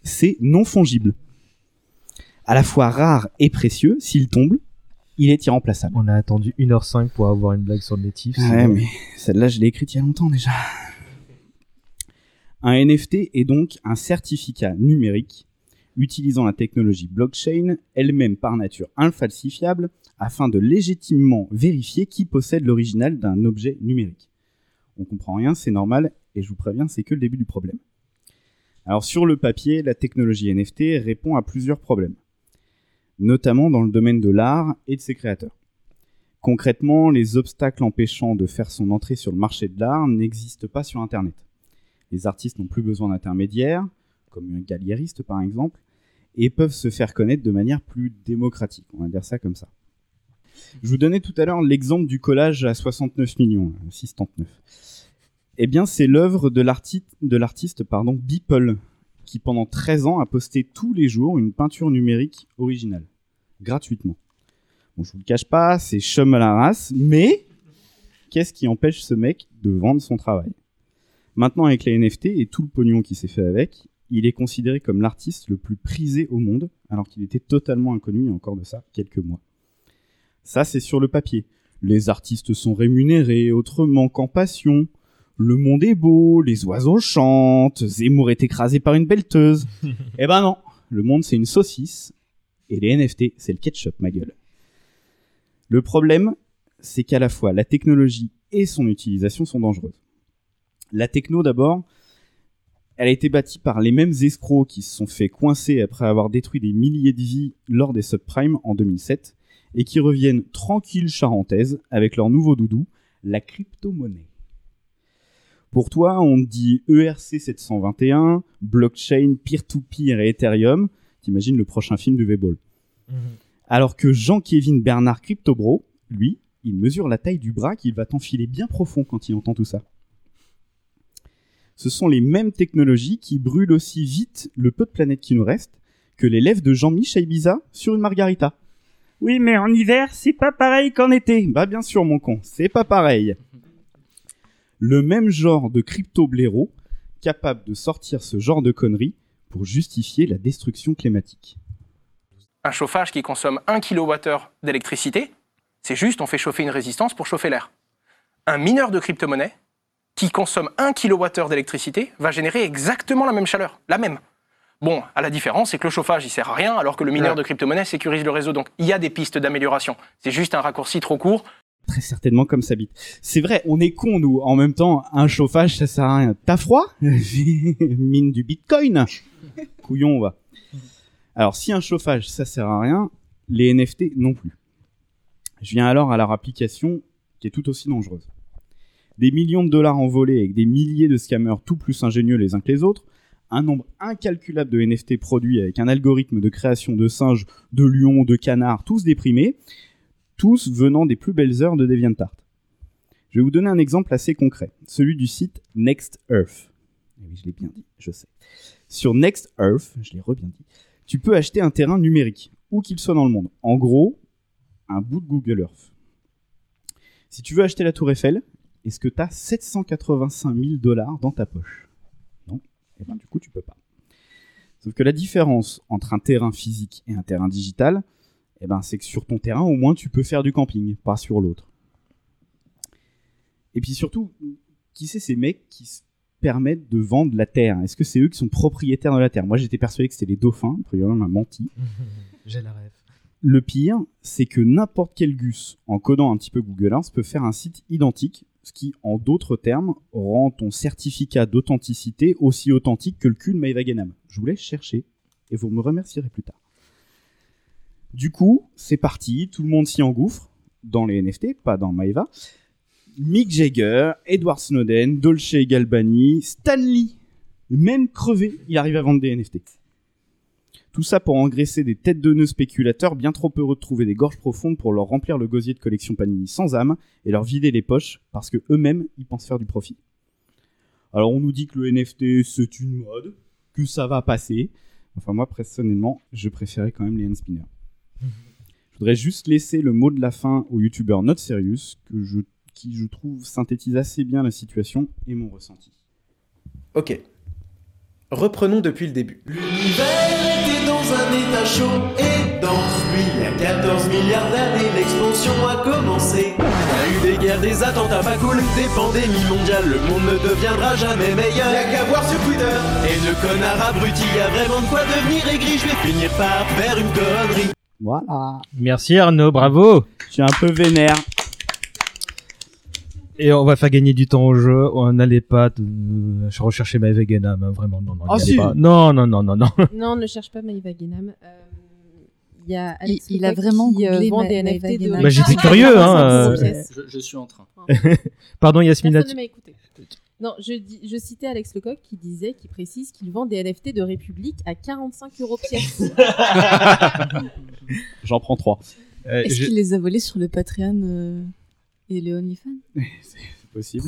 c'est non fongible. À la fois rare et précieux, s'il tombe, il est irremplaçable. On a attendu 1h05 pour avoir une blague sur le natif. Ouais, mais celle-là, je l'ai écrite il y a longtemps déjà. Un NFT est donc un certificat numérique utilisant la technologie blockchain, elle-même par nature infalsifiable, afin de légitimement vérifier qui possède l'original d'un objet numérique. On comprend rien, c'est normal, et je vous préviens, c'est que le début du problème. Alors sur le papier, la technologie NFT répond à plusieurs problèmes, notamment dans le domaine de l'art et de ses créateurs. Concrètement, les obstacles empêchant de faire son entrée sur le marché de l'art n'existent pas sur Internet. Les artistes n'ont plus besoin d'intermédiaires, comme un galériste par exemple, et peuvent se faire connaître de manière plus démocratique, on va dire ça comme ça. Je vous donnais tout à l'heure l'exemple du collage à 69 millions, euh, 639. Eh bien, c'est l'œuvre de l'artiste, pardon, Beeple, qui pendant 13 ans a posté tous les jours une peinture numérique originale, gratuitement. Bon, je vous le cache pas, c'est chum à la race, mais qu'est-ce qui empêche ce mec de vendre son travail? Maintenant, avec les NFT et tout le pognon qui s'est fait avec, il est considéré comme l'artiste le plus prisé au monde, alors qu'il était totalement inconnu il y a encore de ça quelques mois. Ça, c'est sur le papier. Les artistes sont rémunérés autrement qu'en passion. Le monde est beau, les oiseaux chantent, Zemmour est écrasé par une belteuse. eh ben non, le monde c'est une saucisse, et les NFT c'est le ketchup, ma gueule. Le problème, c'est qu'à la fois la technologie et son utilisation sont dangereuses. La techno d'abord, elle a été bâtie par les mêmes escrocs qui se sont fait coincer après avoir détruit des milliers de vies lors des subprimes en 2007 et qui reviennent tranquilles charentaises avec leur nouveau doudou, la crypto-monnaie. Pour toi, on dit ERC 721, blockchain, peer-to-peer et Ethereum. T'imagines le prochain film du V-Ball. Alors que Jean-Kévin Bernard Cryptobro, lui, il mesure la taille du bras qu'il va t'enfiler bien profond quand il entend tout ça. Ce sont les mêmes technologies qui brûlent aussi vite le peu de planète qui nous reste que les lèvres de Jean-Michel Ibiza sur une margarita. Oui, mais en hiver, c'est pas pareil qu'en été. Bah bien sûr, mon con, c'est pas pareil. Le même genre de crypto-blaireau capable de sortir ce genre de conneries pour justifier la destruction climatique. un chauffage qui consomme 1 kWh d'électricité, c'est juste on fait chauffer une résistance pour chauffer l'air. Un mineur de crypto-monnaie qui consomme 1 kWh d'électricité va générer exactement la même chaleur, la même. Bon, à la différence, c'est que le chauffage, il sert à rien, alors que le mineur de crypto-monnaie sécurise le réseau. Donc, il y a des pistes d'amélioration. C'est juste un raccourci trop court. Très certainement comme ça bite. C'est vrai, on est con nous. En même temps, un chauffage, ça sert à rien. T'as froid Mine du bitcoin. Couillon, on va. Alors, si un chauffage, ça sert à rien, les NFT non plus. Je viens alors à leur application qui est tout aussi dangereuse. Des millions de dollars envolés avec des milliers de scammers tout plus ingénieux les uns que les autres, un nombre incalculable de NFT produits avec un algorithme de création de singes, de lions, de canards, tous déprimés, tous venant des plus belles heures de DeviantArt. Je vais vous donner un exemple assez concret, celui du site Next Earth. Eh oui, je l'ai bien dit, je sais. Sur Next Earth, je l'ai re-bien dit, tu peux acheter un terrain numérique, où qu'il soit dans le monde. En gros, un bout de Google Earth. Si tu veux acheter la Tour Eiffel, est-ce que tu as 785 000 dollars dans ta poche? Non? Et ben du coup, tu peux pas. Sauf que la différence entre un terrain physique et un terrain digital, eh ben, c'est que sur ton terrain, au moins, tu peux faire du camping, pas sur l'autre. Et puis surtout, qui c'est ces mecs qui se permettent de vendre la terre? Est-ce que c'est eux qui sont propriétaires de la terre? Moi, j'étais persuadé que c'était les dauphins. Priori, on m'a menti. J'ai la rêve. Le pire, c'est que n'importe quel gus, en codant un petit peu Google Earth, peut faire un site identique, ce qui, en d'autres termes, rend ton certificat d'authenticité aussi authentique que le cul de Genam. Je vous laisse chercher, et vous me remercierez plus tard. Du coup, c'est parti, tout le monde s'y engouffre, dans les NFT, pas dans Maïva. Mick Jagger, Edward Snowden, Dolce Galbani, Stanley, même crevé, il arrive à vendre des NFT. Tout ça pour engraisser des têtes de nœuds spéculateurs bien trop heureux de trouver des gorges profondes pour leur remplir le gosier de collection Panini sans âme et leur vider les poches parce que eux-mêmes ils pensent faire du profit. Alors on nous dit que le NFT c'est une mode, que ça va passer. Enfin moi personnellement je préférais quand même les hand spinners. Je voudrais juste laisser le mot de la fin au youtubeur Not Serious, que je, qui je trouve synthétise assez bien la situation et mon ressenti. Ok. Reprenons depuis le début. L'univers était dans un état chaud et dense. Il y a 14 milliards d'années, l'expansion a commencé. Il y a eu des guerres, des attentats pas cool, des pandémies mondiales. Le monde ne deviendra jamais meilleur. Y'a qu'à voir sur Twitter. Et de connard abruti, y a vraiment de quoi devenir aigri. Je vais finir par faire une connerie. Voilà. Merci Arnaud, bravo. Je suis un peu vénère. Et on va faire gagner du temps au jeu. On n'allait pas euh, rechercher ma Veganam, hein, vraiment. Non, non, Ah, si. pas. non, non, non, non, non. Non, ne cherche pas Maïva Guénam. Euh, Il y a Il- il a vraiment qui euh, vend des NFT de Guénam. Bah, j'étais Richard curieux, hein, 500 euh. Je, je suis en train. Pardon, Yasmina. Personne. Non, je, dis, je citais Alex Lecoq qui disait, qui précise qu'il vend des NFT de République à 45 euros pièce. J'en prends trois. Euh, Est-ce je- qu'il les a volés sur le Patreon euh, et les OnlyFans? C'est possible.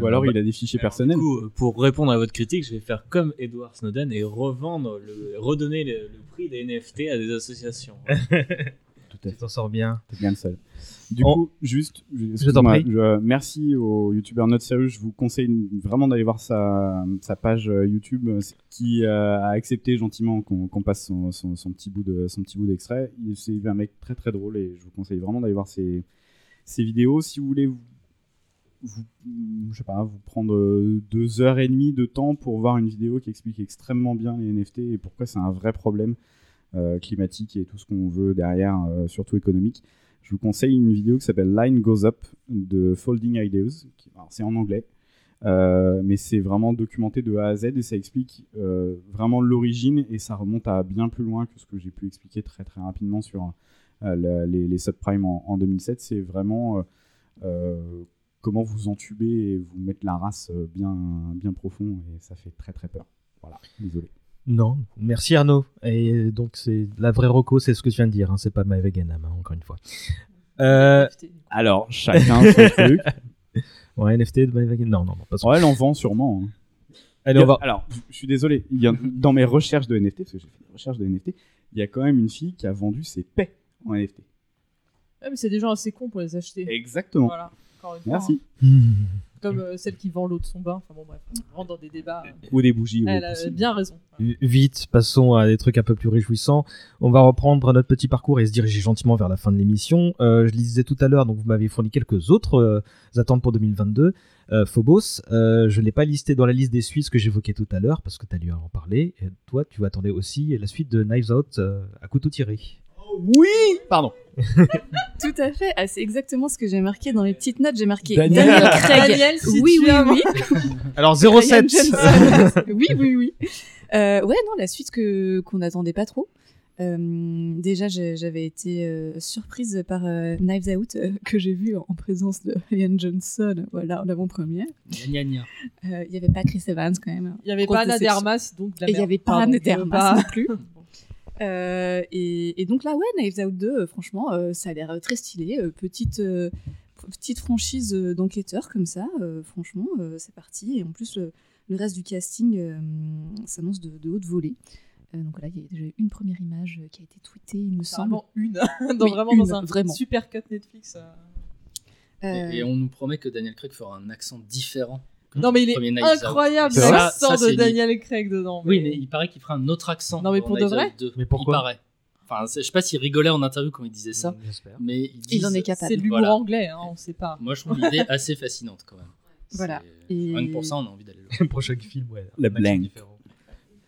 Ou alors il a des fichiers personnels. Du coup, pour répondre à votre critique, je vais faire comme Edward Snowden et revendre, le, redonner le, le prix des NFT à des associations. Tu t'en sors bien. T'es bien le seul. Du On- coup, juste, t'en excuse-moi, prie. je- merci au youtubeur Not Serious. Je vous conseille vraiment d'aller voir sa, sa page euh, YouTube euh, qui euh, a accepté gentiment qu'on passe son, son- son petit bout de son petit bout d'extrait. Il- C'est un mec très très drôle et je vous conseille vraiment d'aller voir ses, ses vidéos. Si vous voulez vous, vous- je sais pas, vous prendre deux heures et demie de temps pour voir une vidéo qui explique extrêmement bien les NFT et pourquoi c'est un vrai problème climatique et tout ce qu'on veut derrière, euh, surtout économique. Je vous conseille une vidéo qui s'appelle Line Goes Up de Folding Ideas. C'est en anglais, euh, mais c'est vraiment documenté de A à Z et ça explique euh, vraiment l'origine et ça remonte à bien plus loin que ce que j'ai pu expliquer très très rapidement sur euh, les, les subprimes en, en 2007. C'est vraiment euh, euh, comment vous entuber et vous mettre la race euh, bien, bien profond et ça fait très très peur. Voilà, désolé. Non, merci Arnaud. Et donc, c'est la vraie Rocco, c'est ce que tu viens de dire. Hein, c'est pas ma Veganam, hein, encore une fois. Euh, Alors, chacun son truc. ouais, NFT de My Veganam. Non, non, non, pas Ouais, elle en vend sûrement. hein. Allez, on va. Alors, je- je suis désolé. Il y a, dans mes recherches de NFT, parce que j'ai fait des recherches de NFT, il y a quand même une fille qui a vendu ses paix en NFT. Ouais, mais c'est des gens assez cons pour les acheter. Exactement. Voilà, encore une fois. Merci. Comme euh, celle qui vend l'eau de son bain. Enfin bon, bref, on rentre dans des débats. euh. Ou des bougies. Elle a possible. bien raison. Vite, passons à des trucs un peu plus réjouissants. On va reprendre notre petit parcours et se diriger gentiment vers la fin de l'émission. Euh, je le disais tout à l'heure, donc vous m'avez fourni quelques autres euh, attentes pour 2022. Euh, Phobos, euh, je ne l'ai pas listé dans la liste des Suisses que j'évoquais tout à l'heure parce que tu as dû en parler. Et toi, tu attendais aussi la suite de Knives Out euh, à couteau tiré. Oui Pardon. Tout à fait. Ah, c'est exactement ce que j'ai marqué dans les petites notes. J'ai marqué Daniel. Daniel, Craig. Daniel, si oui, tu oui, as- oui. Alors Ryan 07 Johnson. oui, oui, oui. Euh, ouais, non, la suite que qu'on n'attendait pas trop. Euh, déjà, j'avais été euh, surprise par euh, Knives Out euh, que j'ai vu en, en présence de Ryan Johnson. Voilà, en avant-première. Euh, Il y avait pas Chris Evans quand même. Il n'y avait Grosse pas Anna déception. Dermas, donc il n'y avait pas veux Dermas non plus. Euh, et, et donc là, ouais, Knives Out 2, euh, franchement, euh, ça a l'air très stylé. euh, petite, euh, petite franchise d'enquêteurs comme ça, euh, franchement, euh, c'est parti. Et en plus, le, le reste du casting euh, s'annonce de, de haute volée. Euh, donc là, il y a déjà eu une première image qui a été tweetée, il me semble. Vraiment une. dans, Oui, vraiment une, dans un vraiment. super cut Netflix. euh. Euh, Et, et on nous promet que Daniel Craig fera un accent différent. Non, mais il le est Out. incroyable ça- l'accent ça, de c'est- Daniel Craig dedans. Oui, mais il paraît qu'il fera un autre accent. Non, mais dans pour de Knives vrai Out 2. Mais pourquoi Il paraît. Enfin, c'est- je sais pas s'il rigolait en interview quand il disait ça, J'espère. mais il, Il en est capable. C'est de l'humour Voilà. anglais, hein, on sait pas. Moi, je trouve l'idée assez fascinante quand même. Voilà. C'est- Et- Rien que pour ça, on a envie d'aller le voir. Prochain film, ouais. La un accent blank. différent.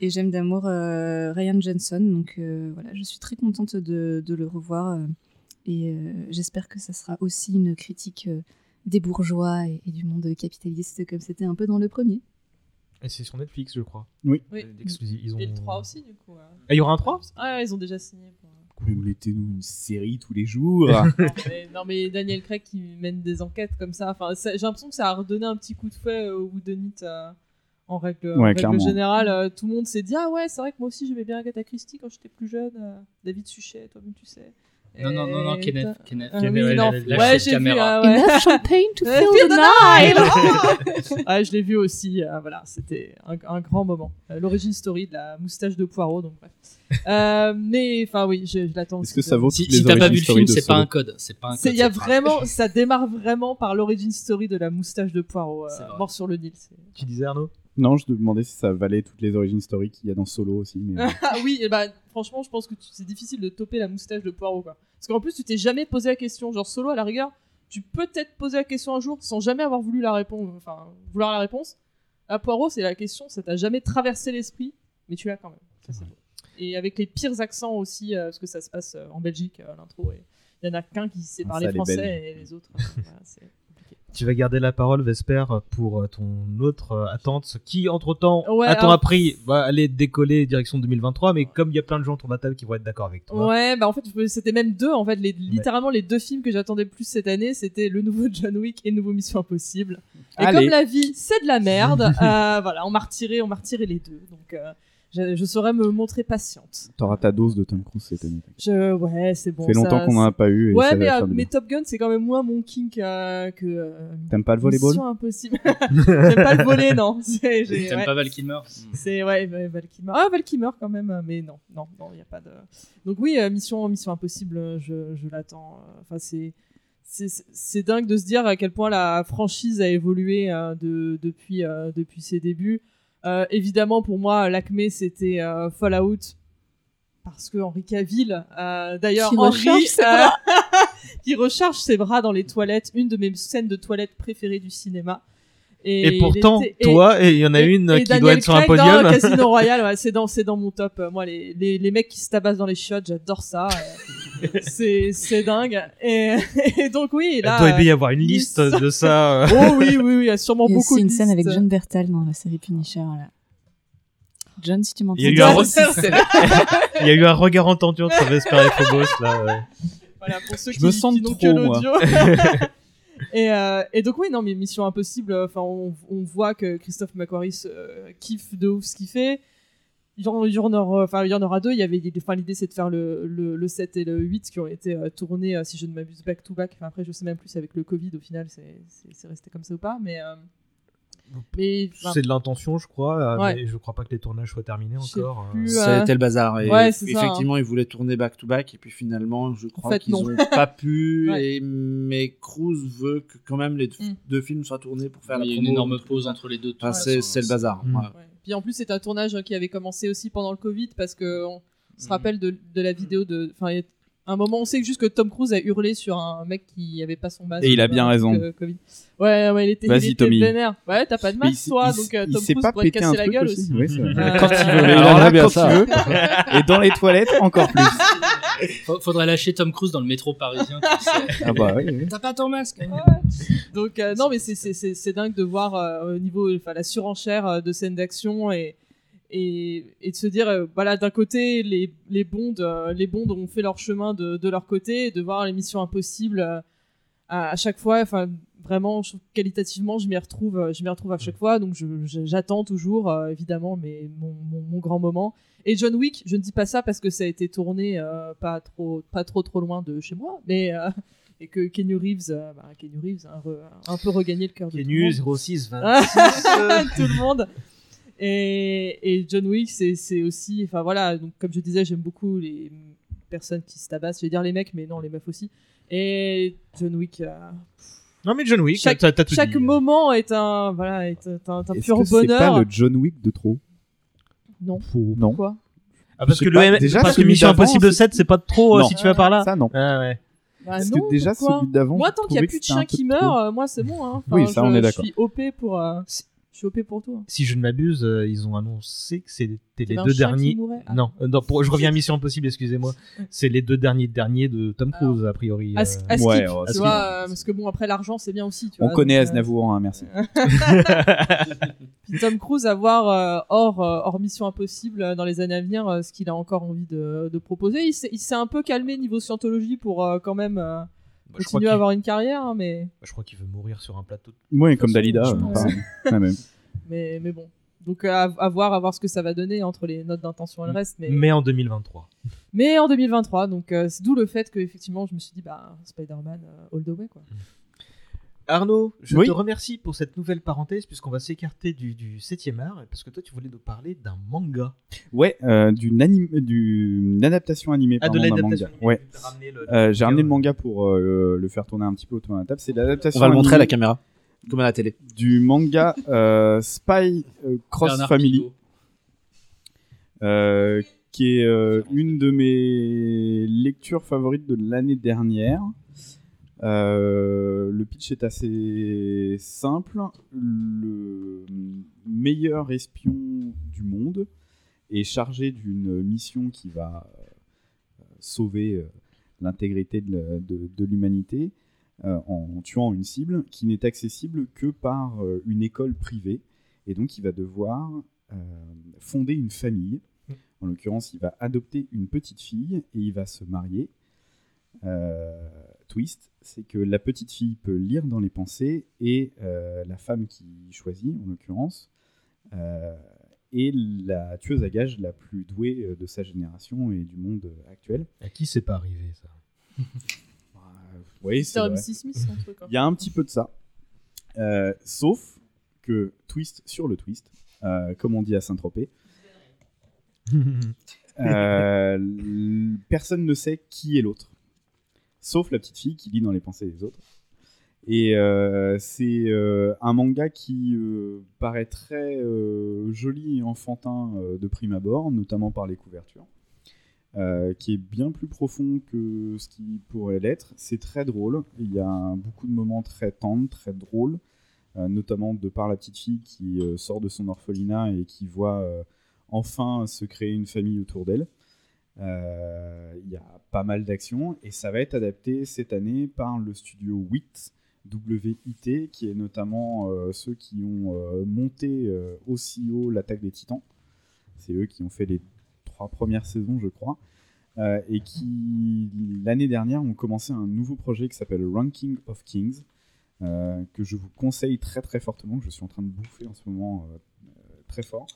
Et j'aime d'amour euh, Ryan Johnson, donc euh, voilà, je suis très contente de, de le revoir. euh, et euh, j'espère que ça sera aussi une critique euh, des bourgeois et, et du monde capitaliste comme c'était un peu dans le premier. Et c'est sur Netflix, je crois. Oui. Oui. D'exclusif- Ils ont... Et le 3 aussi, du coup. euh. Ah, il y a un 3 Ah, ils ont déjà signé. pour- mettez-nous une série tous les jours. non, mais, non, mais Daniel Craig qui mène des enquêtes comme ça. Enfin, ça- j'ai l'impression que ça a redonné un petit coup de fouet euh, au Whodunit. Euh, en règle, en règle générale, euh, tout le monde s'est dit Ah ouais, c'est vrai que moi aussi j'aimais bien Agatha Christie quand j'étais plus jeune. euh, David Suchet, toi-même tu sais. Non, non, non, non, Et Kenneth. Kenneth. Ah Kenneth, oui, ouais, non. la- la Ouais, j'ai vu. ah ouais. Enough champagne to Euh, fill the night. Ah, je l'ai vu aussi. euh, voilà, c'était un, un grand moment. Euh, L'origine story de la moustache de poireau. Donc bref. Euh, mais enfin oui, je, je l'attends. Est-ce que ça vaut Si, si t'as pas vu le film, c'est pas un code. C'est pas un code. Il y a vraiment, ça démarre vraiment par l'origine story de la moustache de poireau, euh, mort sur le Nil. c'est- Tu disais Arnaud? Non, je te demandais si ça valait toutes les origines story qu'il y a dans Solo aussi. Mais... Ah oui, et bah, franchement, je pense que c'est difficile de toper la moustache de poireau. Quoi. Parce qu'en plus, tu t'es jamais posé la question. Genre, solo, à la rigueur, tu peux peut-être poser la question un jour sans jamais avoir voulu la réponse. Enfin, vouloir la réponse. À poireau, c'est la question, ça t'a jamais traversé l'esprit, mais tu l'as quand même. Ça, c'est beau. Et avec les pires accents aussi, euh, parce que ça se passe euh, en Belgique, euh, l'intro. Il y en a qu'un qui sait Ah, parler ça, français et les autres. voilà, c'est. Tu vas garder la parole, Vesper, pour euh, ton autre euh, attente, qui entre-temps, Ouais, a-t-on alors- appris, va aller décoller direction 2023, mais comme il y a plein de gens autour de la table qui vont être d'accord avec toi. Ouais, bah en fait, c'était même deux. En fait, les, littéralement, les deux films que j'attendais le plus cette année, c'était le nouveau John Wick et le nouveau Mission Impossible. Et Allez. comme la vie, c'est de la merde, euh, voilà, on m'a retiré, on m'a retiré les deux. Donc, euh, je, je saurais me montrer patiente. T'auras ta dose de Tom Cruise cette année. Je, ouais, c'est bon. Ça fait longtemps ça- qu'on en a pas eu. Et Ouais, ça mais, euh, mais. Top Gun, c'est quand même moins mon kink euh, que. euh, T'aimes pas le volleyball Mission Impossible. J'aime pas le volet, non. C'est- j'ai- T'aimes ouais. pas Val Kilmer C'est ouais, Val Kilmer. Ah, Val Kilmer quand même, mais non, non, non, il y a pas de. Donc oui, Mission, Mission Impossible, je, je l'attends. Enfin, c'est, c'est, c'est dingue de se dire à quel point la franchise a évolué euh, de, depuis, euh, depuis ses débuts. Euh, évidemment, pour moi, l'acmé c'était euh, Fallout. Parce que Henri Cavill, euh, d'ailleurs, Qui Henri, recharge ses euh, bras. qui recharge ses bras dans les toilettes, une de mes scènes de toilettes préférées du cinéma. Et, pourtant, était- et- toi, et il y en a et- une et qui doit Daniel être sur un podium. Dans Casino Royale, ouais, c'est dans, c'est dans mon top. Moi, les, les, les mecs qui se tabassent dans les shots, j'adore ça. Euh, c'est, c'est dingue. Et, et donc, oui, Il là. doit bien y avoir une il liste de ça. euh. Oh oui, oui, oui, il y a sûrement Il y a beaucoup aussi de une scène avec. John Bertal dans la série Punisher. Là. John, si tu m'entends. Il y a eu un, John- re- il y a eu un regard entendu entre Vesper et Phobos là. ouais. Voilà, pour ceux Je qui, me sens qui trop, que moi. l'audio. et, euh, et donc oui, non, mais Mission Impossible, euh, enfin, on, on voit que Christophe McQuarrie euh, kiffe de ouf ce qu'il fait. Il y, en, il y en aura, enfin, il y en aura deux. Il y avait, enfin, l'idée c'est de faire le, le, le 7 et le 8 qui ont été euh, tournés, euh, si je ne m'abuse, back to back. Enfin, après, je sais même plus si avec le Covid, au final, c'est resté comme ça ou pas. Mais, euh, mais enfin, C'est de l'intention, je crois, Ouais. mais je crois pas que les tournages soient terminés encore. plus, euh, C'était le bazar. Et Ouais, c'est ça, hein. effectivement, ils voulaient tourner back-to-back. et puis finalement, je crois fait, qu'ils non. n'ont pas pu. Ouais. et, mais Cruise veut que quand même les deux, Mm. deux films soient tournés pour faire Il y a la une énorme pause entre les deux. Enfin, c'est le bazar. Mm. Puis en plus, c'est un tournage qui avait commencé aussi pendant le Covid parce que on se Mhm. rappelle de, de la vidéo de. Enfin, un moment, on sait juste que Tom Cruise a hurlé sur un mec qui avait pas son masque. Et il a bien raison. euh, Covid. Ouais, ouais, il était, Vas-y, il était Tommy. vénère. Ouais, t'as pas de masque, il- toi, il- donc euh, Tom Cruise pas pourrait te casser la gueule aussi. aussi. Ouais, c'est vrai. Euh, Quand il veut. Mais alors là, bien quand ça. Et dans les toilettes, encore plus. Fa- Faudrait lâcher Tom Cruise dans le métro parisien. tu sais. Ah bah oui, oui. T'as pas ton masque Donc euh, non, mais c'est- c'est c'est- c'est dingue de voir euh, au niveau, enfin la surenchère de scènes d'action et, et et de se dire, euh, voilà, d'un côté les les bondes, euh, les bondes ont fait leur chemin de, de leur côté, et de voir les missions impossibles euh, à, à chaque fois, enfin vraiment je qualitativement, je m'y retrouve, je m'y retrouve à chaque fois, donc j'attends toujours euh, évidemment, mais mon, mon, mon grand moment. Et John Wick, je ne dis pas ça parce que ça a été tourné euh, pas trop pas trop trop loin de chez moi, mais euh, et que Kenny Reeves, bah, Kenny Reeves a un, re- un peu regagné le cœur de monde. 06 Ah, 26. tout le monde. Et, et John Wick, c'est aussi, enfin voilà, donc comme je disais, j'aime beaucoup les personnes qui se tabassent, je vais dire les mecs, mais non, les meufs aussi. Et John Wick, euh, Non mais John Wick, chaque, tout dit. moment est un, voilà, est un, un- un Est-ce pur que c'est pas bonheur. le John Wick de trop? Non, Non. pourquoi? Ah, parce Je que le déjà, parce que Mission Impossible c'est- 7 c'est pas trop euh, Non. si tu vas par là? Ça, non. Ah ouais. Bah Parce non, que déjà, celui d'avant. Moi, je tant qu'il n'y a plus de chiens qui trop. meurent, euh, moi c'est bon. Hein. Oui, ça, je, on est Je d'accord. suis OP pour, euh, je suis OP pour toi. Si je ne m'abuse, euh, ils ont annoncé que c'était les deux derniers. Ah. Non, euh, non, pour- je reviens à Mission Impossible, excusez-moi. C'est les deux derniers derniers de Tom Cruise a priori. À, euh. à skip, Ouais, tu ouais, à skip. vois, euh, parce que bon après l'argent c'est bien aussi. Tu On vois, connaît donc, euh, Aznavour, hein, merci. Puis Tom Cruise à voir euh, hors, euh, hors Mission Impossible dans les années à venir euh, ce qu'il a encore envie de, de proposer. Il s'est il s'est un peu calmé niveau scientologie pour euh, quand même euh, Bah, je crois continuer à avoir une carrière, hein, mais, je crois qu'il veut mourir sur un plateau. Oui, comme façon, Dalida. euh, mais, mais bon. Donc euh, à, à voir, à voir ce que ça va donner entre les notes d'intention et le reste. Mais, Mais en 2023. Mais en 2023, donc euh, c'est d'où le fait que effectivement, je me suis dit, bah, Spider-Man euh, all the way, quoi. Arnaud, je Oui. te remercie pour cette nouvelle parenthèse, puisqu'on va s'écarter du, du 7 art, parce que toi, tu voulais nous parler d'un manga. Ouais, euh, d'une anim- adaptation animée. Ah, de pardon, l'adaptation manga. animée. Ouais. T'as ramené le- Euh, J'ai ramené le manga. pour euh, le faire tourner un petit peu autour de la table. C'est l'adaptation. On va le montrer à la caméra, comme à la télé. Du manga euh, Spy Cross Bernard Family. Qui est euh, une de mes lectures favorites de l'année dernière. Euh, le pitch est assez simple. Le meilleur espion du monde est chargé d'une mission qui va euh, sauver euh, l'intégrité de, l'humanité en tuant une cible qui n'est accessible que par une école privée. Et donc il va devoir fonder une famille. En l'occurrence, il va adopter une petite fille et il va se marier. Twist, c'est que la petite fille peut lire dans les pensées et euh, la femme qui choisit, en l'occurrence, euh, est la tueuse à gages la plus douée euh, de sa génération et du monde actuel. À qui c'est pas arrivé, ça? Oui, c'est Smith, son truc. hein. Il y a un petit peu de ça. Euh, sauf que twist sur le twist, euh, comme on dit à Saint-Tropez, euh, personne ne sait qui est l'autre. Sauf la petite fille qui lit dans les pensées des autres. Et euh, c'est euh, un manga qui euh, paraît très joli et enfantin de prime abord, notamment par les couvertures, qui est bien plus profond que ce qui pourrait l'être. C'est très drôle. Il y a beaucoup de moments très tendres, très drôles, notamment de par la petite fille qui sort de son orphelinat et qui voit enfin se créer une famille autour d'elle. Euh, Il y a pas mal d'actions et ça va être adapté cette année par le studio WIT, WIT, qui est notamment euh, ceux qui ont euh, monté aussi haut l'attaque des titans. C'est eux qui ont fait les trois premières saisons, je crois. Et qui, l'année dernière, ont commencé un nouveau projet qui s'appelle Ranking of Kings, que je vous conseille très très fortement, que je suis en train de bouffer en ce moment très fort.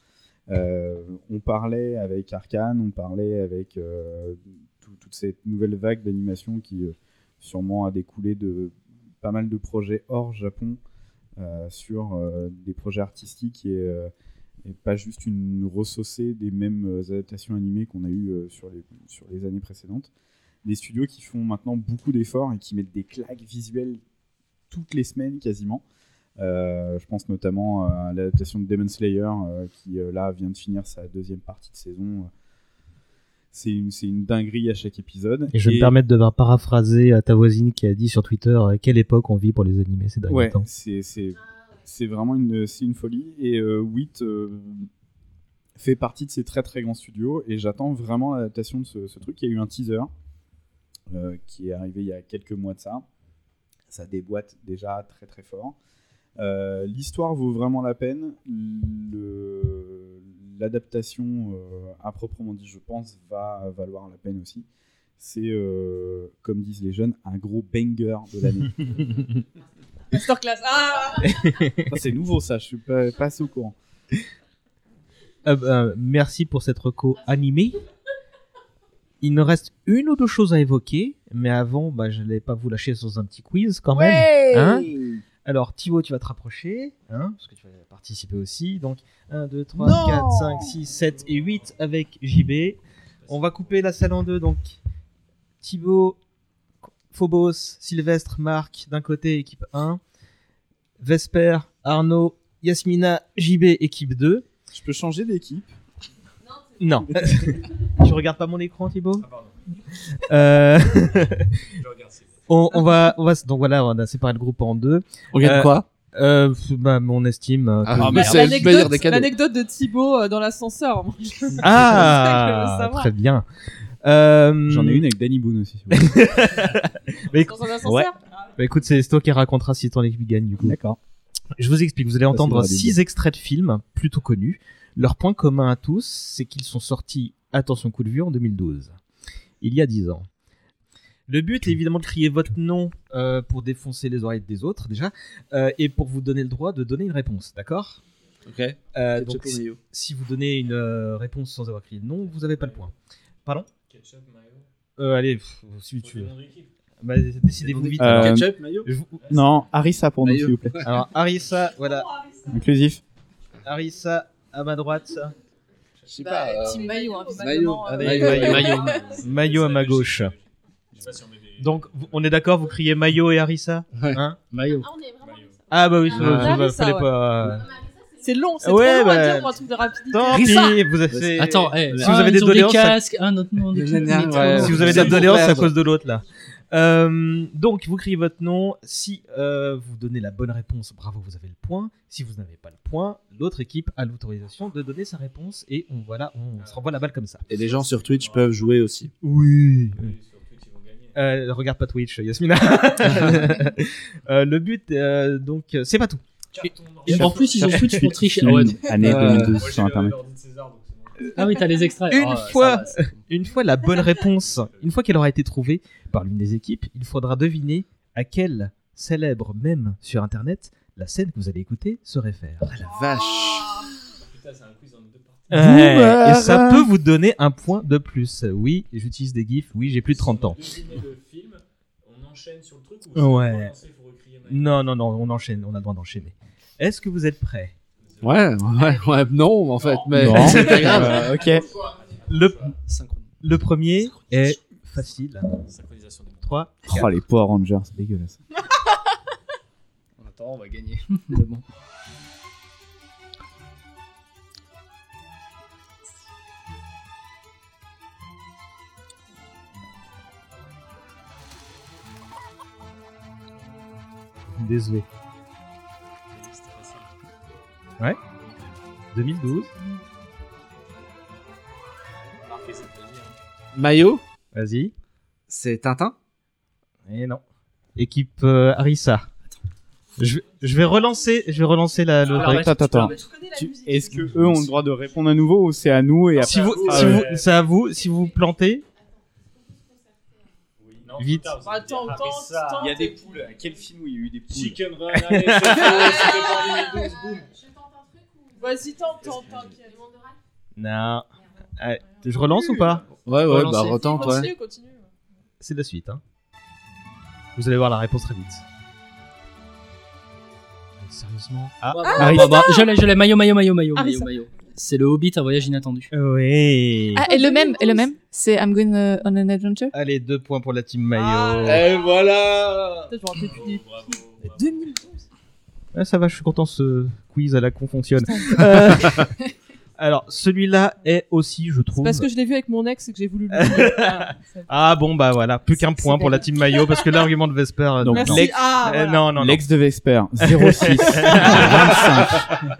Euh, on parlait avec Arkane, on parlait avec euh, tout- toute cette nouvelle vague d'animation qui euh, sûrement a découlé de pas mal de projets hors Japon sur des projets artistiques et, pas juste une ressaucée des mêmes adaptations animées qu'on a eues sur, les, sur les années précédentes. Des studios qui font maintenant beaucoup d'efforts et qui mettent des claques visuelles toutes les semaines quasiment. Euh, je pense notamment à l'adaptation de Demon Slayer euh, qui euh, là vient de finir sa deuxième partie de saison. C'est une, dinguerie à chaque épisode. Et je vais me permettre de paraphraser à ta voisine qui a dit sur Twitter euh, quelle époque on vit pour les animés ces derniers Ouais, temps. c'est vraiment une folie et WIT fait partie de ces très très grands studios et j'attends vraiment l'adaptation de ce, ce truc. Il y a eu un teaser qui est arrivé il y a quelques mois de ça. Ça déboîte déjà très très fort. Euh, L'histoire vaut vraiment la peine. Le- L'adaptation, euh, à proprement dit, je pense, va valoir la peine aussi. C'est, euh, comme disent les jeunes, un gros banger de l'année. Masterclass. Ah c'est nouveau, ça. Je suis pas, pas assez au courant. Euh, euh, merci pour cette reco animée. Il nous reste une ou deux choses à évoquer, mais avant, bah, je n'allais pas vous lâcher sur un petit quiz quand même. Hein? Alors, Thibaut, tu vas te rapprocher, hein, parce que tu vas participer aussi. Donc, 1, 2, 3, Non 4, 5, 6, 7 et 8 avec JB. On va couper la salle en deux. Donc, Thibaut, Phobos, Sylvestre, Marc, d'un côté, équipe 1. Vesper, Arnaud, Yasmina, JB, équipe 2. Je peux changer d'équipe? Non. tu regardes pas mon écran, Thibaut? Euh, on, on va, on va, donc voilà, on a séparé le groupe en deux. On gagne Euh, quoi? euh, bah, mon estime. euh, Ah, que- mais c'est le L'anecdote de Thibaut euh, dans l'ascenseur. Ah, très bien. Euh, J'en ai une avec Danny Boone aussi. si voulez. mais- Dans un ascenseur? Ouais. Ah. Bah, écoute, c'est toi qui racontera si ton équipe gagne du coup. D'accord. Je vous explique, vous allez entendre six extraits de films plutôt connus. Leur point commun à tous, c'est qu'ils sont sortis, attention coup de vue, en 2012. Il y a 10 ans. Le but est évidemment de crier votre nom euh, pour défoncer les oreilles des autres déjà, euh, et pour vous donner le droit de donner une réponse, d'accord? Ok. Euh, Ketchup donc, si, mayo? si vous donnez une euh, réponse sans avoir crié le nom, vous n'avez pas le point. Pardon? Euh, allez, pff, si tu veux. Bah, décidez-vous vite. Euh, alors. Ketchup, mayo? vous- Non, Harissa pour nous, Maillot. s'il vous plaît. Alors, Harissa, voilà. Inclusif. Harissa à ma droite. Je sais Bah, pas. euh, Team Maillot, hein, Maillot. visiblement, Ah, euh. Donc, vous- on est d'accord, vous criez Maillot et Harissa Ouais. Hein Maillot. Ah, on est vraiment. Ah bah oui, ça, Ah. ça, Harissa, fallait ouais. pas... C'est long, c'est Ouais, trop long bah, à dire pour un truc de rapidité. Tant Harissa. pis, vous avez... Attends, eh, si ah, vous avez des ils ont doléances, ça- casques, un autre nom, des Gna, gna, trucs, ouais. si vous avez des pour doléances, c'est à perdre. cause de l'autre là. Euh, donc, vous criez votre nom. Si euh, vous donnez la bonne réponse, bravo, vous avez le point. Si vous n'avez pas le point, l'autre équipe a l'autorisation de donner sa réponse et on voilà, on se renvoie la balle comme ça. Et les gens sur Twitch peuvent jouer aussi. Oui. Euh, regarde pas Twitch, Yasmina. Euh, le but, euh, donc, euh, c'est pas tout. Et en plus, ils ont Twitch pour tricher. Ah ouais. Année Euh, 2012 sur internet. Ah oui, t'as les extraits. Une Oh, ça fois, va, une fois la bonne réponse, une fois qu'elle aura été trouvée par l'une des équipes, il faudra deviner à quel célèbre mème sur internet la scène que vous allez écouter se réfère. La vache. Ouais, Boomer. et ça peut vous donner un point de plus. Oui, j'utilise des gifs. Oui, j'ai plus de 30 ans. Ouais. Non, non, non, on enchaîne. On a le droit d'enchaîner. Est-ce que vous êtes prêts? Ouais, ouais, ouais, non, en fait, mais Non. c'est pas grave. Euh, ok. le, le premier est facile. 3, Oh, les Power Rangers, c'est dégueulasse. Attends, on va gagner. Mais bon. Désolé. Ouais. 2012. Maillot, Vas-y. c'est Tintin? Et non. Équipe euh, Harissa. Je, je vais relancer, je vais relancer la, le Alors, truc. Attends, attends. Tu-. Est-ce que eux ont le droit de répondre à nouveau ou c'est à nous et après Si vous, Ah, si ouais. vous, c'est à vous. Si vous vous plantez, vite. Bah, Attends, tente, tente. Il y a des poules. Quel film où il y a eu des poules Chicken Run, allez, c'était pas en 2012, boum. Vas-y, tente, tente, t'inquiète. Non. Allez, je relance ou pas Ouais, ouais, bah retente, ouais. Continue, continue. C'est la suite. Hein. Vous allez voir la réponse très vite. Sérieusement? Ah. Bah, bah, bah, bah, je l'ai, je l'ai. Maillot, maillot, maillot, maillot, maillot. C'est le Hobbit, un voyage inattendu. Oui. Ah, et le même, et le même, c'est I'm going uh, on an adventure. Allez, deux points pour la team maillot. Ah. Et voilà je me rappelle plus des 2012. Ah, ça va, je suis content, ce quiz à la con fonctionne. Euh, Alors, celui-là est aussi, je trouve. parce que je l'ai vu avec mon ex et que j'ai voulu le Ah, Ah bon, bah voilà, plus qu'un point pour la team maillot parce que l'argument de Vesper. euh, Donc, l'ex- Ah, Euh, voilà. non, non, non. L'ex de Vesper, 06 25.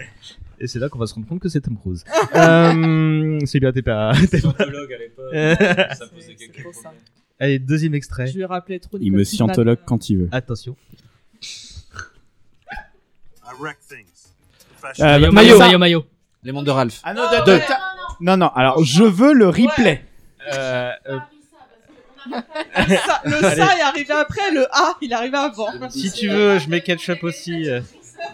Et c'est là qu'on va se rendre compte que c'est Tom Cruise. euh, c'est bien, t'es pas. t'es pas- Scientologue à l'époque, Euh. ça posait quelques problèmes. Allez, deuxième extrait. Je trop Il me scientologue quand il veut. Attention. Euh, Maillot, maillot. maillot. Les mondes de Ralph. Ah non, deux. non, non, alors je veux le replay. Euh, euh, Ça- le ça est arrivé après, le A il est arrivé avant. si tu veux, je mets ketchup aussi.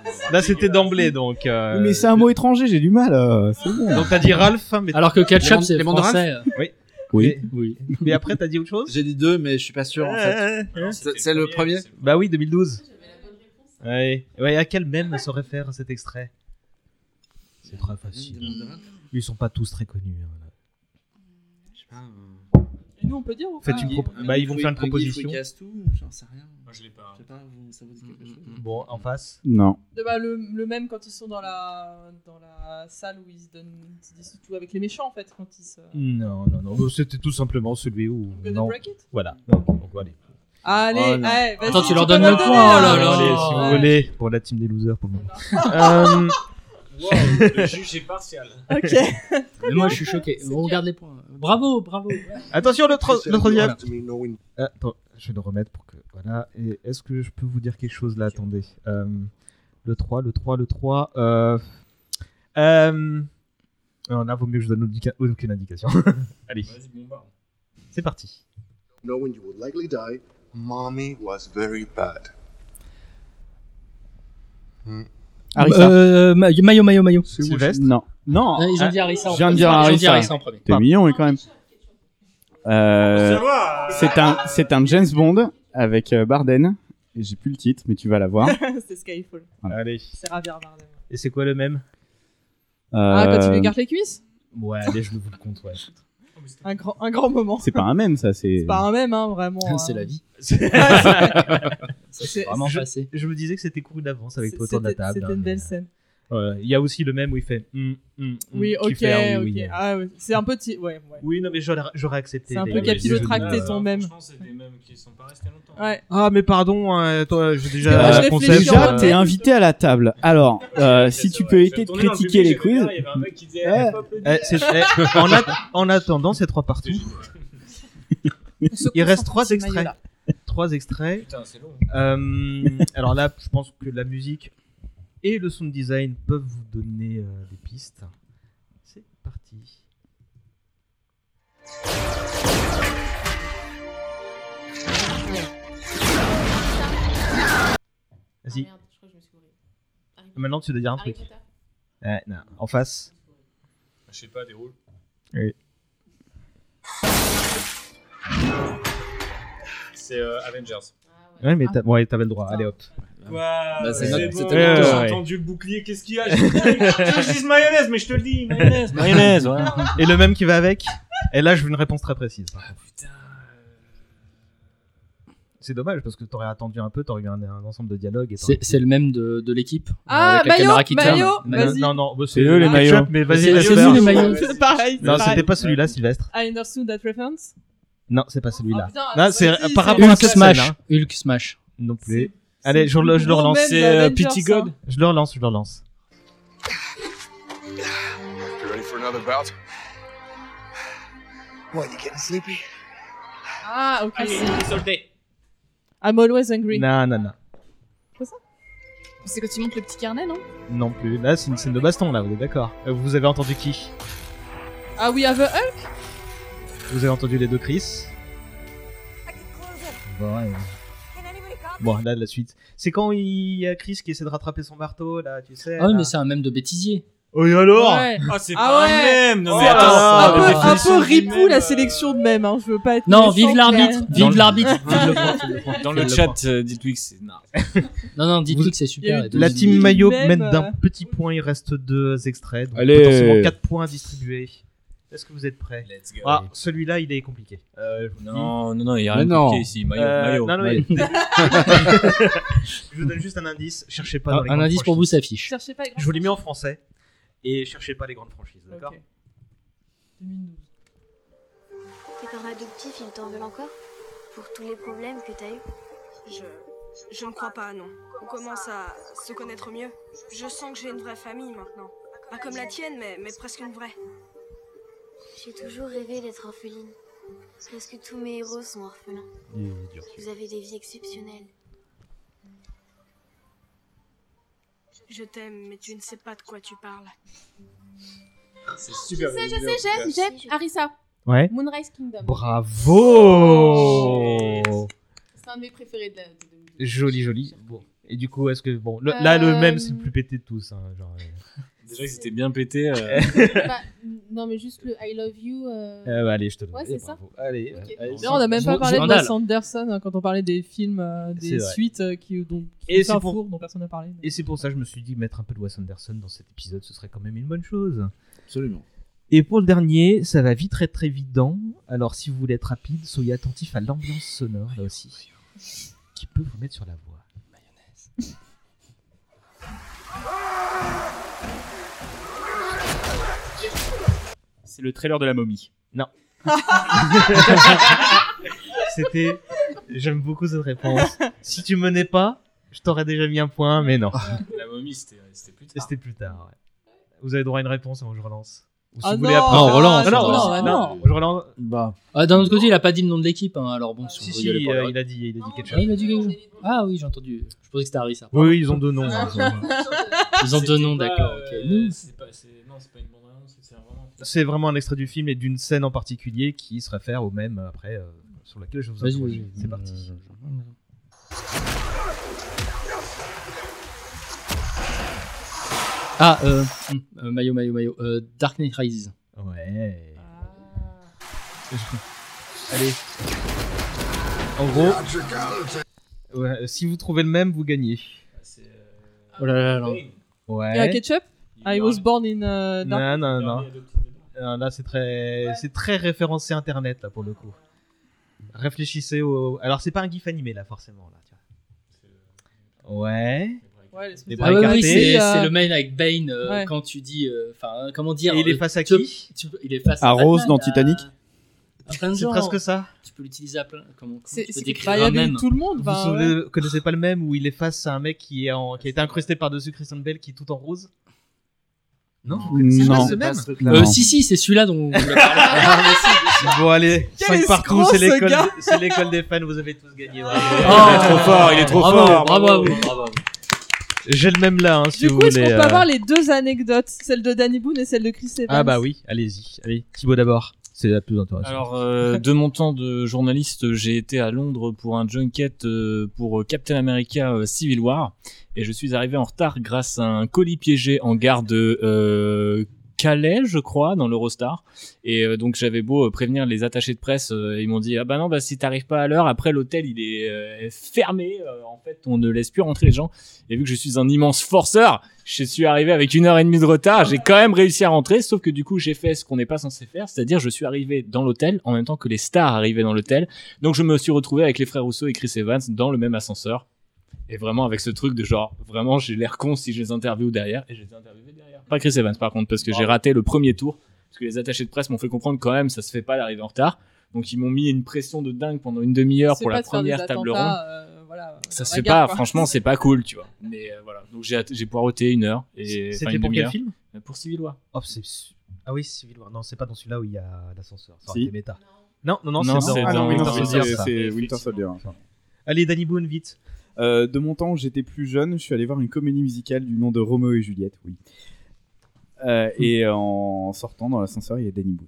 Euh. Là, c'était d'emblée, donc. euh, Mais c'est un mot étranger, j'ai du mal. euh, c'est bon. Donc t'as dit Ralph, mais, Alors que Les ketchup, c'est les mondes de français. Oui. Oui. mais après t'as dit autre chose J'ai dit deux, mais je suis pas sûr en fait. C'est c'est le premier Bah oui, 2012. Ouais. ouais, à quel même se réfère cet extrait C'est très facile. Ils sont pas tous très connus. hein. Je sais pas. euh, Et nous on peut dire ou Faites une un propo- bah, ils vont faire une proposition. il casse tout, j'en sais rien. Moi, je l'ai pas. Je sais pas, vous- ça vous dit quelque chose Bon, en face. Non. De- bah, le, le même quand ils sont dans la, dans la salle où ils se donnent ils se disent tout avec les méchants en fait quand ils se. Non, non, non. C'était tout simplement celui où. Gonna Non. break it Voilà. Donc, donc, allez. Allez, Oh, allez, vas-y, Attends, tu leur donnes le point, oh là là. Allez, si vous voulez, pour la team des losers pour le moment. euh, Wow, le juge est partial. Ok. Mais moi, je suis choqué. On regarde les points. Bravo, bravo. attention, le, tro- le troisième. troisième. Attends, je vais le remettre pour que. Voilà. Et est-ce que je peux vous dire quelque chose là? Attendez. Euh, le 3, le 3, le 3. Euh. Euh. Non, là, vaut mieux que je donne aucune- indication. Allez, c'est parti. Knowing you would likely die, mommy was very bad. Euh, maillot, maillot, maillot. Sylvestre? Non. Non. Ah, Ils ont dit Harissa en Je viens de premier. dire Ils ont dit Harissa. Harissa en premier. T'es mignon, oui, quand même. Euh, c'est un, c'est un James Bond avec euh, Barden. Et j'ai plus le titre, mais tu vas la voir. c'est Skyfall. Voilà. Allez. C'est Javier Bardem. Et c'est quoi le même? Ah, quand tu Euh, lui écartes les cuisses? Ouais, allez, je vous le compte, ouais. un grand, un grand moment. C'est pas un même, ça. C'est C'est pas un même, hein, vraiment. C'est hein. la vie. Ouais, Ça c'est- s'est vraiment je, passé. je me disais que c'était couru d'avance avec toi autour de la C'était table. c'était hein, une mais- belle scène. Ouais, Il y a aussi le même où il fait. hum, hum, hum, Oui, ok, fait ok. oui. Ah, ouais. C'est un petit. Ouais, ouais. Oui, non, mais j'aurais accepté. C'est un peu capillotracté ton même. Franchement, c'est des mêmes qui sont pas restés longtemps. Ouais. Ah, mais pardon, euh, toi, j'ai déjà que je le concept. Déjà, t'es invité à la table. Alors, euh, si tu peux éviter de critiquer les quiz. en, at- en attendant, c'est trois partout. Il reste trois extraits. Trois extraits. Putain, c'est long. Euh, alors là, je pense que la musique et le sound design peuvent vous donner euh, des pistes. C'est parti. Vas-y. Ah, merde, je crois que je me suis gourée. Harry Potter. Maintenant, tu dois dire un Harry truc. Non. En face. Je sais pas, déroule. Oui. C'est euh, Avengers. Ouais, mais t'as- ouais, t'avais le droit. Allez hop. Quoi Bah, c'est bon, J'ai. Ouais. entendu le bouclier, qu'est-ce qu'il y a je dis mayonnaise, mais je te le dis, mayonnaise, mayonnaise, voilà. Et le même qui va avec. Et là, je veux une réponse très précise. Ah putain. C'est dommage parce que t'aurais attendu un peu, t'aurais eu un, un ensemble de dialogues. C'est le même de, de l'équipe. Ah, avec la maillot, qui maillot, Non, vas-y. non, non, bah, C'est eux, les maillots. Mais vas-y, C'est- nous, les maillots. C'est pareil. c'est Non, c'était pas celui-là, Sylvestre. I understood that reference. Non, c'est pas celui-là. Oh, non, c'est par rapport à Hulk cette Smash. scène. hein. Hulk Smash. Non plus. Allez, je, le- je le gros relance. C'est, euh, Pity God. hein. Je le relance, je le relance. You ready for another bout? What, you getting sleepy? Ah, ok. I'm always angry. Non, non, non. C'est quand tu montes le petit carnet, non? Non plus. Là, c'est une scène de baston, là, vous êtes d'accord? Euh, Vous avez entendu qui? Ah oui, have a Hulk? Vous avez entendu les deux Chris Bon, ouais. Bon, là, la suite. C'est quand il y a Chris qui essaie de rattraper son marteau, là, tu sais. Ah oui, là. mais c'est un même de bêtisier. Oh, et alors Ouais. Ah, c'est Ah pas ouais. un même. Non, C'est mais un, attends, un la peu, un peu ripou la sélection de même, hein. je veux pas être. Non, vive l'arbitre. Vive l'arbitre. Dans le chat, euh, dites-lui que c'est. Non. Non, non, dites-lui que c'est super. de- La team même, mène d'un petit point, il reste deux extraits. Donc Allez. potentiellement 4 points distribués. Est-ce que vous êtes prêts Let's go. Ah, celui-là, il est compliqué. Euh, je vous le dis. Non, non, non, il y a rien de non. compliqué ici. Maillot, Euh, maillot. non, non, maillot. mais- je vous donne juste un indice. Cherchez pas dans Un les un indice pour vous s'affiche. Cherchez pas les Je vous l'ai mis en français. Et cherchez pas les grandes franchises, d'accord? Ok. 2012. Tes parents adoptifs, ils t'en veulent encore? Pour tous les problèmes que t'as eu Je. Je ne crois pas, non. On commence à se connaître mieux. Je sens que j'ai une vraie famille maintenant. Pas comme la tienne, mais, mais presque une vraie. J'ai toujours rêvé d'être orpheline. Presque tous mes héros sont orphelins. Il est dur. Vous avez des vies exceptionnelles. Je t'aime, mais tu ne sais pas de quoi tu parles. C'est Je super. sais, je sais, j'ai, j'ai. Harissa. Ouais. Moonrise Kingdom. Bravo C'est un de mes préférés de la. de- Joli, joli. Bon. Et du coup, est-ce que. Bon, le- là, le Euh, même, c'est le plus pété de tous. hein, genre, euh. Déjà que c'était bien pété. euh, Bah, non, mais juste le I love you. euh, Euh, bah, allez, je te donne. Ouais, c'est ça. Allez, allez, D'ailleurs, on n'a même pas parlé de. Wes Anderson hein, quand on parlait des films, euh, des suites euh, qui, dont, qui Et sont pour- four dont personne n'a parlé. Et c'est pour ça que je me suis dit mettre un peu de Wes Anderson dans cet épisode, ce serait quand même une bonne chose. Absolument. Et pour le dernier, ça va vite très très vite. Alors si vous voulez être rapide, soyez attentif à l'ambiance sonore là aussi, qui peut vous mettre sur la voie. C'est le trailer de la momie. Non. C'était. J'aime beaucoup cette réponse. Si tu menais pas, je t'aurais déjà mis un point, mais non. La momie, c'était c'était plus tard. C'était plus tard. ouais. Vous avez droit à une réponse avant que je relance. Ou si Ah vous voulez non, après. Non, on relance, Non, non, on relance. non, non. je relance. Bah, Ah, d'un autre côté, il a pas dit le nom de l'équipe, hein, alors bon, si Si, si, pas, euh, il a dit, il a dit Non, quelque Ah, chose. il a dit quelque chose. Ah oui, j'ai entendu. Je pensais que c'était Harry, ça. Oui, oui, ils ont deux noms. hein. Ils ont deux noms, d'accord. euh, ok. Nous, c'est pas- Non, pas une annonce, c'est vraiment. C'est vraiment un extrait du film et d'une scène en particulier qui se réfère au même euh, après, euh, sur laquelle je vous interroge. vas-y. C'est parti. Ah, euh, hum, euh, maillot, maillot, maillot. Euh, Dark Knight Rises. Ouais. Allez. En gros, ouais, si vous trouvez le même, vous gagnez. Oh là là là. Ouais. Et un ketchup? I was born in uh, Dark- Non, non, non. Non, Là, c'est très, c'est très référencé internet là pour le coup. Réfléchissez au. Alors, c'est pas un gif animé là forcément là. tiens. Ouais. Les Ah ouais, oui, c'est euh, c'est le mail avec Bane euh, Ouais. quand tu dis. euh, Enfin, comment dire Et il est euh, face à qui tu Il est face À Rose Batman, dans à- Titanic C'est presque ça. Tu peux l'utiliser à plein. Comment, comment C'est- tu peux c'est- décrire un tout le monde. Vous bah, vous souvenez- connaissez pas le même où il est face à un mec qui est en, qui a été incrusté par-dessus Christian Bell qui est tout en rose Non C'est pas Non. ce même Euh, si, si, c'est celui-là dont on. Ah, Bon allez, Quel 5 partout, c'est ce l'école, gars c'est l'école des fans, vous avez tous gagné. bravo. il est trop fort, il est trop bravo, fort. Bravo, bravo. à vous. J'ai le même là, hein, si Du vous coup, est-ce qu'on voulez. peut euh. avoir les deux anecdotes Celle de Danny Boone et celle de Chris Evans? Ah bah oui, allez-y. Allez, Thibaut d'abord. La plus intéressante. Alors, euh, de mon temps de journaliste, j'ai été à Londres pour un junket euh, pour Captain America euh, Civil War et je suis arrivé en retard grâce à un colis piégé en gare de euh, Calais, je crois, dans l'Eurostar. Et euh, donc j'avais beau euh, prévenir les attachés de presse, euh, ils m'ont dit ah bah non bah si t'arrives pas à l'heure, après l'hôtel il est fermé, en fait on ne laisse plus rentrer les gens. Et vu que je suis un immense forceur, je suis arrivé avec une heure et demie de retard, j'ai quand même réussi à rentrer, sauf que du coup j'ai fait ce qu'on n'est pas censé faire, c'est-à-dire je suis arrivé dans l'hôtel en même temps que les stars arrivaient dans l'hôtel. Donc je me suis retrouvé avec les frères Rousseau et Chris Evans dans le même ascenseur. Et vraiment avec ce truc de genre, vraiment j'ai l'air con si je les interviewe derrière, et je les derrière. Pas Chris Evans par contre, parce que j'ai raté le premier tour, parce que les attachés de presse m'ont fait comprendre quand même, ça se fait pas d'arriver en retard. Donc ils m'ont mis une pression de dingue pendant une demi-heure pour la première table ronde. euh, voilà, Ça dans se fait pas, quoi. franchement, c'est pas cool, tu vois. Mais euh, voilà, donc j'ai j'ai poireauté une heure et C'était pour quel film? Euh, Pour Civil War. Oh, Ah oui, Civil War. Non, c'est pas dans celui-là où il y a l'ascenseur. Ça Si. méta. Non, non, non, Non, c'est dans, Ah Winter Soldier, ça. Allez, Danny Boone, vite. Euh, de mon temps, j'étais plus jeune, je suis allé voir une comédie musicale du nom de Roméo et Juliette, oui. Euh, et en sortant dans l'ascenseur, il y a Danny Boone.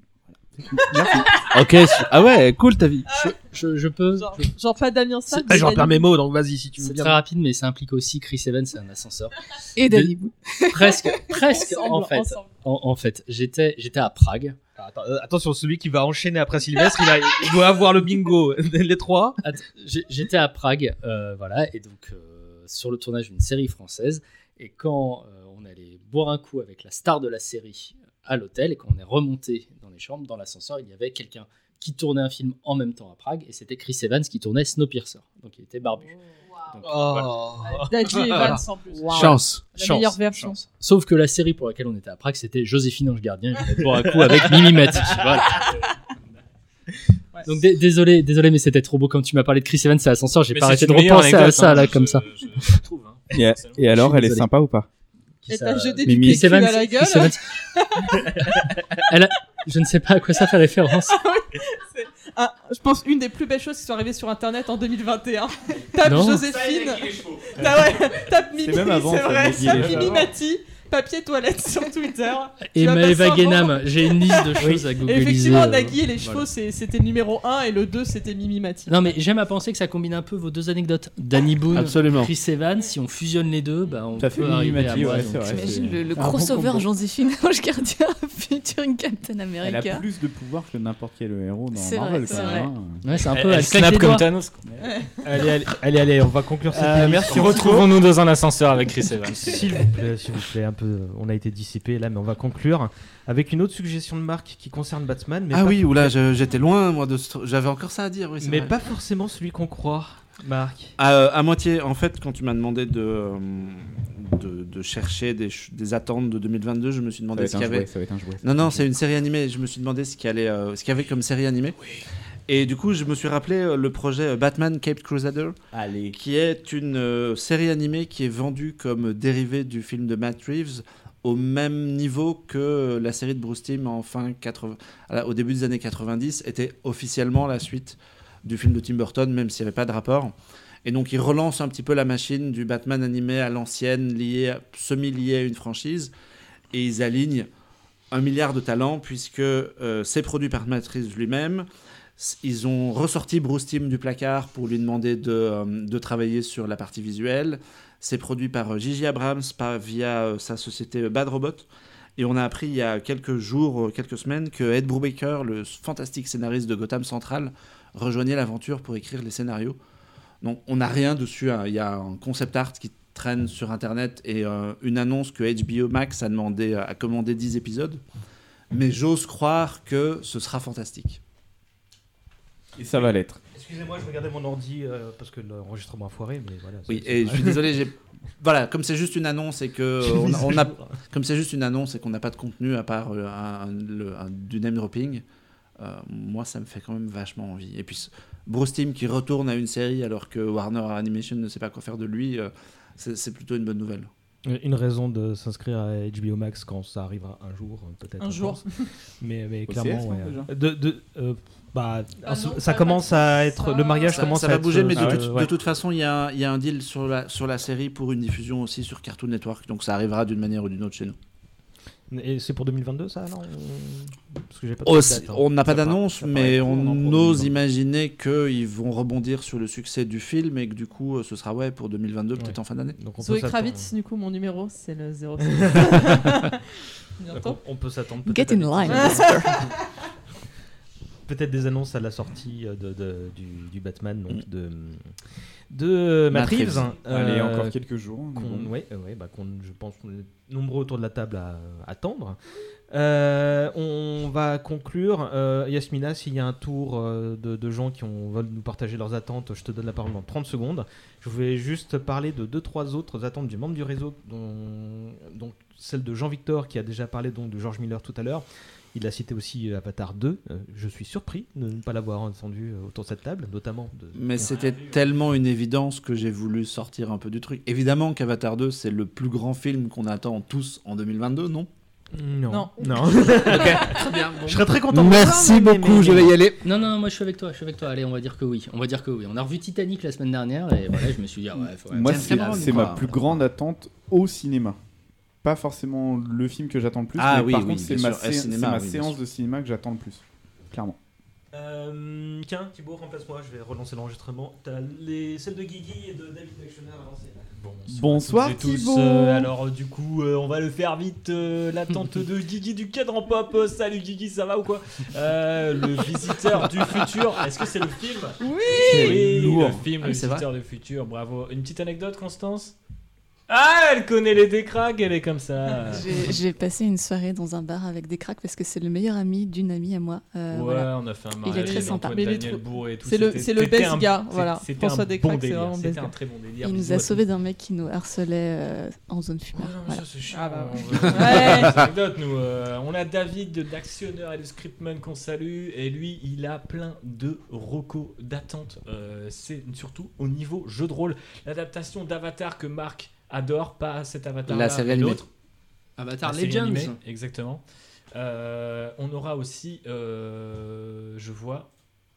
C'est. Merci. Ok, ah ouais, cool ta vie. Je, je, je peux. Genre, je- genre pas Damien Salle. Ah, je repère mes mots, donc vas-y si tu veux C'est très rapide, mais ça implique aussi Chris Evans et un ascenseur. Et Danny Boone. Presque, presque en fait. En, en fait, j'étais, j'étais à Prague. Attends, euh, attention, celui qui va enchaîner après Sylvestre, il, a- il doit avoir le bingo. Les trois. J'étais à Prague, euh, voilà, et donc euh, sur le tournage d'une série française. Et quand euh, on allait boire un coup avec la star de la série à l'hôtel, et quand on est remonté dans les chambres, dans l'ascenseur, il y avait quelqu'un qui tournait un film en même temps à Prague, et c'était Chris Evans qui tournait Snowpiercer. Donc il était barbu. Donc, voilà. Oh. Daddy Evans en plus. Chance. La Chance, meilleure version. chance. Sauf que la série pour laquelle on était à Prague, c'était Joséphine Ange Gardien, et je boire un coup avec Mimi Mati. Voilà. Ouais. Donc dé- désolé, désolé, mais c'était trop beau quand tu m'as parlé de Chris Evans à l'ascenseur. J'ai pas arrêté de repenser à ça hein, là comme ça. hein. Et, et alors, elle est sympa ou pas? Et t'as jeté du. PQ à la gueule. Evans. Elle a- Je ne sais pas à quoi ça fait référence. Ah, je pense une des plus belles choses qui sont arrivées sur internet en 2021. Tape Non. Joséphine. Ah ouais, tape Mimi, c'est vrai. Les Mimi. Mati, papier toilette sur Twitter. Et Maëva Guénam, j'ai une liste de choses à Et googliser. effectivement, euh, Nagui et les chevaux, voilà. c'était le numéro 1 et le 2 c'était Mimi Mati. Non mais j'aime à penser que ça combine un peu vos deux anecdotes. Danny Boone, Absolument. Chris Evans, si on fusionne les deux, bah on Ça fait peut Mimi arriver à Mati, moi. ouais, donc, c'est vrai. T'imagines le, le un bon crossover combo. Joséphine Ange Gardien featuring Captain Elle a America. plus de pouvoir que n'importe quel héros dans C'est Marvel. c'est même, vrai. hein. Ouais, c'est un peu. elle snap comme. Thanos. Allez, allez, on va conclure cette Euh, émission. Retrouvons-nous dans un ascenseur avec Chris Evans. S'il vous plaît, s'il vous plaît, un peu. On a été dissipé là, mais on va conclure avec une autre suggestion de marque qui concerne Batman, mais ah oui, oula, je- j'étais loin, moi, de ce tr- j'avais encore ça à dire, oui, mais vrai. pas forcément celui qu'on croit, Marc. À, euh, à moitié, en fait, quand tu m'as demandé de, euh, de, de chercher des, attentes de 2022, je me suis demandé ce qu'il y avait. jouet, ça va être un jouet. Non, non, c'est une série animée. Je me suis demandé ce qu'il y, euh, ce qu'il y avait comme série animée. Et du coup, je me suis rappelé euh, le projet euh, Batman Caped Crusader, Allez. qui est une euh, série animée qui est vendue comme dérivée du film de Matt Reeves au même niveau que la série de Bruce Timm en fin 80, à la- au début des années 90 était officiellement la suite du film de Tim Burton, même s'il n'y avait pas de rapport. Et donc, il relance un petit peu la machine du Batman animé à l'ancienne, lié, semi-lié à une franchise, et ils alignent un milliard de talents puisque euh, c'est produit par Matt Reeves lui-même. Ils ont ressorti Bruce Timm du placard pour lui demander de, euh, travailler sur la partie visuelle. C'est produit par euh, Gigi Abrams par, via euh, sa société Bad Robot. Et on a appris il y a quelques jours, quelques semaines, que Ed Brubaker, le fantastique scénariste de Gotham Central, rejoignait l'aventure pour écrire les scénarios. Donc on n'a rien dessus. hein. Il y a un concept art qui traîne sur Internet et une annonce que HBO Max a demandé à commander 10 épisodes. Mais j'ose croire que ce sera fantastique. Et ça va l'être. Excusez-moi, je regardais mon ordi euh, parce que l'enregistrement a foiré, mais voilà. Oui, et je suis désolé, j'ai voilà, comme c'est juste une annonce et que on, a- on comme c'est juste une annonce et qu'on n'a pas de contenu à part euh, un, le- un- du name dropping, euh, moi ça me fait quand même vachement envie. Et puis ce- Bruce Timm qui retourne à une série alors que Warner Animation ne sait pas quoi faire de lui, euh, c'est plutôt une bonne nouvelle. Une raison de s'inscrire à HBO Max quand ça arrivera un jour, peut-être. Un jour. pense. Mais, clairement, CS, non, ouais. déjà De, de, euh, bah, Ah ça- non, ça pas- commence à être. Le mariage Ça, commence ça à va être, bouger, mais de, euh, ouais. de toute façon, il y, a un- il y a un deal sur la, sur la série pour une diffusion aussi sur Cartoon Network, donc ça arrivera d'une manière ou d'une autre chez nous. Et c'est pour 2022 ça alors Parce que j'ai pas Oh, date, hein. on n'a pas d'annonce, mais on ose 2022. imaginer qu'ils vont rebondir sur le succès du film et que du coup, ce sera ouais pour 2022, peut-être Ouais. en fin d'année. Donc on peut Zoé Kravitz, du coup, mon numéro, c'est le 06. Bientôt. Donc, on, on peut s'attendre Get in à line. Peut-être des annonces à la sortie euh, de, de- du, du Batman, donc Mm. de, de Matt Reeves. Reeves. Allez, euh, encore quelques jours. qu'on- ouais, euh, ouais, bah, qu'on- je pense qu'on est nombreux autour de la table à attendre. Euh, on va conclure. Euh, Yasmina, s'il y a un tour euh, de, de gens qui ont, veulent nous partager leurs attentes, je te donne la parole dans 30 secondes. Je voulais juste parler de deux, trois autres attentes du membre du réseau, dont, donc celle de Jean-Victor qui a déjà parlé donc, de George Miller tout à l'heure. Il a cité aussi euh, Avatar 2. Euh, je suis surpris de ne pas l'avoir entendu euh, autour de cette table, notamment de, Mais c'était tellement une évidence que j'ai voulu sortir un peu du truc. Évidemment qu'Avatar 2, c'est le plus grand film qu'on attend tous en 2022, non? Non. Non. Non. Très bien. bon. Je serais très content. de Merci voir, mais- mais- beaucoup, mais- je vais y aller. Non, non, moi je suis avec toi, je suis avec toi. Allez, on va dire que oui. On va dire que oui. On a revu Titanic la semaine dernière et voilà, je me suis dit, ah ouais, faut- Moi, c'est ma plus grande attente au cinéma. Pas forcément le film que j'attends le plus, Ah mais oui, par oui, contre, c'est ma, sûr, et sé- cinéma, c'est ma oui, bien séance de cinéma que j'attends le plus. Clairement. Euh, tiens, Thibaut, remplace-moi, je vais relancer l'enregistrement. T'as les celles de Guigui et de David Dactioner à lancer. Bonsoir, et tous. Thibaut. Euh, alors euh, du coup, euh, on va le faire vite. euh, L'attente de Guigui du cadran pop. Euh, salut Guigui, ça va ou quoi? Euh, Le visiteur du futur. Est-ce que c'est le film? Oui Oui, lourd. le film, Ah le c'est visiteur du futur. Bravo. Une petite anecdote, Constance? Ah, elle connaît les décraques, elle est comme ça. J'ai- passé une soirée dans un bar avec des cracks parce que c'est le meilleur ami d'une amie à moi. Euh, ouais, voilà. on a fait un Il est mariage très sympa. Mais il est Daniel trop- Bourret et tout. c'est le- best un- gars, voilà. C'était François un Descraques, bon délire. vraiment best un gars. très bon délire. Il nous a sauvés d'un mec qui nous harcelait euh, en zone Oh fumaire. non, mais Voilà. ça c'est chiant. Ah bah ouais. nous. euh, on a David de d'actionneur et de scriptman qu'on salue et lui il a plein de recos d'attente. Euh, c'est surtout au niveau jeu de rôle. L'adaptation d'Avatar que Marc adore, pas cet Avatar La série l'autre. Avatar La Legends. animée, exactement. Euh, on aura aussi, euh, je vois,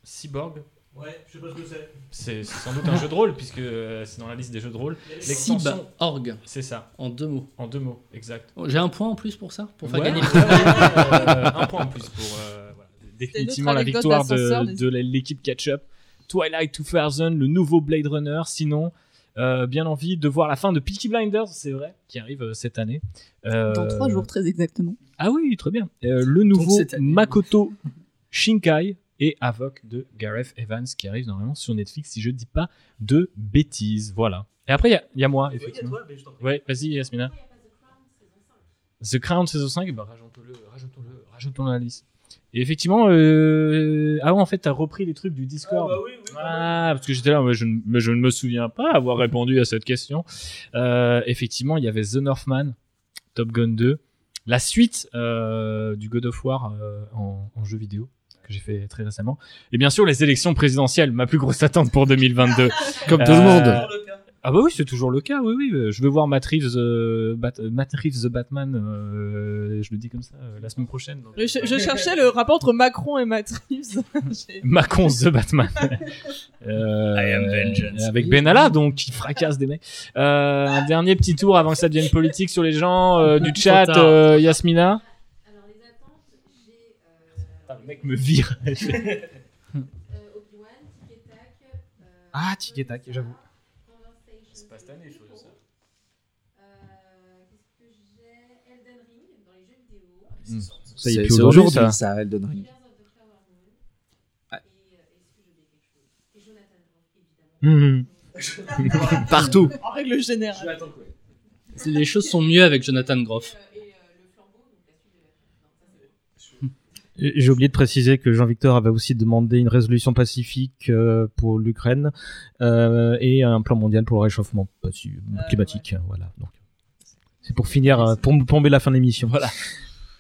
Cyborg. Ouais, je sais pas ce que c'est. C'est sans doute un jeu de rôle puisque euh, c'est dans la liste des jeux de rôle. Cyborg. c'est ça, En deux mots. en deux mots, exact. Oh, J'ai un point en plus pour ça Pour faire Ouais, gagner euh, un point en plus pour euh, voilà, définitivement la victoire de, de l'équipe Catch-up. Twilight 2000, le nouveau Blade Runner. Sinon, euh, bien envie de voir la fin de Peaky Blinders, c'est vrai, qui arrive euh, cette année. Euh, Dans trois jours, très exactement. Ah oui, très bien. Euh, le nouveau année. Makoto Shinkai et Avoc de Gareth Evans qui arrive normalement sur Netflix, si je dis pas de bêtises. Voilà. Et après, il y a- il y, a moi, effectivement. Ouais, vas-y, Yasmina. The Crown saison 5, bah, rajoutons-le, rajoutons-le, rajoutons la liste. Et effectivement, euh... ah ouais, en fait, t'as repris les trucs du Discord. Ah, parce que j'étais là, mais je, ne- mais je ne me souviens pas avoir répondu à cette question. Euh, effectivement, il y avait The Northman, Top Gun 2, la suite euh, du God of War euh, en, en jeu vidéo que j'ai fait très récemment. Et bien sûr, les élections présidentielles, ma plus grosse attente pour 2022. Comme tout le monde. Ah bah oui, c'est toujours le cas, oui, oui. euh, Je veux voir Matt Reeves, euh, Bat- euh, Matt Reeves The Batman, euh, je le dis comme ça, euh, la semaine prochaine. donc. Je, je cherchais le rapport entre Macron et Matt Reeves. J'ai- Macron The Batman. Euh, I am vengeance. Avec Benalla, donc, qui fracasse des mecs. Euh, un dernier petit tour avant que ça devienne politique sur les gens euh, du chat, euh, Yasmina. Alors, les attentes, j'ai euh, Ah, le mec me vire. euh, Obi-Wan, Tic et Tac. euh, Ah, Tic et Tac, j'avoue. Pas cette année, je veux ça. Euh, Qu'est-ce que j'ai Elden Ring dans les jeux vidéo. Hmm. Ça y est C'est plus c'est aujourd'hui, ça. ça, Elden Ring. Mhm. Partout. En règle générale. Les choses sont mieux avec Jonathan Groff. J'ai oublié de préciser que Jean-Victor avait aussi demandé une résolution pacifique euh, pour l'Ukraine euh, et un plan mondial pour le réchauffement paci- climatique. Voilà. Donc, c'est pour finir, euh, pour plomber la fin de l'émission. Voilà.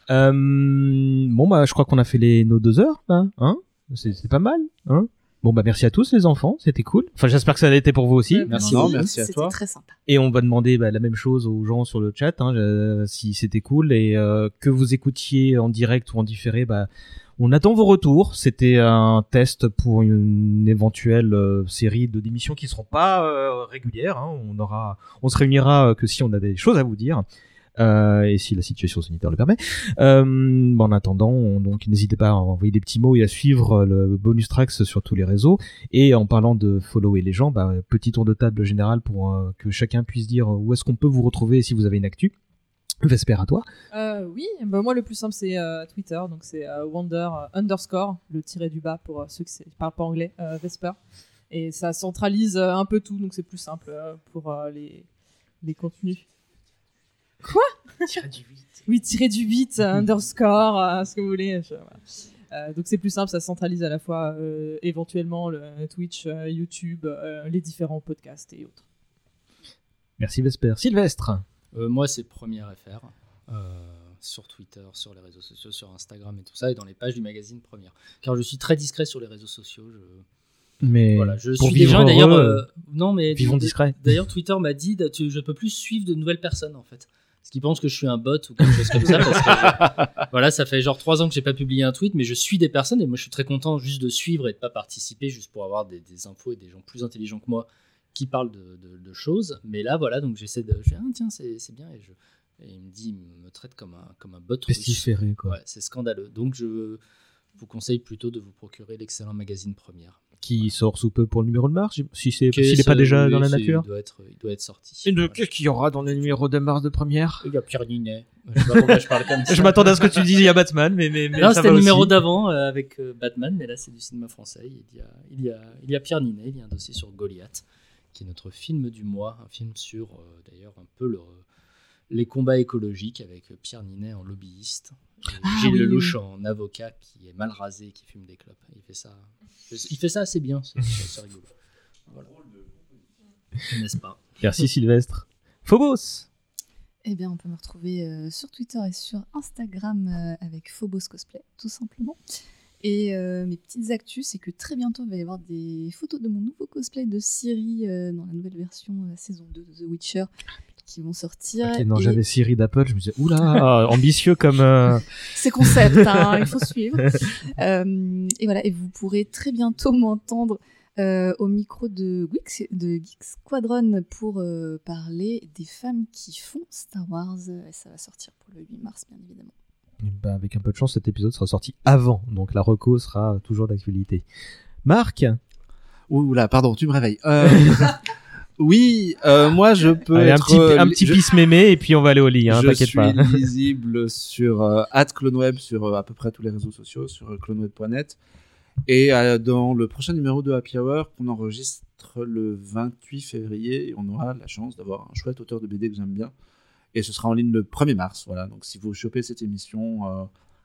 Euh, bon bah, je crois qu'on a fait les nos deux heures, là, hein? C'est c'est pas mal, hein? Bon bah merci à tous les enfants, c'était cool. Enfin j'espère que ça a été pour vous aussi. Merci Non, beaucoup. merci à C'était toi. très sympa. Et on va demander bah, la même chose aux gens sur le chat, hein, euh, si c'était cool et euh, que vous écoutiez en direct ou en différé. Bah, on attend vos retours. C'était un test pour une éventuelle euh, série de démissions qui seront pas euh, régulières. hein. On aura, on se réunira que si on a des choses à vous dire. Euh, et si la situation sanitaire le permet. Euh, en attendant, on- donc n'hésitez pas à envoyer des petits mots et à suivre le bonus tracks sur tous les réseaux. Et en parlant de follower les gens, bah, petit tour de table général pour euh, que chacun puisse dire où est-ce qu'on peut vous retrouver si vous avez une actu. Vesper à toi. Oui, bah moi le plus simple c'est Twitter, donc c'est Wonder underscore, le tiré du bas pour ceux qui ne parlent pas anglais, Vesper. Et ça centralise un peu tout, donc c'est plus simple pour les, les contenus. Quoi Tiré du 8. Oui, tiré du 8, euh, underscore, euh, ce que vous voulez. je- voilà. Euh, donc c'est plus simple, ça centralise à la fois euh, éventuellement le Twitch, euh, YouTube, euh, les différents podcasts et autres. Merci Vesper. Sylvestre. Euh, moi, c'est Première FR. euh, sur Twitter, sur les réseaux sociaux, sur Instagram et tout ça, et dans les pages du magazine Première. Car je suis très discret sur les réseaux sociaux. Je... Mais voilà, je pour suis vivre et D'ailleurs, euh, non, mais vivons discret. D'ailleurs, Twitter m'a dit, je peux plus suivre de nouvelles personnes en fait. Parce qu'ils pensent que je suis un bot ou quelque chose comme ça. Parce que, voilà, ça fait genre trois ans que j'ai pas publié un tweet, mais je suis des personnes et moi je suis très content juste de suivre et de pas participer, juste pour avoir des, des infos et des gens plus intelligents que moi qui parlent de, de- de choses. Mais là, voilà, donc j'essaie de. Je dis, ah, tiens, c'est bien. Et, je, et il me dit, il me traite comme un, comme un bot. Pestiféré, quoi. Ouais, c'est scandaleux. Donc je vous conseille plutôt de vous procurer l'excellent magazine Première. Qui sort sous peu pour le numéro de mars, si c'est s'il n'est pas déjà oui, dans la nature. Il doit être, il doit être sorti. Et de- qu'est-ce qu'il y aura dans le numéro de mars de première Il y a Pierre Ninet. Je sais pas pourquoi je parle comme ça. Je m'attendais à ce que tu dises il y a Batman, mais, mais, mais non, ça c'était va le numéro aussi. d'avant euh, avec euh, Batman, mais là c'est du cinéma français. Il y, a, il, y a, il y a Pierre Ninet, il y a un dossier sur Goliath, qui est notre film du mois, un film sur euh, d'ailleurs un peu le- les combats écologiques avec Pierre Ninet en lobbyiste, et Ah, Gilles oui, Lelouch oui. en avocat qui est mal rasé et qui fume des clopes. Il fait ça, il fait ça assez bien, c'est rigolo. Voilà. N'est-ce pas? Merci Sylvestre. Phobos. Eh bien, on peut me retrouver euh, sur Twitter et sur Instagram euh, avec Phobos Cosplay, tout simplement. Et euh, mes petites actus, c'est que très bientôt, il va y avoir des photos de mon nouveau cosplay de Siri euh, dans la nouvelle version, euh, la saison 2 de The Witcher, qui vont sortir. Non, Et j'avais Siri d'Apple, je me disais, oula, ah, ambitieux comme. euh, C'est concept, hein, il faut suivre. Euh, et voilà, et vous pourrez très bientôt m'entendre euh, au micro de Geeks, de Geek Squadron pour euh, parler des femmes qui font Star Wars. Et ça va sortir pour le 8 mars, bien évidemment. Ben, avec un peu de chance, cet épisode sera sorti avant, donc la reco sera toujours d'actualité. Marc? Oula, pardon, tu me réveilles. Oui, euh, moi je peux Allez, un être, petit, euh, un petit je- pisse mémé et puis on va aller au lit, hein, je t'inquiète suis pas. lisible sur euh, @cloneweb sur euh, à peu près tous les réseaux sociaux, sur cloneweb.net. Et dans le prochain numéro de Happy Hour qu'on enregistre le 28 février, on aura la chance d'avoir un chouette auteur de BD que j'aime bien. Et ce sera en ligne le 1er mars. Voilà. Donc si vous chopez cette émission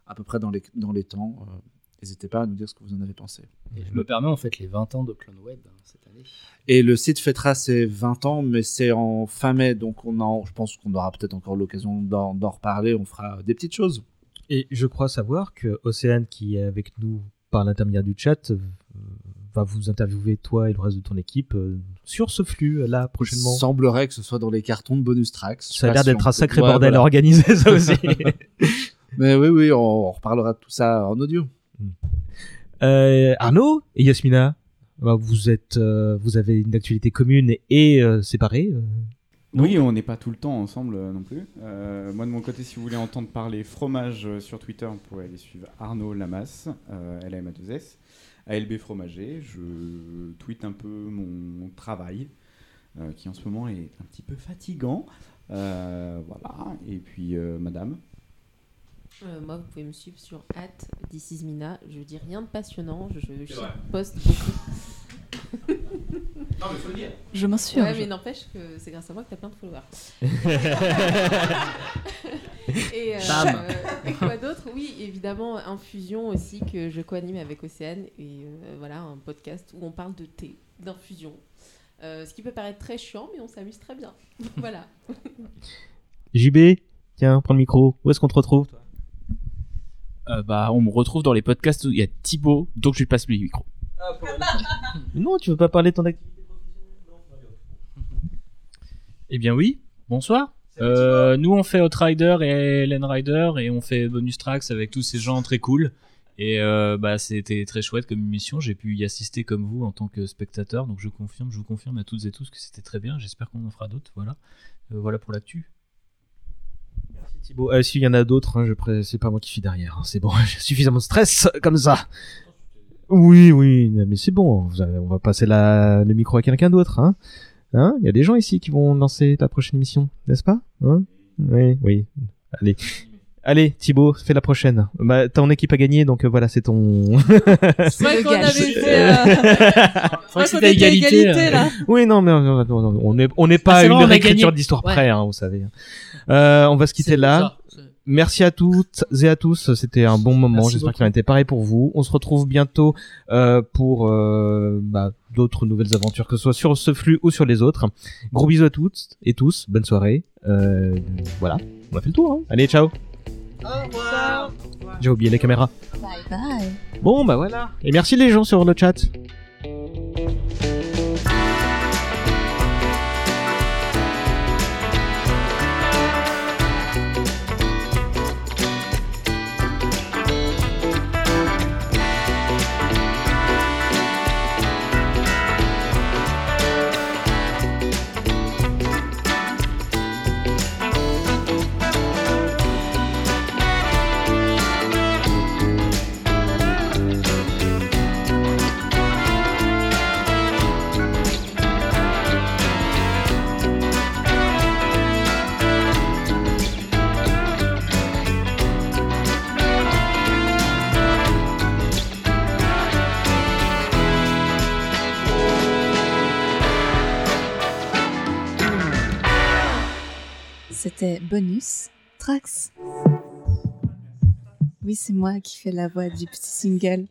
à peu près dans les, dans les temps, n'hésitez pas à nous dire ce que vous en avez pensé. Et je me permets, on fête les 20 ans de Clone Web hein, cette année. Et le site fêtera ses 20 ans, mais c'est en fin mai, donc on en, je pense qu'on aura peut-être encore l'occasion d'en reparler. On fera des petites choses. Et je crois savoir que Océane, qui est avec nous par l'intermédiaire du chat, euh, va vous interviewer, toi et le reste de ton équipe, euh, sur ce flux, là, prochainement. Il semblerait que ce soit dans les cartons de bonus tracks. Ça a l'air d'être on un sacré Ouais, bordel voilà. à organiser, ça aussi. mais oui, oui, on, on reparlera de tout ça en audio. Euh, Arnaud et Yasmina, bah, vous êtes, euh, vous avez une actualité commune et euh, séparée. Oui, on n'est pas tout le temps ensemble non plus. Moi, de mon côté, si vous voulez entendre parler fromage sur Twitter, vous pouvez aller suivre Arnaud Lamas, euh, LAMA2S, ALB Fromager. Je tweete un peu mon travail, qui en ce moment est un petit peu fatigant. Voilà. Et puis, madame. Euh, moi, vous pouvez me suivre sur at Mina. Je dis rien de passionnant, je, je poste beaucoup. Non, mais faut le dire. Je m'insurge. Ouais, mais n'empêche que c'est grâce à moi que t'as plein de followers. et, euh, euh, et quoi d'autre? Oui, évidemment, Infusion aussi que je co-anime avec Océane. Et euh, voilà, un podcast où on parle de thé, d'infusion. Euh, ce qui peut paraître très chiant, mais on s'amuse très bien. voilà. JB, tiens, prends le micro. Où est-ce qu'on te retrouve toi? Euh, bah, on me retrouve dans les podcasts où il y a Thibaut, donc je lui passe le micro. Non, tu veux pas parler de ton activité Eh bien oui, bonsoir. Euh, nous on fait Outrider et Len Rider et on fait bonus tracks avec tous ces gens très cool. Et euh, bah c'était très chouette comme émission. J'ai pu y assister comme vous en tant que spectateur. Donc je confirme, je vous confirme à toutes et tous que c'était très bien. J'espère qu'on en fera d'autres. Voilà, Euh, voilà pour l'actu. Thibaut, euh, s'il y en a d'autres, hein, je c'est pas moi qui suis derrière. hein, c'est bon, j'ai suffisamment de stress comme ça. Oui, oui, mais c'est bon. on va passer la- le micro à quelqu'un d'autre. Hein Hein Il y a des gens ici qui vont lancer la prochaine émission, n'est-ce pas hein? Oui, oui. Allez. Allez, Thibaut, fais la prochaine. Bah, ton équipe a gagné, donc euh, voilà, c'est ton. C'est vrai qu'on avait fait. euh, à égalité. euh. là. Oui, non, mais non, non, non, on n'est on pas Ah, à c'est une réécriture gagné. d'histoire Ouais. près, hein, vous savez. Euh, on va se quitter C'est là. Merci à toutes et à tous. C'était un bon moment. Merci J'espère beaucoup. qu'il en était pareil pour vous. On se retrouve bientôt euh, pour euh, bah, d'autres nouvelles aventures, que ce soit sur ce flux ou sur les autres. Gros bisous à toutes et tous. Bonne soirée. Euh, voilà, on a fait le tour. Hein. Allez, ciao. J'ai oublié les caméras. Bye bye. Bon, bah voilà. Et merci les gens sur le chat. C'était Bonus Trax. Oui, c'est moi qui fais la voix du petit single.